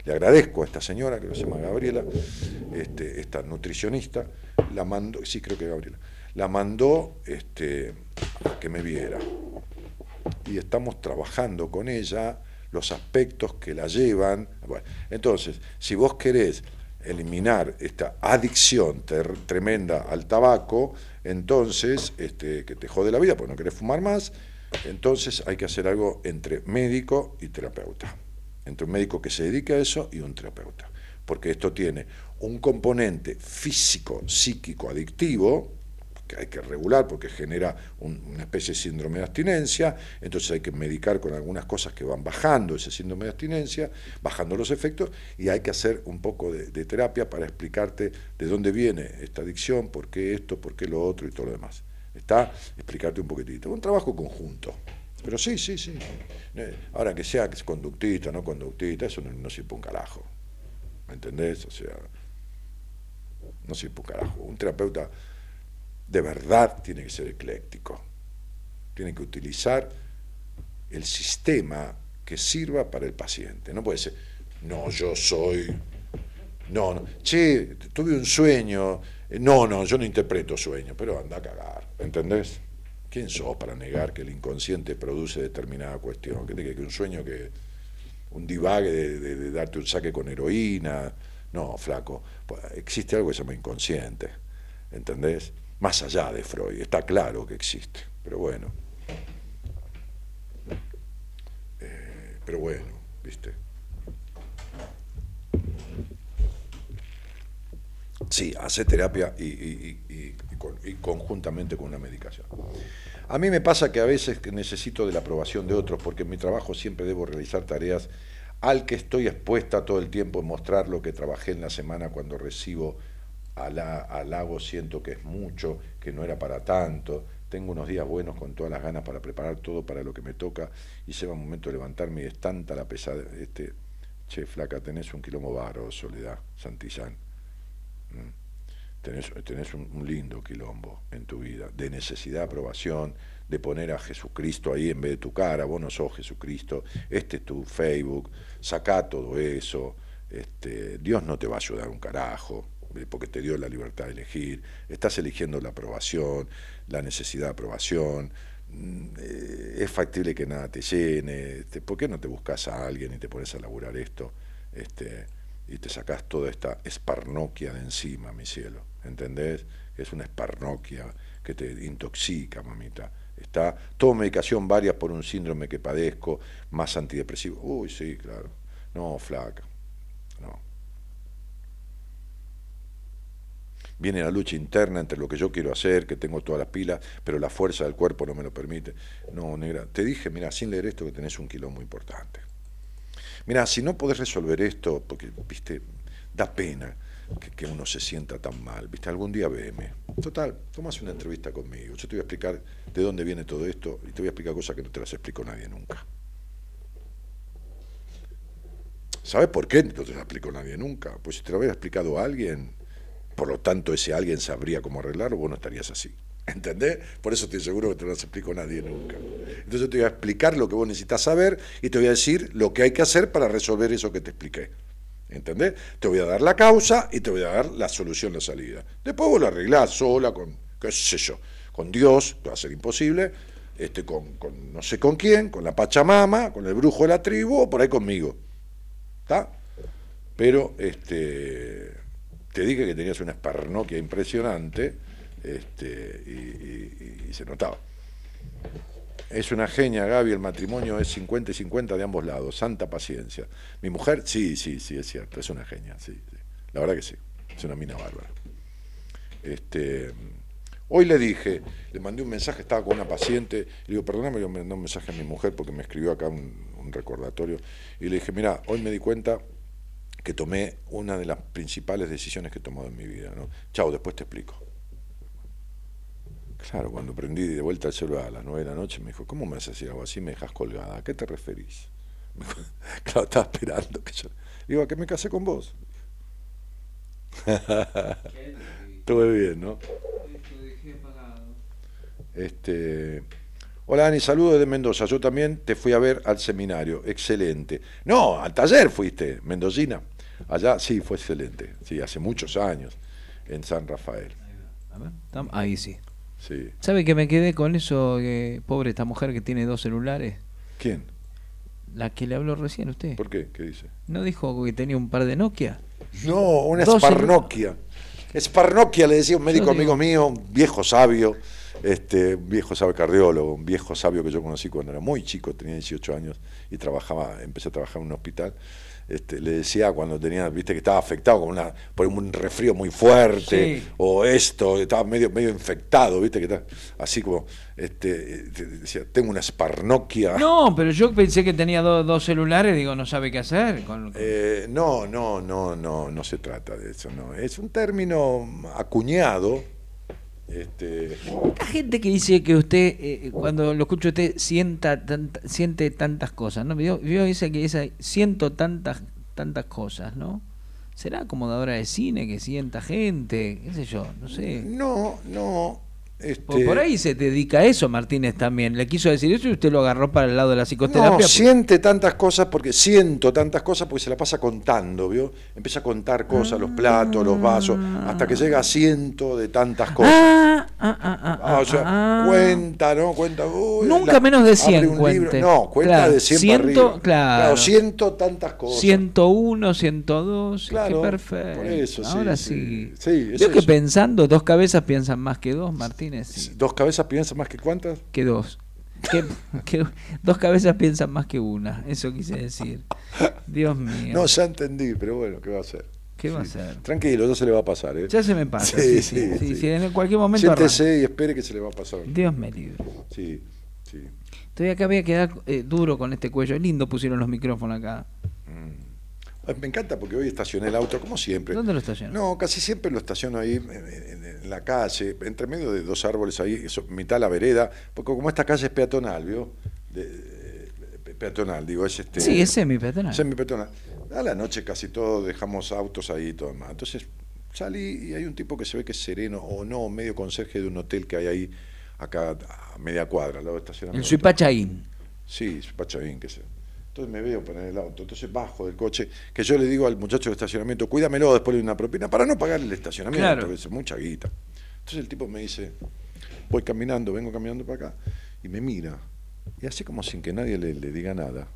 Speaker 2: le agradezco a esta señora que se llama Gabriela, este, esta nutricionista, la mandó, sí creo que Gabriela, la mandó este, a que me viera. Y estamos trabajando con ella los aspectos que la llevan. Entonces, si vos querés eliminar esta adicción tremenda al tabaco, entonces, este, que te jode la vida porque no querés fumar más, entonces hay que hacer algo entre médico y terapeuta entre un médico que se dedica a eso y un terapeuta. Porque esto tiene un componente físico, psíquico, adictivo, que hay que regular porque genera un- una especie de síndrome de abstinencia, entonces hay que medicar con algunas cosas que van bajando ese síndrome de abstinencia, bajando los efectos, y hay que hacer un poco de, de terapia para explicarte de dónde viene esta adicción, por qué esto, por qué lo otro y todo lo demás. Está explicarte un poquitito. Un trabajo conjunto. Pero sí, sí, sí. Eh, Ahora que sea conductista, no conductista, eso no, no sirve un carajo. ¿Me entendés? O sea, no sirve un carajo. Un terapeuta de verdad tiene que ser ecléctico. Tiene que utilizar el sistema que sirva para el paciente. No puede ser, no, yo soy. No, no. Che, tuve un sueño. Eh, No, no, yo no interpreto sueño, pero anda a cagar. ¿Entendés? ¿Quién sos para negar que el inconsciente produce determinada cuestión? ¿Qué te cree que un sueño que un divague de, darte un saque con heroína? No, flaco. Pues, Existe algo que se llama inconsciente, ¿entendés? Más allá de Freud, está claro que existe, pero bueno. Eh, pero bueno, ¿viste? Sí, hace terapia y y conjuntamente con una medicación. A mí me pasa que a veces necesito de la aprobación de otros porque en mi trabajo siempre debo realizar tareas al que estoy expuesta todo el tiempo en mostrar lo que trabajé en la semana cuando recibo ala- halago, siento que es mucho, que no era para tanto. Tengo unos días buenos con todas las ganas para preparar todo para lo que me toca y llega un momento de levantarme y es tanta la pesada. Este, che, flaca, tenés un quilombo varo, Soledad, Santillán. Mm. Tenés, un, lindo quilombo en tu vida, de necesidad de aprobación, de poner a Jesucristo ahí en vez de tu cara, vos no sos Jesucristo, este es tu Facebook, sacá todo eso, este, Dios no te va a ayudar un carajo, eh, porque te dio la libertad de elegir, estás eligiendo la aprobación, la necesidad de aprobación, mm, eh, es factible que nada te llene, este, ¿por qué no te buscas a alguien y te pones a laburar esto? Este, y, te sacás toda esta esparnoquia de encima, mi cielo. ¿Entendés? Es una esparnoquia que te intoxica, mamita. Está toda medicación varia por un síndrome que padezco, más antidepresivo. Uy, sí, claro. No, flaca. No. Viene la lucha interna entre lo que yo quiero hacer, que tengo todas las pilas, pero la fuerza del cuerpo no me lo permite. No, negra, te dije, mira, sin leer esto que tenés un kilo muy importante. Mira, si no podés resolver esto, porque, viste, da pena que, uno se sienta tan mal, viste, algún día veme. Total, tomas una entrevista conmigo, yo te voy a explicar de dónde viene todo esto y te voy a explicar cosas que no te las explico nadie nunca. ¿Sabes por qué no te las explico nadie nunca? Pues si te lo hubiera explicado a alguien, por lo tanto ese alguien sabría cómo arreglarlo, vos no estarías así. ¿Entendés? Por eso estoy seguro que te lo explico nadie nunca. Entonces te voy a explicar lo que vos necesitas saber y te voy a decir lo que hay que hacer para resolver eso que te expliqué. ¿Entendés? Te voy a dar la causa y te voy a dar la solución, la salida. Después vos lo arreglás sola, con, qué sé yo, con Dios, va a ser imposible, este, con, no sé con quién, con la Pachamama, con el brujo de la tribu o por ahí conmigo. ¿Está? Pero este, te dije que tenías una esparnoquia impresionante este, y se notaba. Es una genia, Gaby, el matrimonio es 50 y 50 de ambos lados, santa paciencia. Mi mujer, sí, sí, sí, es cierto, es una genia, sí, sí. La verdad que sí, es una mina bárbara. Este, hoy le dije, le mandé un mensaje, estaba con una paciente, le digo, perdóname, le mandé un mensaje a mi mujer porque me escribió acá un, un recordatorio, y le dije, mira, hoy me di cuenta que tomé una de las principales decisiones que he tomado en mi vida, ¿no? Chao, después te explico. Claro, cuando prendí de vuelta el celular a las nueve de la noche, me dijo, ¿cómo me haces algo así? Me dejas colgada. ¿A qué te referís? Claro, estaba esperando que yo... Digo, ¿a qué me casé con vos? Estuve bien, ¿no? Este... Hola Ani, saludos de Mendoza. Yo también te fui a ver al seminario. Excelente. No, al taller fuiste, Mendocina. Allá sí, fue excelente. Sí, hace muchos años, en San Rafael.
Speaker 3: Ahí sí.
Speaker 2: Sí.
Speaker 3: ¿Sabe que me quedé con eso? que pobre esta mujer que tiene dos celulares.
Speaker 2: ¿Quién?
Speaker 3: La que le habló recién usted.
Speaker 2: ¿Por qué? ¿Qué dice?
Speaker 3: ¿No dijo que tenía un par de Nokia?
Speaker 2: No, una
Speaker 3: Dos
Speaker 2: esparnoquia. Esparnoquia le decía un médico amigo mío, un viejo sabio, este, un viejo sabio cardiólogo, un viejo sabio que yo conocí cuando era muy chico, tenía 18 años y trabajaba, empecé a trabajar en un hospital. Este, le decía cuando tenía, viste que estaba afectado con una, por un resfrío muy fuerte,
Speaker 3: Sí.
Speaker 2: o esto, estaba medio, medio infectado, viste que está así como, este, te decía, tengo una esparnoquia.
Speaker 3: No, pero yo pensé que tenía do- dos celulares, digo, no sabe qué hacer. Con,
Speaker 2: Eh, no, no, no, no, no se trata de eso, no. Es un término acuñado. Este,
Speaker 3: La gente que dice que usted, eh, cuando lo escucho usted, sienta tanta- siente tantas cosas, ¿no? Yo, yo dice que dice, siento tantas, tantas cosas, ¿no? ¿Será acomodadora de cine que sienta gente? ¿Qué sé yo? No sé.
Speaker 2: no, no.
Speaker 3: Por,
Speaker 2: Este,
Speaker 3: por ahí se dedica a eso Martínez también. Le quiso decir eso y usted lo agarró para el lado de la psicoterapia.
Speaker 2: No, siente tantas cosas porque siento tantas cosas porque se la pasa contando, ¿vio? Empieza a contar cosas, los platos, los vasos, hasta que llega a ciento de tantas cosas.
Speaker 3: Ah, ah, ah, ah,
Speaker 2: Ah, o sea,
Speaker 3: ah.
Speaker 2: cuenta, ¿no? Cuenta. uy,
Speaker 3: Nunca
Speaker 2: la-
Speaker 3: menos de 100
Speaker 2: abre un libro.
Speaker 3: cuente.
Speaker 2: No, cuenta
Speaker 3: Claro,
Speaker 2: de 100
Speaker 3: ciento,
Speaker 2: para arriba.
Speaker 3: claro.
Speaker 2: siento tantas cosas.
Speaker 3: 101, 102,
Speaker 2: Claro,
Speaker 3: qué perfecto.
Speaker 2: por eso, sí,
Speaker 3: Ahora
Speaker 2: sí.
Speaker 3: sí.
Speaker 2: Sí, es
Speaker 3: Veo que pensando, dos cabezas piensan más que dos, Martínez. Sí,
Speaker 2: ¿Dos cabezas piensan más que cuántas?
Speaker 3: que dos. Que, que dos cabezas piensan más que una, eso quise decir. Dios mío.
Speaker 2: No, ya entendí, pero bueno, ¿qué va a hacer?
Speaker 3: ¿Qué va a hacer?
Speaker 2: Tranquilo, ya se le va a pasar, ¿eh?
Speaker 3: Ya se me pasa.
Speaker 2: Sí,
Speaker 3: Sí, sí,
Speaker 2: sí,
Speaker 3: en cualquier momento
Speaker 2: Siéntese y espere que se le va a pasar.
Speaker 3: Dios me libre.
Speaker 2: Sí, sí.
Speaker 3: Estoy acá, voy a quedar eh, duro con este cuello. Lindo pusieron los micrófonos acá.
Speaker 2: Ay, Me encanta porque hoy estacioné el auto, como siempre.
Speaker 3: ¿Dónde lo estacionó?
Speaker 2: No, casi siempre lo estaciono ahí en, en- en la calle, entre medio de dos árboles ahí, eso, mitad de la vereda, porque como esta calle es peatonal, ¿vio? De- de- peatonal, digo, es este.
Speaker 3: Sí, es semi-peatonal.
Speaker 2: Semi-peatonal. A la noche casi todos dejamos autos ahí y todo más. Entonces salí y hay un tipo que se ve que es sereno o no, medio conserje de un hotel que hay ahí, acá a media cuadra, al lado de estacionamiento.
Speaker 3: Suipachaín.
Speaker 2: Sí, Pachavín, que sé. Entonces me veo poner el auto, entonces bajo del coche, que yo le digo al muchacho del estacionamiento, cuídamelo después de una propina, para no pagar el estacionamiento,
Speaker 3: Claro.
Speaker 2: que es mucha guita. Entonces el tipo me dice, voy caminando, vengo caminando para acá, y me mira, y así como sin que nadie le, le diga nada.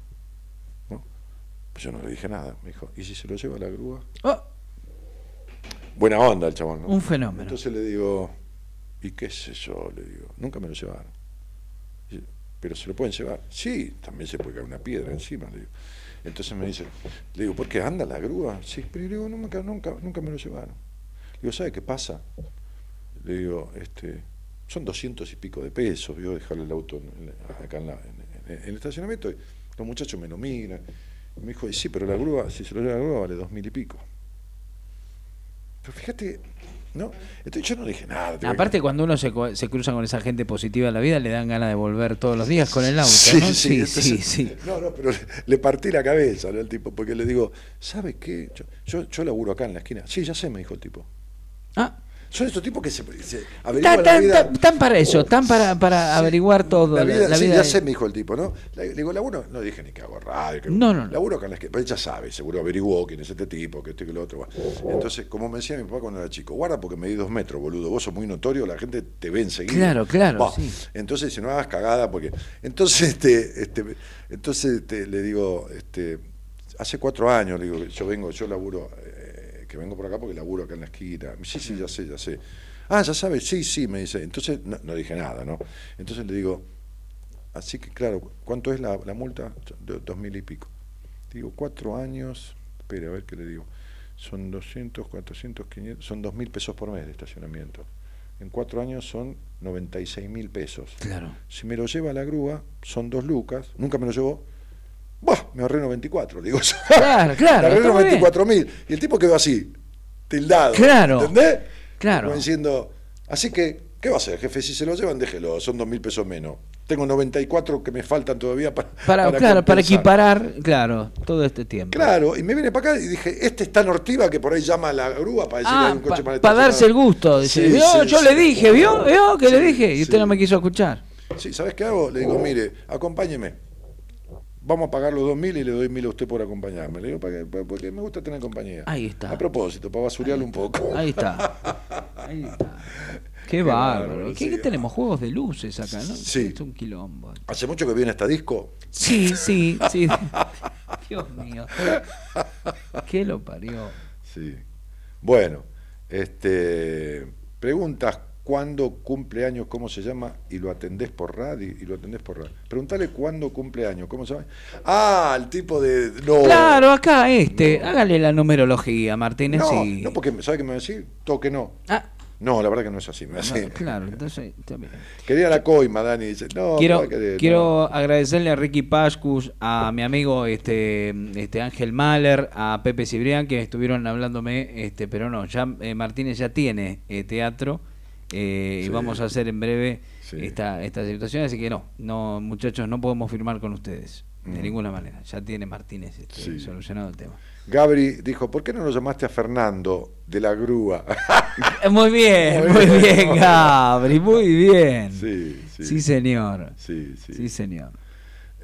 Speaker 2: Pues yo no le dije nada. Me dijo, ¿y si se lo lleva la grúa?
Speaker 3: Oh,
Speaker 2: Buena onda el chabón, ¿no?
Speaker 3: un fenómeno.
Speaker 2: Entonces le digo, ¿y qué sé yo? Le digo, nunca me lo llevaron. Pero se lo pueden llevar. Sí, también se puede caer una piedra encima. Le digo. Entonces me dice, le digo, ¿por qué anda la grúa? Sí, pero le digo, nunca, nunca, nunca me lo llevaron. Le digo, ¿sabe qué pasa? Le digo, este, son doscientos y pico de pesos, vio dejarle el auto en- acá en, la- en- en- el estacionamiento. Y los muchachos me lo miran. Me dijo, sí, pero la grúa, si se lo lleva la grúa, vale dos mil y pico. Pero fíjate, ¿no? Entonces yo no dije nada.
Speaker 3: Aparte, cuando uno se, se cruza con esa gente positiva en la vida, le dan ganas de volver todos los días con el auto,
Speaker 2: Sí,
Speaker 3: ¿no?
Speaker 2: sí,
Speaker 3: Sí,
Speaker 2: entonces-
Speaker 3: sí, sí.
Speaker 2: No, no, pero le, partí la cabeza ¿no? al tipo, porque le digo, ¿sabe qué? Yo, yo, yo laburo acá en la esquina. Sí, ya sé, me dijo el tipo.
Speaker 3: Ah,
Speaker 2: Son estos tipos que se, se averiguan la vida.
Speaker 3: están para eso, están para, para averiguar todo.
Speaker 2: La
Speaker 3: la-
Speaker 2: vida,
Speaker 3: la
Speaker 2: sí,
Speaker 3: vida
Speaker 2: ya
Speaker 3: de-
Speaker 2: sé, me dijo el tipo, ¿no? Le, le digo, laburo, no dije ni que hago radio. Que,
Speaker 3: No, no, no.
Speaker 2: Laburo acá en la esquina. Pero ella sabe, seguro averiguó quién es este tipo, que este que lo otro. Entonces, como me decía mi papá cuando era chico, guarda porque me di dos metros, boludo. Vos sos muy notorio, la gente te ve enseguida.
Speaker 3: Claro, claro,
Speaker 2: Bah,
Speaker 3: sí.
Speaker 2: Entonces, si no hagas cagada, porque. Entonces, este, este, entonces este, le digo, este, hace cuatro años, le digo, que yo vengo, yo laburo, que vengo por acá porque laburo acá en la esquina. Sí, sí, ya sé, ya sé. Ah, ya sabes, sí, sí, me dice. Entonces, no, no dije nada, ¿no? Entonces le digo, así que claro, ¿cuánto es la, la multa? Do- Dos mil y pico. Digo, cuatro años, espere, a ver qué le digo. Son 200, 400, 500, son dos mil pesos por mes de estacionamiento. En cuatro años son 96 mil pesos.
Speaker 3: Claro.
Speaker 2: Si me lo lleva a la grúa, son dos lucas. Nunca me lo llevó. Buah, me ahorré 94, digo.
Speaker 3: Claro, claro,
Speaker 2: Me ahorré
Speaker 3: está muy bien.
Speaker 2: 94 mil. Y el tipo quedó así, tildado.
Speaker 3: Claro.
Speaker 2: ¿Entendés?
Speaker 3: Claro.
Speaker 2: Como diciendo, así que, ¿qué va a hacer, jefe? Si se lo llevan, déjelo, son dos mil pesos menos. Tengo 94 que me faltan todavía para.
Speaker 3: Para, claro, para equiparar, claro, todo este tiempo.
Speaker 2: Claro, y me viene para acá y dije, este es tan hortiva que por ahí llama a la grúa para decirle
Speaker 3: Ah,
Speaker 2: un coche
Speaker 3: pa- para
Speaker 2: estacionado".
Speaker 3: darse el gusto. Dice,
Speaker 2: Sí,
Speaker 3: "Vio,
Speaker 2: sí,
Speaker 3: yo
Speaker 2: sí.
Speaker 3: le dije, ¿vio? ¿Vio que le dije? Y usted no me quiso escuchar.
Speaker 2: Sí, ¿sabes qué hago? Le digo, mire, acompáñeme. Vamos a pagar los dos mil y le doy mil a usted por acompañarme. Le digo, "Pa' que- pa- porque me gusta tener compañía.
Speaker 3: Ahí está.
Speaker 2: A propósito, para basurearle un poco.
Speaker 3: Ahí está. Ahí está. Qué
Speaker 2: bárbaro,
Speaker 3: bárbaro. ¿Qué,
Speaker 2: sí.
Speaker 3: qué tenemos? Juegos de luces acá, ¿no?
Speaker 2: Sí.
Speaker 3: Es un quilombo.
Speaker 2: Hace mucho que viene esta disco.
Speaker 3: Sí, sí, sí. Dios mío. ¿Qué lo parió?
Speaker 2: Sí. Bueno, este, preguntas cuándo cumple años, cómo se llama, y lo atendés por radio, y lo atendés por radio. Preguntale cuándo cumple años, ¿cómo se llama? Ah, el tipo de. No,
Speaker 3: Claro, acá este. Hágale la numerología, Martínez.
Speaker 2: no,
Speaker 3: y-
Speaker 2: no, porque ¿sabe qué me va a decir? Toque no.
Speaker 3: Ah,
Speaker 2: No, la verdad que no es así. Me
Speaker 3: no, claro, entonces bien.
Speaker 2: Quería la coima, Dani. Dice, no,
Speaker 3: quiero
Speaker 2: no querer,
Speaker 3: quiero agradecerle a Ricky Pascus, a mi amigo este, este Ángel Mahler, a Pepe Cibrián que estuvieron hablándome, este, pero no, ya eh, Martínez ya tiene eh, teatro eh, y vamos a hacer en breve
Speaker 2: Sí.
Speaker 3: esta, esta situación, así que no, no muchachos, no podemos firmar con ustedes de
Speaker 2: Mm.
Speaker 3: ninguna manera. Ya tiene Martínez este,
Speaker 2: Sí.
Speaker 3: solucionado el tema.
Speaker 2: Gabri dijo, ¿por qué no lo llamaste a Fernando de la grúa?
Speaker 3: Muy bien,
Speaker 2: Muy bien.
Speaker 3: Gabri, muy bien.
Speaker 2: sí, sí.
Speaker 3: Sí, señor.
Speaker 2: Sí, sí.
Speaker 3: Sí, señor.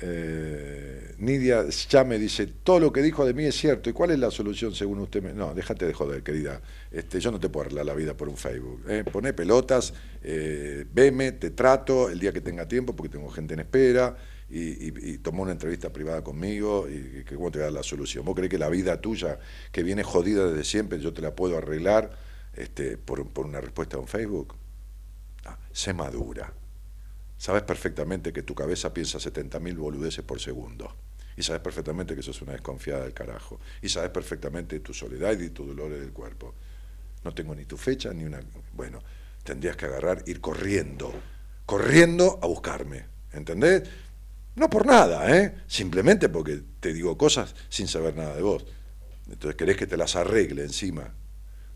Speaker 2: Eh, Nidia ya me dice, todo lo que dijo de mí es cierto. ¿Y cuál es la solución según usted? No, déjate de joder, querida. Este, yo no te puedo arreglar la vida por un Facebook. ¿eh? Poné pelotas, eh, veme, te trato el día que tenga tiempo, porque tengo gente en espera, y, tomó una entrevista privada conmigo, y, que cómo te voy a dar la solución. ¿Vos creés que la vida tuya, que viene jodida desde siempre, yo te la puedo arreglar este, por, por una respuesta un Facebook? Ah, sé madura. Sabes perfectamente que tu cabeza piensa 70.000 boludeces por segundo. Y sabes perfectamente que sos una desconfiada del carajo. Y sabes perfectamente tu soledad y tus dolores del cuerpo. No tengo ni tu fecha ni una. Bueno, tendrías que agarrar, ir corriendo. Corriendo a buscarme. ¿Entendés? No por nada, ¿eh? Simplemente porque te digo cosas sin saber nada de vos. Entonces querés que te las arregle encima.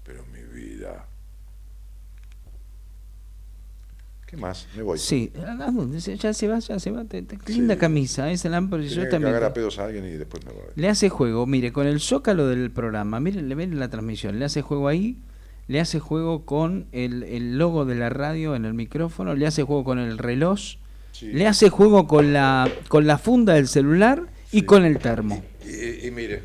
Speaker 2: Pero mi vida. ¿Qué más? Me voy.
Speaker 3: Sí, ¿a dónde? Ya se va, ya se va. Te- te- linda
Speaker 2: Sí.
Speaker 3: camisa, esa lámpara. Yo
Speaker 2: que
Speaker 3: también.
Speaker 2: cagar a pedos a alguien y después me voy.
Speaker 3: Le hace juego, mire, con el zócalo del programa, miren, le ven la transmisión, le hace juego ahí, le hace juego con el, el logo de la radio en el micrófono, le hace juego con el reloj,
Speaker 2: Sí.
Speaker 3: le hace juego con la, con la funda del celular y
Speaker 2: Sí.
Speaker 3: con el termo.
Speaker 2: Y, y mire,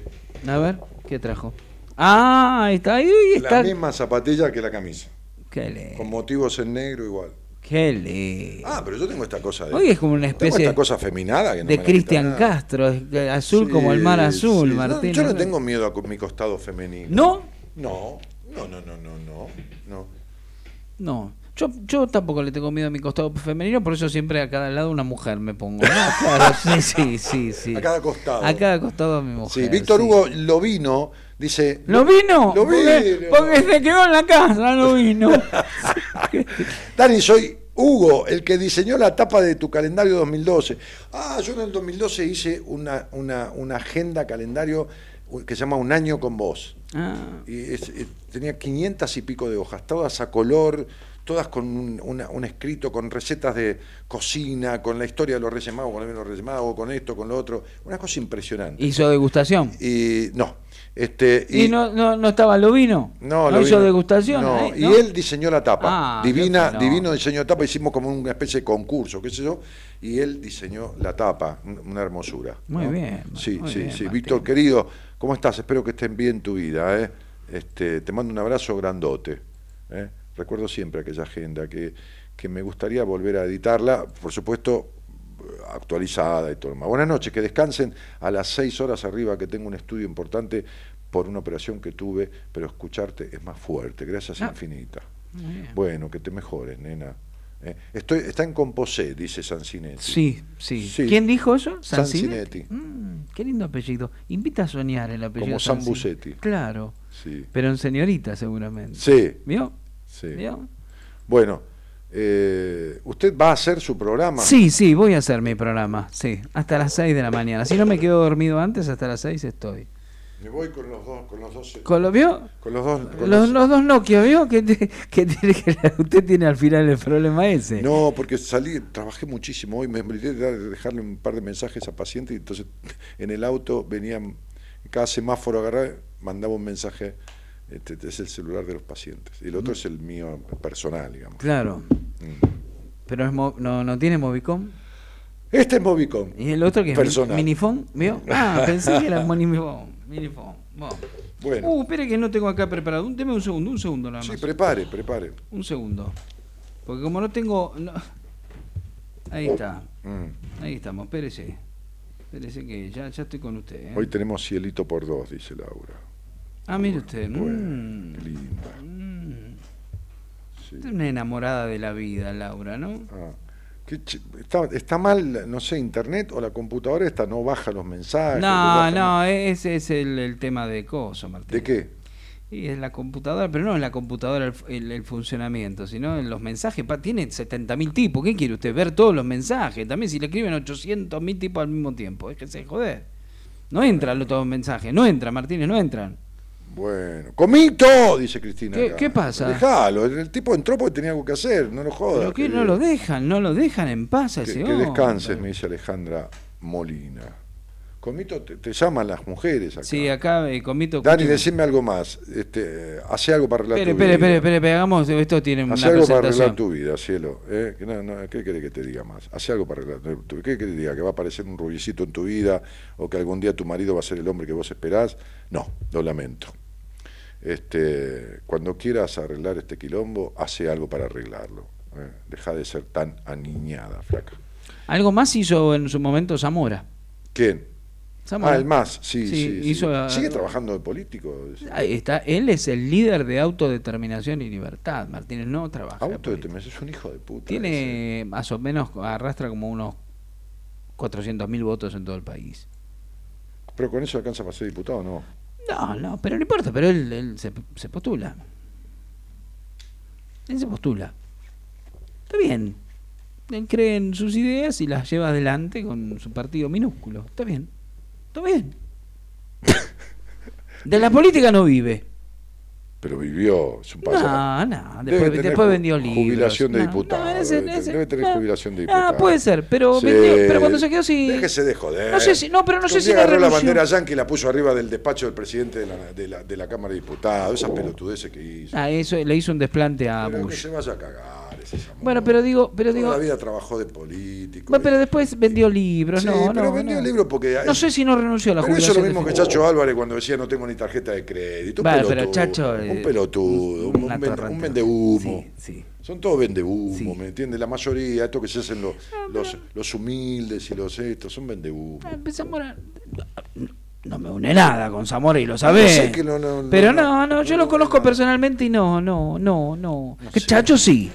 Speaker 3: A ver, ¿qué trajo? Ah, está, ahí está.
Speaker 2: la misma zapatilla que la camisa,
Speaker 3: Qué
Speaker 2: con motivos en negro igual.
Speaker 3: Qué lindo.
Speaker 2: Ah, pero yo tengo esta cosa de.
Speaker 3: Hoy es como una
Speaker 2: tengo
Speaker 3: especie
Speaker 2: esta cosa feminada que no
Speaker 3: de Cristian. Castro, es de azul
Speaker 2: Sí,
Speaker 3: como el mar azul,
Speaker 2: sí. No,
Speaker 3: Martín.
Speaker 2: yo no tengo miedo a mi costado femenino.
Speaker 3: ¿No?
Speaker 2: No, no, no, no, no, no. no.
Speaker 3: No. Yo, yo tampoco le tengo miedo a mi costado femenino, por eso siempre a cada lado una mujer me pongo. No, claro, sí, sí, sí, sí.
Speaker 2: A cada costado.
Speaker 3: A cada costado a mi mujer.
Speaker 2: Sí, Víctor. Hugo lo vino, dice.
Speaker 3: ¿Lo vino?
Speaker 2: Lo
Speaker 3: Porque,
Speaker 2: vino.
Speaker 3: porque se quedó en la casa, no vino.
Speaker 2: Dani, soy Hugo, el que diseñó la tapa de tu calendario 2012. Ah, yo en el 2012 hice una, una, una agenda calendario que se llama Un año con vos.
Speaker 3: Ah,
Speaker 2: Y es- eh, tenía 500 y pico de hojas, todas a color, todas con un, una- un escrito, con recetas de cocina, con la historia de los Reyes Magos, con el los Reyes Magos, con esto, con lo otro. Una cosa impresionante.
Speaker 3: ¿Hizo degustación?
Speaker 2: Y no. Este,
Speaker 3: ¿Y, no, no, no estaba lo vino?
Speaker 2: no, lo
Speaker 3: hizo degustación?
Speaker 2: No, y
Speaker 3: ¿no?
Speaker 2: él diseñó la tapa.
Speaker 3: Ah,
Speaker 2: Divina, divino diseño de tapa, hicimos como una especie de concurso, qué sé yo, y él diseñó la tapa, un- una hermosura.
Speaker 3: Muy
Speaker 2: ¿no?
Speaker 3: bien,
Speaker 2: Sí,
Speaker 3: muy
Speaker 2: sí,
Speaker 3: bien,
Speaker 2: sí.
Speaker 3: Martín.
Speaker 2: Víctor, querido, ¿cómo estás? Espero que estén bien tu vida, ¿eh? Este, te mando un abrazo grandote. ¿eh? Recuerdo siempre aquella agenda que, que me gustaría volver a editarla, por supuesto, actualizada y todo lo demás. Buenas noches, que descansen a las seis horas arriba, que tengo un estudio importante por una operación que tuve, pero escucharte es más fuerte. Gracias infinita. Bueno, que te mejores, nena. Eh, Estoy, está en Composé, dice Sancinetti.
Speaker 3: Sí, sí,
Speaker 2: Sí.
Speaker 3: ¿Quién dijo eso?
Speaker 2: Sansinetti.
Speaker 3: Mm, qué lindo apellido. Invita a soñar el apellido.
Speaker 2: Como. Busetti.
Speaker 3: Claro.
Speaker 2: Sí.
Speaker 3: Pero en señorita, seguramente.
Speaker 2: Sí,
Speaker 3: ¿Vio?
Speaker 2: sí.
Speaker 3: ¿Vio?
Speaker 2: Bueno, eh, ¿usted va a hacer su programa?
Speaker 3: Sí, sí, voy a hacer mi programa. Sí, hasta las 6 de la mañana. Si no me quedo dormido antes, hasta las 6 estoy.
Speaker 2: Me voy con los dos, con los dos.
Speaker 3: ¿Con lo vio?
Speaker 2: Con los dos. con
Speaker 3: Los,
Speaker 2: los-
Speaker 3: los dos Nokia, ¿vio? Que, usted tiene al final el problema ese.
Speaker 2: No, porque salí, trabajé muchísimo hoy, me olvidé de dejarle un par de mensajes a pacientes y entonces en el auto venían, cada semáforo agarraba, mandaba un mensaje, este, es el celular de los pacientes, y el otro es el mío personal, digamos.
Speaker 3: Claro.
Speaker 2: Mm.
Speaker 3: Pero es no, no tiene Movicom.
Speaker 2: Este es Movicom.
Speaker 3: ¿Y el otro que es
Speaker 2: Personal.
Speaker 3: Minifón? ¿Vio? Ah, pensé que era Minifón. Minifón. Bueno.
Speaker 2: Bueno,
Speaker 3: Uh, espere que no tengo acá preparado. Un, deme un segundo, un segundo nada
Speaker 2: sí,
Speaker 3: más.
Speaker 2: prepare, prepare.
Speaker 3: Un segundo. Porque como no tengo... no- Ahí está.
Speaker 2: Mm.
Speaker 3: Ahí estamos. Espérese. Espérese que ya, ya estoy con usted. ¿eh?
Speaker 2: Hoy tenemos cielito por dos, dice Laura.
Speaker 3: Ah, mire usted.
Speaker 2: Bueno,
Speaker 3: mm,
Speaker 2: qué linda.
Speaker 3: mm.
Speaker 2: sí.
Speaker 3: Usted es una enamorada de la vida, Laura, ¿no?
Speaker 2: Ah, está, está mal, no sé, internet o la computadora esta no baja los mensajes.
Speaker 3: No, no, ese es el, el tema de coso, Martín.
Speaker 2: ¿De qué?
Speaker 3: Y es la computadora, pero no en la computadora el, el- el funcionamiento, sino en los mensajes. Pa, tiene 70.000 tipos. ¿Qué quiere usted? Ver todos los mensajes. También si le escriben 800.000 tipos al mismo tiempo. Es que se joder. No entran los todos los mensajes. No entran, Martínez, no entran.
Speaker 2: Bueno, comito, dice Cristina.
Speaker 3: ¿Qué-
Speaker 2: acá.
Speaker 3: qué pasa?
Speaker 2: Déjalo, el tipo entró porque tenía algo que hacer, no lo jodas.
Speaker 3: ¿Pero qué?
Speaker 2: que-
Speaker 3: No lo dejan, no lo dejan en paz a
Speaker 2: Que, que descanses, me dice Alejandra Molina. Comito, te, te llaman las mujeres acá.
Speaker 3: Sí, acá eh, comito.
Speaker 2: Dani, decime algo más. Este, hace algo para arreglar
Speaker 3: Espere,
Speaker 2: tu
Speaker 3: espere,
Speaker 2: vida.
Speaker 3: espere, espere, espere, hagamos, esto tiene una
Speaker 2: Hace algo para arreglar tu vida, cielo. ¿eh? Que no, no, ¿Qué querés que te diga más? Hace algo para arreglar tu vida. ¿Qué querés que te diga? ¿Que va a aparecer un rubicito en tu vida? ¿O que algún día tu marido va a ser el hombre que vos esperás? No, lo lamento. Este, cuando quieras arreglar este quilombo, hace algo para arreglarlo. ¿eh? Deja de ser tan aniñada, flaca.
Speaker 3: Algo más hizo en su momento Zamora.
Speaker 2: ¿Quién?
Speaker 3: Zamora.
Speaker 2: Ah, el más, sí,
Speaker 3: Sí,
Speaker 2: sí. sí.
Speaker 3: hizo,
Speaker 2: Sigue trabajando de político.
Speaker 3: Ahí está, él es el líder de autodeterminación y libertad. Martínez no trabaja.
Speaker 2: Autodeterminación, es un hijo de puta. ese.
Speaker 3: Tiene más o menos, arrastra como unos 400.000 votos en todo el país.
Speaker 2: Pero con eso alcanza para ser diputado, o ¿no?
Speaker 3: No, no, pero no importa, pero él, él se, se postula. Él se postula. Está bien. Él cree en sus ideas y las lleva adelante con su partido minúsculo. Está bien. Está bien. De la política no vive.
Speaker 2: Pero vivió, un paso.
Speaker 3: No, no. Después, después vendió libros.
Speaker 2: jubilación de
Speaker 3: No,
Speaker 2: diputado,
Speaker 3: no, ese-
Speaker 2: debe,
Speaker 3: ese-
Speaker 2: debe tener
Speaker 3: no.
Speaker 2: jubilación de
Speaker 3: Ah,
Speaker 2: diputado.
Speaker 3: puede ser, pero,
Speaker 2: Sí.
Speaker 3: vendió- pero cuando se quedó sin.
Speaker 2: Déjese de joder.
Speaker 3: No sé si- no, pero no
Speaker 2: Que
Speaker 3: sé si la
Speaker 2: agarró la
Speaker 3: renunció.
Speaker 2: bandera yankee y la puso arriba del despacho del presidente de la, de la, de la Cámara de Diputados. Esas pelotudeces que hizo.
Speaker 3: Ah, eso le hizo un desplante a
Speaker 2: Pero que
Speaker 3: Bush.
Speaker 2: se vaya a cagar
Speaker 3: Bueno, pero digo, pero
Speaker 2: Toda
Speaker 3: digo,
Speaker 2: la vida trabajó de político.
Speaker 3: bueno, pero después vendió libros,
Speaker 2: Sí,
Speaker 3: no,
Speaker 2: pero
Speaker 3: no,
Speaker 2: vendió
Speaker 3: no.
Speaker 2: libros porque...
Speaker 3: No sé si no renunció a la
Speaker 2: Pero eso
Speaker 3: jubilación.
Speaker 2: es lo mismo que. Chacho Álvarez cuando decía no tengo ni tarjeta de crédito. Un pelotudo,
Speaker 3: pero Chacho,
Speaker 2: un pelotudo, un, un, vende- un vendehumo.
Speaker 3: Sí, sí.
Speaker 2: Son todos vendehumo,
Speaker 3: Sí.
Speaker 2: ¿me entiendes? La mayoría, esto que se hacen los, los, los humildes y los estos, son vendehumo.
Speaker 3: Ah, pues Zamora- No me une nada con Zamora y lo sabés.
Speaker 2: No sé que no, no,
Speaker 3: pero
Speaker 2: no,
Speaker 3: no, yo lo conozco personalmente y no, no, no, no. Chacho sí.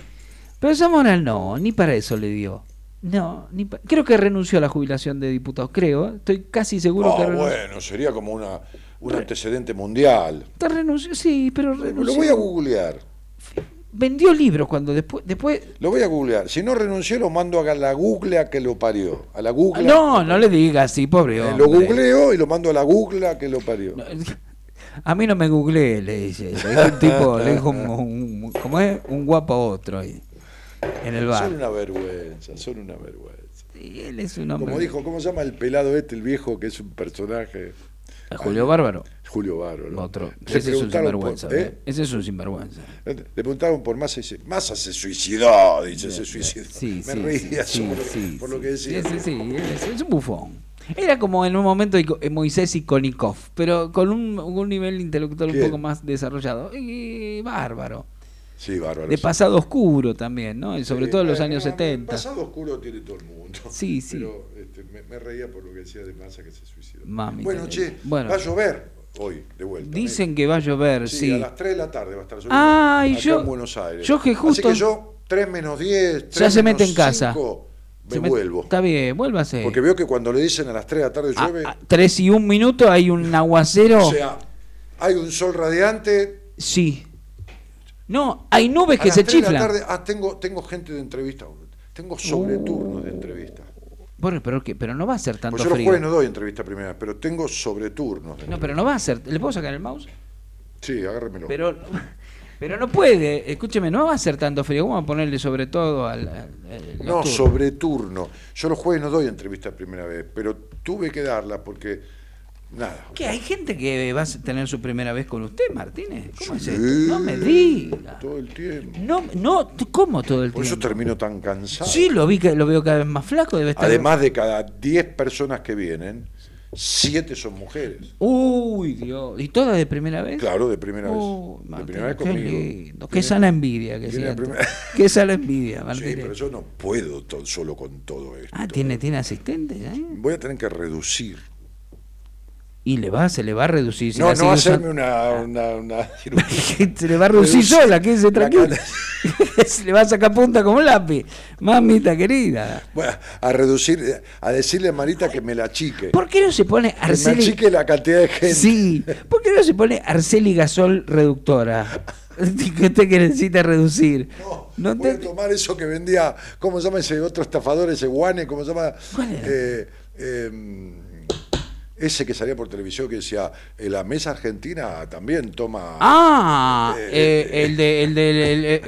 Speaker 3: Pero Zamora no, ni para eso le dio. No, ni pa- creo que renunció a la jubilación de diputados, creo. Estoy casi seguro que
Speaker 2: Ah,
Speaker 3: renunció.
Speaker 2: bueno, sería como una, un antecedente mundial.
Speaker 3: Te renunció, sí, pero
Speaker 2: Lo
Speaker 3: renunció.
Speaker 2: voy a googlear.
Speaker 3: Vendió libros cuando después, después
Speaker 2: Lo voy a googlear. Si no renunció, lo mando a la Google a que lo parió. A la Google.
Speaker 3: No, no le digas así, pobre
Speaker 2: Eh,
Speaker 3: hombre.
Speaker 2: lo googleo y lo mando a la Google a que lo parió.
Speaker 3: A mí no me googleé, le dice. Le dijo un tipo, le dijo un, un- ¿cómo es? Un guapo a otro ahí. En el bar.
Speaker 2: Son una vergüenza, son una vergüenza.
Speaker 3: Sí, él es un hombre.
Speaker 2: Como dijo, ¿cómo se llama el pelado este, el viejo, que es un personaje?
Speaker 3: Julio Bárbaro.
Speaker 2: Julio Bárbaro.
Speaker 3: Otro. Ese es un sinvergüenza.
Speaker 2: por-
Speaker 3: ¿eh?
Speaker 2: ¿eh?
Speaker 3: Ese es un sinvergüenza.
Speaker 2: Le preguntaron por Massa y dice, Massa se suicidó, dice, se suicidó.
Speaker 3: Sí,
Speaker 2: Me
Speaker 3: sí,
Speaker 2: reía
Speaker 3: sí,
Speaker 2: por, lo-
Speaker 3: sí,
Speaker 2: por
Speaker 3: sí.
Speaker 2: lo que decía.
Speaker 3: Sí, sí, sí, es, un bufón. Era como en un momento eh, Moisés y Konikov, pero con un, un nivel intelectual un poco más desarrollado. Y bárbaro.
Speaker 2: Sí, bárbaro.
Speaker 3: De
Speaker 2: sí.
Speaker 3: pasado oscuro también, ¿no? Y sobre
Speaker 2: Sí,
Speaker 3: todo en los
Speaker 2: bueno,
Speaker 3: años
Speaker 2: no,
Speaker 3: 70.
Speaker 2: Pasado oscuro tiene todo el mundo.
Speaker 3: Sí, sí.
Speaker 2: Pero este, me, me reía por lo que decía de Massa que se suicidó.
Speaker 3: Mami,
Speaker 2: bueno, che,
Speaker 3: bueno.
Speaker 2: va a llover hoy, de vuelta.
Speaker 3: Dicen que va a llover,
Speaker 2: ¿eh?
Speaker 3: sí.
Speaker 2: a las 3 de la tarde va a estar lloviendo.
Speaker 3: Ah, y yo-
Speaker 2: en Buenos Aires.
Speaker 3: yo que justo-
Speaker 2: Así que yo, 3 menos 10, 3
Speaker 3: Ya se mete
Speaker 2: menos
Speaker 3: en casa.
Speaker 2: 5, me
Speaker 3: Se
Speaker 2: vuelvo.
Speaker 3: Está bien, vuélvase.
Speaker 2: Porque veo que cuando le dicen a las 3 de la tarde
Speaker 3: A-
Speaker 2: llueve,
Speaker 3: a- tres y un minuto hay un aguacero.
Speaker 2: o sea, hay un sol radiante.
Speaker 3: sí. No, hay nubes
Speaker 2: a
Speaker 3: que
Speaker 2: las
Speaker 3: se
Speaker 2: 3 de la
Speaker 3: chiflan.
Speaker 2: tarde, ah, tengo, tengo gente de entrevista. Tengo sobreturnos de entrevista.
Speaker 3: Bueno, pero, que- pero no va a ser tanto
Speaker 2: Pues yo los
Speaker 3: frío.
Speaker 2: jueves no doy entrevista primera, pero tengo sobreturnos.
Speaker 3: No, pero no va a ser. ¿Le puedo sacar el mouse?
Speaker 2: Sí, agárremelo.
Speaker 3: Pero, pero no puede. Escúcheme, no va a ser tanto frío. Vamos a ponerle sobre todo al. al- al-
Speaker 2: No,
Speaker 3: turno.
Speaker 2: sobreturno. Yo los jueves no doy entrevista primera vez, pero tuve que darla porque. Nada.
Speaker 3: ¿Qué? ¿Hay gente que va a tener su primera vez con usted, Martínez? ¿Cómo es
Speaker 2: Sí,
Speaker 3: esto? No me diga.
Speaker 2: Todo el tiempo.
Speaker 3: No, no, ¿cómo todo el
Speaker 2: Por eso
Speaker 3: tiempo?
Speaker 2: termino tan cansado.
Speaker 3: Sí, lo vi que lo veo cada vez más flaco, debe estar.
Speaker 2: Además de cada 10 personas que vienen, 7 son mujeres.
Speaker 3: Uy, Dios. ¿Y todas de primera vez?
Speaker 2: Claro, de primera
Speaker 3: Uy,
Speaker 2: vez. De primera vez
Speaker 3: qué
Speaker 2: conmigo.
Speaker 3: lindo. Qué sana envidia que
Speaker 2: viene la
Speaker 3: siento.
Speaker 2: primera-
Speaker 3: Qué sana envidia,
Speaker 2: Sí,
Speaker 3: Martínez.
Speaker 2: pero yo no puedo to- solo con todo esto.
Speaker 3: Ah, tiene, tiene asistentes, ¿eh?
Speaker 2: Voy a tener que reducir.
Speaker 3: Y le va, se le va a reducir. si
Speaker 2: no, no hacerme una, una, una cirugía.
Speaker 3: se le va a reducir
Speaker 2: Reducir
Speaker 3: sola, quédese
Speaker 2: la
Speaker 3: tranquilo.
Speaker 2: cantidad.
Speaker 3: se le va a sacar punta como un lápiz. Mamita querida.
Speaker 2: Bueno, a reducir, a decirle a Marita que me la achique.
Speaker 3: ¿Por qué no se pone
Speaker 2: Que me
Speaker 3: Arceli?
Speaker 2: achique la cantidad de gente.
Speaker 3: Sí. ¿Por qué no se pone Arceli Gasol reductora? que usted que necesita reducir.
Speaker 2: No,
Speaker 3: No
Speaker 2: voy a tomar eso que vendía, ¿cómo se llama ese otro estafador, ese guane? ¿Cómo se llama?
Speaker 3: ¿Cuál era?
Speaker 2: Eh, eh, ese que salía por televisión que decía, eh, la mesa argentina también toma...
Speaker 3: Ah,
Speaker 2: Eh,
Speaker 3: eh, el de el de el, el-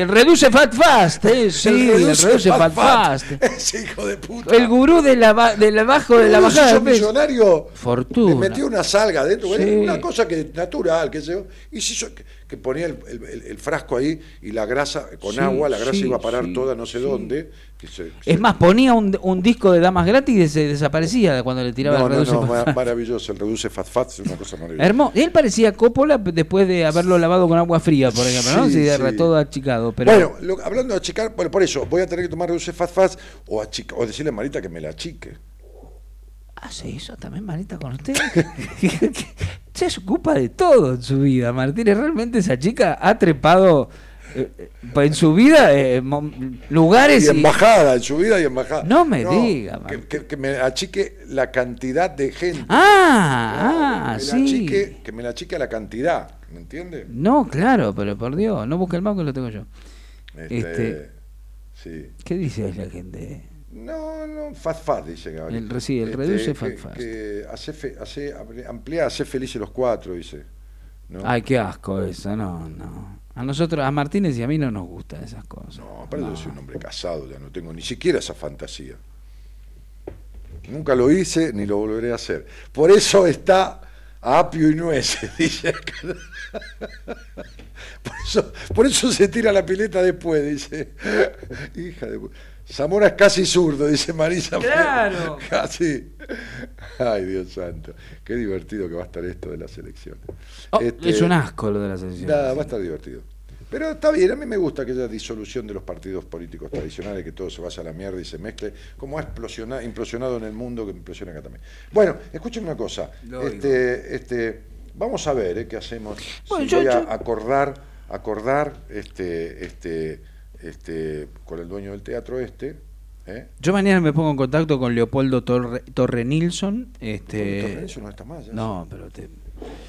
Speaker 3: el reduce fat fast, eh, sí, el reduce, fat, fast.
Speaker 2: Ese hijo de puta.
Speaker 3: El gurú de la ba- del abajo de la bajada de peso.
Speaker 2: millonario.
Speaker 3: Fortuna.
Speaker 2: Le metió una salga
Speaker 3: Sí.
Speaker 2: una cosa que natural, que se yo. Y hizo que, ponía el, el- el- el frasco ahí y la grasa con
Speaker 3: Sí,
Speaker 2: agua, la grasa
Speaker 3: sí,
Speaker 2: iba a parar
Speaker 3: sí,
Speaker 2: toda no sé dónde. que se-
Speaker 3: Es
Speaker 2: se-
Speaker 3: más, ponía un, un disco de damas gratis y se desaparecía cuando le tiraba
Speaker 2: no,
Speaker 3: el
Speaker 2: no,
Speaker 3: reduce
Speaker 2: no,
Speaker 3: fat
Speaker 2: ma-
Speaker 3: fast.
Speaker 2: maravilloso, el reduce fat fat es una cosa maravillosa.
Speaker 3: Hermoso. Él parecía Coppola después de haberlo lavado con agua fría, por ejemplo, ¿no?
Speaker 2: Sí,
Speaker 3: todo achicado. Pero
Speaker 2: Bueno, lo- hablando de achicar, bueno, por eso, voy a tener que tomar reduce fat fat o, achica- o decirle a Marita que me la achique.
Speaker 3: ¿Hace eso también, Marita, con usted? se ocupa de todo en su vida, Martínez. Realmente esa chica ha trepado eh, eh, en su vida eh, lugares
Speaker 2: Y
Speaker 3: y...
Speaker 2: embajada, en su vida y embajada.
Speaker 3: No me diga,
Speaker 2: que, que- que me achique la cantidad de gente.
Speaker 3: Ah, ah,
Speaker 2: que me
Speaker 3: sí.
Speaker 2: achique, que me la achique la cantidad, ¿me entiende?
Speaker 3: No, claro, pero por Dios, no busque el mouse que lo tengo yo.
Speaker 2: Este,
Speaker 3: Este-
Speaker 2: sí.
Speaker 3: ¿Qué dice la gente?
Speaker 2: No, no, fat fat, dice Gabriel.
Speaker 3: El- sí, el reduce
Speaker 2: que-
Speaker 3: fat fast.
Speaker 2: Que hace, fe- hace, amplía, hace felices los cuatro, dice. ¿no?
Speaker 3: Ay, qué asco eso, no, no. A nosotros, a Martínez y a mí no nos gustan esas cosas.
Speaker 2: No, aparte yo soy un hombre casado, ya no tengo ni siquiera esa fantasía. Nunca lo hice ni lo volveré a hacer. Por eso está Apio y nueces, dice acá. Por eso, por eso se tira la pileta después, dice. Hija de... Zamora es casi zurdo, dice Marisa.
Speaker 3: Claro.
Speaker 2: Casi. Ay, Dios santo. Qué divertido que va a estar esto de las elecciones.
Speaker 3: Oh,
Speaker 2: Este,
Speaker 3: Es un asco lo de la selección.
Speaker 2: Nada, va a estar divertido. Pero está bien, a mí me gusta aquella disolución de los partidos políticos tradicionales, que todo se vaya a la mierda y se mezcle, como ha explosiona- implosionado en el mundo, que implosiona acá también. Bueno, escuchen una cosa.
Speaker 3: Lo oigo.
Speaker 2: Este, este, vamos a ver eh, qué hacemos.
Speaker 3: Bueno,
Speaker 2: si
Speaker 3: yo-
Speaker 2: voy a
Speaker 3: yo-
Speaker 2: acordar, acordar este, este, este, con el dueño del teatro este. ¿eh?
Speaker 3: Yo mañana me pongo en contacto con Leopoldo Torre, Torre Nilsson. Este,
Speaker 2: Torre Nilsson no está más, ya.
Speaker 3: No, pero te-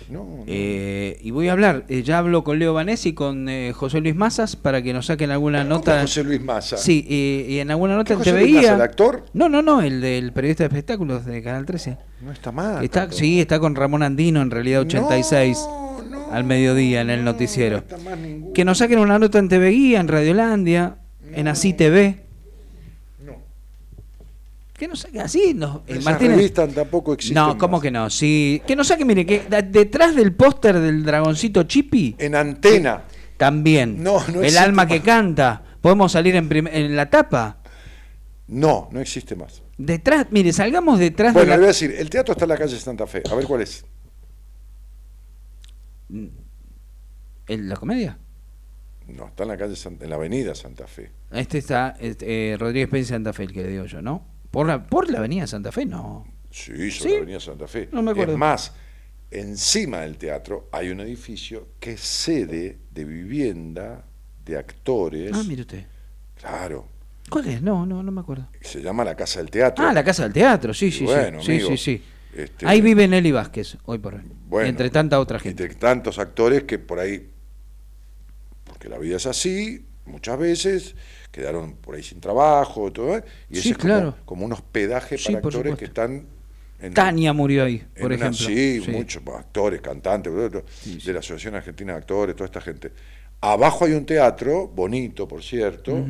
Speaker 2: No, no.
Speaker 3: eh, y voy a hablar. eh, ya hablo con Leo Vanesi y con eh, José Luis Mazas para que nos saquen alguna
Speaker 2: ¿Cómo
Speaker 3: nota.
Speaker 2: José Luis Massa.
Speaker 3: Sí, y, en alguna nota
Speaker 2: ¿Qué
Speaker 3: en
Speaker 2: José
Speaker 3: te veía.
Speaker 2: el actor?
Speaker 3: No, no, no, el del periodista de espectáculos de Canal 13.
Speaker 2: No está mal.
Speaker 3: Está, sí, está con Ramón Andino en realidad 86
Speaker 2: No, no,
Speaker 3: al mediodía en el
Speaker 2: no,
Speaker 3: noticiero.
Speaker 2: no.
Speaker 3: Que nos saquen una nota en TV Guía, en Radiolandia, en Así TV.
Speaker 2: No.
Speaker 3: Que nos saquen así. Nos,
Speaker 2: Esas
Speaker 3: Martínez-
Speaker 2: revistas tampoco existen
Speaker 3: No, ¿cómo
Speaker 2: más.
Speaker 3: que no? Sí, que nos saquen, mire, que detrás del póster del dragoncito Chippy,
Speaker 2: En antena.
Speaker 3: también.
Speaker 2: No, no
Speaker 3: el alma que canta. Podemos salir en, en la tapa.
Speaker 2: No, no existe más.
Speaker 3: Detrás, mire, salgamos detrás
Speaker 2: Bueno, le
Speaker 3: de
Speaker 2: voy a decir, el teatro está en la calle Santa Fe. A ver cuál es.
Speaker 3: ¿El- ¿La comedia?
Speaker 2: No, está en la calle San- en la avenida Santa Fe.
Speaker 3: Este está este, eh, Rodríguez Pérez Santa Fe, el que le digo yo, ¿no? ¿Por la, por la avenida Santa Fe? No.
Speaker 2: Sí, sobre
Speaker 3: ¿Sí?
Speaker 2: la avenida Santa Fe.
Speaker 3: No me acuerdo.
Speaker 2: Es más, encima del teatro hay un edificio que es sede de vivienda de actores.
Speaker 3: Ah, mire usted.
Speaker 2: Claro,
Speaker 3: ¿Cuál es? No, no, no me acuerdo.
Speaker 2: se llama la Casa del Teatro.
Speaker 3: Ah, la Casa del Teatro, sí,
Speaker 2: Y
Speaker 3: sí,
Speaker 2: bueno,
Speaker 3: sí.
Speaker 2: amigo,
Speaker 3: sí, sí, sí.
Speaker 2: Este,
Speaker 3: Ahí vive Nelly Vázquez, hoy por hoy.
Speaker 2: Bueno,
Speaker 3: entre tanta otra gente.
Speaker 2: Entre tantos actores que por ahí, porque la vida es así, muchas veces quedaron por ahí sin trabajo, todo, ¿eh? y
Speaker 3: Sí,
Speaker 2: ese es como-
Speaker 3: claro.
Speaker 2: como, un hospedaje
Speaker 3: Sí,
Speaker 2: para actores que están en,
Speaker 3: Tania murió ahí, por
Speaker 2: una-
Speaker 3: ejemplo.
Speaker 2: sí, muchos actores, cantantes, de la Asociación Argentina de Actores, toda esta gente. Abajo hay un teatro, bonito, por cierto.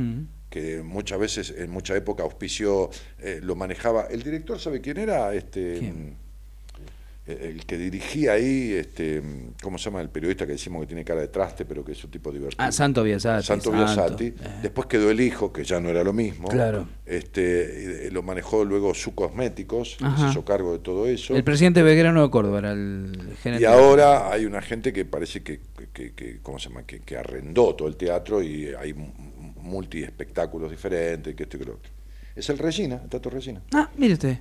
Speaker 2: Que muchas veces, en mucha época auspició, eh, lo manejaba. El director, ¿sabe quién era? Este,
Speaker 3: ¿Quién?
Speaker 2: mm, el el que dirigía ahí, este, mm, ¿cómo se llama? El periodista que decimos que tiene cara de traste, pero que es un tipo divertido.
Speaker 3: Ah, Santo Biasati.
Speaker 2: Santo Biasati.
Speaker 3: eh.
Speaker 2: Después quedó el hijo, que ya no era lo mismo.
Speaker 3: Claro.
Speaker 2: Este, eh, lo manejó luego su cosméticos, se hizo cargo de todo eso.
Speaker 3: El presidente Belgrano de Córdoba era el gerente.
Speaker 2: Y ahora hay una gente que parece que, que, que- ¿cómo se llama? Que, que arrendó todo el teatro y hay multi espectáculos diferentes, que esto y que lo otro. Es el Regina, el Teatro Regina.
Speaker 3: Ah, mire usted.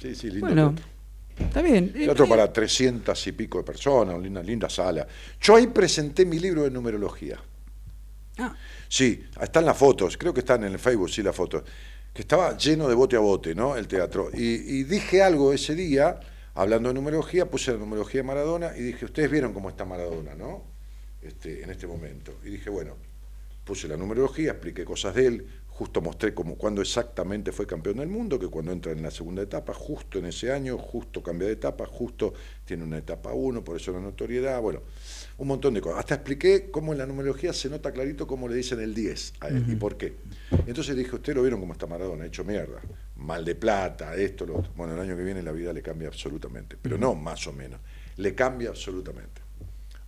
Speaker 2: Sí, sí, lindo
Speaker 3: Bueno,
Speaker 2: teatro.
Speaker 3: está bien. Eh,
Speaker 2: Teatro
Speaker 3: eh,
Speaker 2: para 300 y pico de personas, una linda, linda sala. Yo ahí presenté mi libro de numerología.
Speaker 3: Ah,
Speaker 2: Sí, están las fotos, creo que están en el Facebook, sí, las fotos. Que estaba lleno de bote a bote, ¿no? El teatro. Y, y dije algo ese día, hablando de numerología, puse la numerología de Maradona y dije, ustedes vieron cómo está Maradona, ¿no? Este, en este momento. Y dije, bueno, puse la numerología, expliqué cosas de él, justo mostré como cuando exactamente fue campeón del mundo, que cuando entra en la segunda etapa, justo en ese año, justo cambia de etapa, justo tiene una etapa 1, por eso la notoriedad, bueno, un montón de cosas. Hasta expliqué cómo en la numerología se nota clarito cómo le dicen el 10 a él y por qué. Entonces dije, ustedes lo vieron cómo está Maradona, hecho mierda, mal de plata, esto, lo otro. Bueno, el año que viene la vida le cambia absolutamente, pero no más o menos, le cambia absolutamente.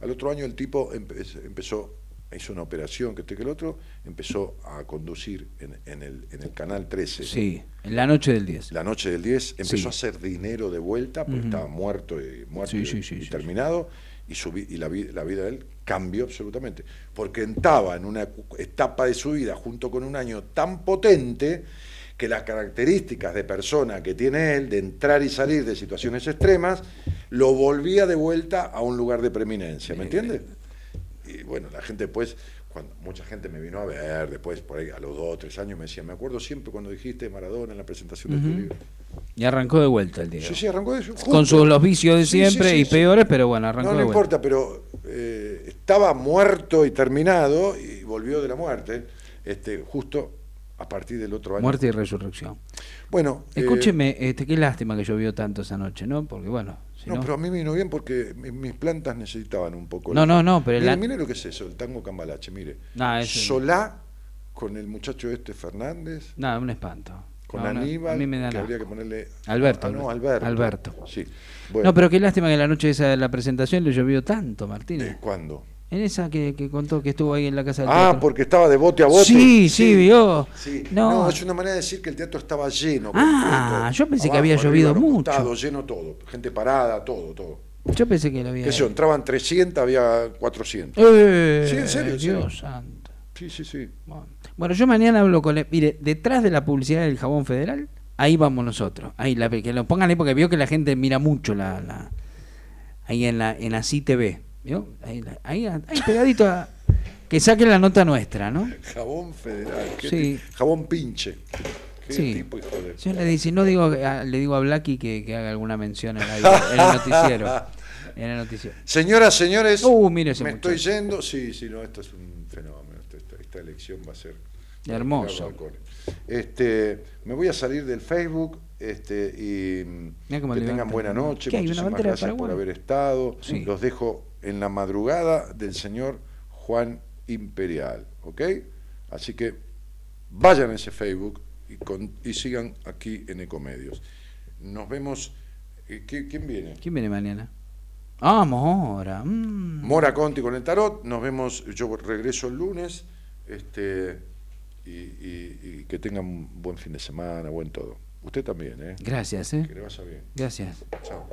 Speaker 2: Al otro año el tipo empe- empezó, hizo una operación que este que el otro, empezó a conducir en, en el, en el canal 13.
Speaker 3: sí, en la noche del 10.
Speaker 2: La noche del 10 empezó
Speaker 3: Sí.
Speaker 2: a hacer dinero de vuelta porque estaba muerto y, muerto
Speaker 3: Sí,
Speaker 2: y-
Speaker 3: sí,
Speaker 2: y terminado y, su, vi- y la, la vida de él cambió absolutamente. Porque estaba en una etapa de su vida junto con un año tan potente que las características de persona que tiene él, de entrar y salir de situaciones extremas, lo volvía de vuelta a un lugar de preeminencia, ¿me entiendes? Y bueno, la gente después, cuando mucha gente me vino a ver, después por ahí a los dos o tres años me decía, me acuerdo siempre cuando dijiste Maradona en la presentación de tu libro.
Speaker 3: Y arrancó de vuelta el día.
Speaker 2: Sí, sí, arrancó de.
Speaker 3: Con sus los vicios de
Speaker 2: Sí, sí,
Speaker 3: siempre
Speaker 2: sí,
Speaker 3: y peores, pero bueno, arrancó
Speaker 2: No, no
Speaker 3: de vuelta.
Speaker 2: importa, pero eh, estaba muerto y terminado y volvió de la muerte, este, justo a partir del otro año.
Speaker 3: Muerte y resurrección.
Speaker 2: Bueno, eh,
Speaker 3: Escúcheme, este, qué lástima que llovió tanto esa noche, ¿no? Porque bueno, si
Speaker 2: no,
Speaker 3: no,
Speaker 2: pero a mí me vino bien porque mi- mis plantas necesitaban un poco.
Speaker 3: No, no, no, pero
Speaker 2: Mire,
Speaker 3: la-
Speaker 2: mire lo que es eso, el tango cambalache, mire.
Speaker 3: Eso-
Speaker 2: Solá con el muchacho este Fernández.
Speaker 3: nada, un espanto.
Speaker 2: Con
Speaker 3: No, no,
Speaker 2: Aníbal,
Speaker 3: a mí me da
Speaker 2: que habría que ponerle...
Speaker 3: Alberto,
Speaker 2: Ah, no,
Speaker 3: Alberto.
Speaker 2: Alberto.
Speaker 3: Alberto.
Speaker 2: Sí. Bueno,
Speaker 3: No, pero qué lástima que la noche esa de la presentación le llovió tanto, Martínez.
Speaker 2: ¿de ¿Cuándo?
Speaker 3: En esa que, que contó que estuvo ahí en la casa del
Speaker 2: Ah,
Speaker 3: teatro.
Speaker 2: porque estaba de bote a bote.
Speaker 3: Sí, sí, vio.
Speaker 2: Sí.
Speaker 3: No.
Speaker 2: No. es una manera de decir que el teatro estaba lleno.
Speaker 3: Ah, yo pensé que había llovido mucho.
Speaker 2: lleno todo. Gente parada, todo, todo.
Speaker 3: Yo pensé que lo había.
Speaker 2: Yo, entraban 300, había 400.
Speaker 3: Eh,
Speaker 2: Sí, en serio.
Speaker 3: Dios santo.
Speaker 2: Sí, sí, sí.
Speaker 3: Bueno, yo mañana hablo con él. Mire, detrás de la publicidad del jabón federal, ahí vamos nosotros. Ahí la que lo pongan ahí porque vio que la gente mira mucho la, la ahí en la en así TV, ¿vio? Ahí, ahí, ahí pegadito a que saquen la nota nuestra, ¿no?
Speaker 2: Jabón federal. qué
Speaker 3: Sí.
Speaker 2: Jabón pinche. Qué
Speaker 3: Sí.
Speaker 2: tipo, hijo de-
Speaker 3: Yo le dice, no digo a- le digo a Blacky que, que haga alguna mención en, la- en el noticiero. En el noticiero.
Speaker 2: Señoras, señores,
Speaker 3: Uh, mire
Speaker 2: me
Speaker 3: muchacho.
Speaker 2: estoy yendo. Sí, sí, no, esto es un fenómeno. Esta, elección va a ser balcones. Este, me voy a salir del Facebook este, y que tengan buena noche.
Speaker 3: ¿Qué hay, una
Speaker 2: Muchísimas gracias por haber estado.
Speaker 3: Sí.
Speaker 2: Los dejo en la madrugada del señor Juan Imperial, ¿ok? Así que vayan a ese Facebook y, con- y sigan aquí en Ecomedios. Nos vemos. eh, ¿qui- ¿Quién viene?
Speaker 3: ¿Quién viene mañana? Ah, Mora. mm.
Speaker 2: Mora Conti con el tarot. Nos vemos. Yo regreso el lunes. Este, y, y- y que tengan un buen fin de semana, buen todo. Usted también, ¿eh?
Speaker 3: Gracias, ¿eh?
Speaker 2: Que le vaya bien.
Speaker 3: Gracias.
Speaker 2: Chao.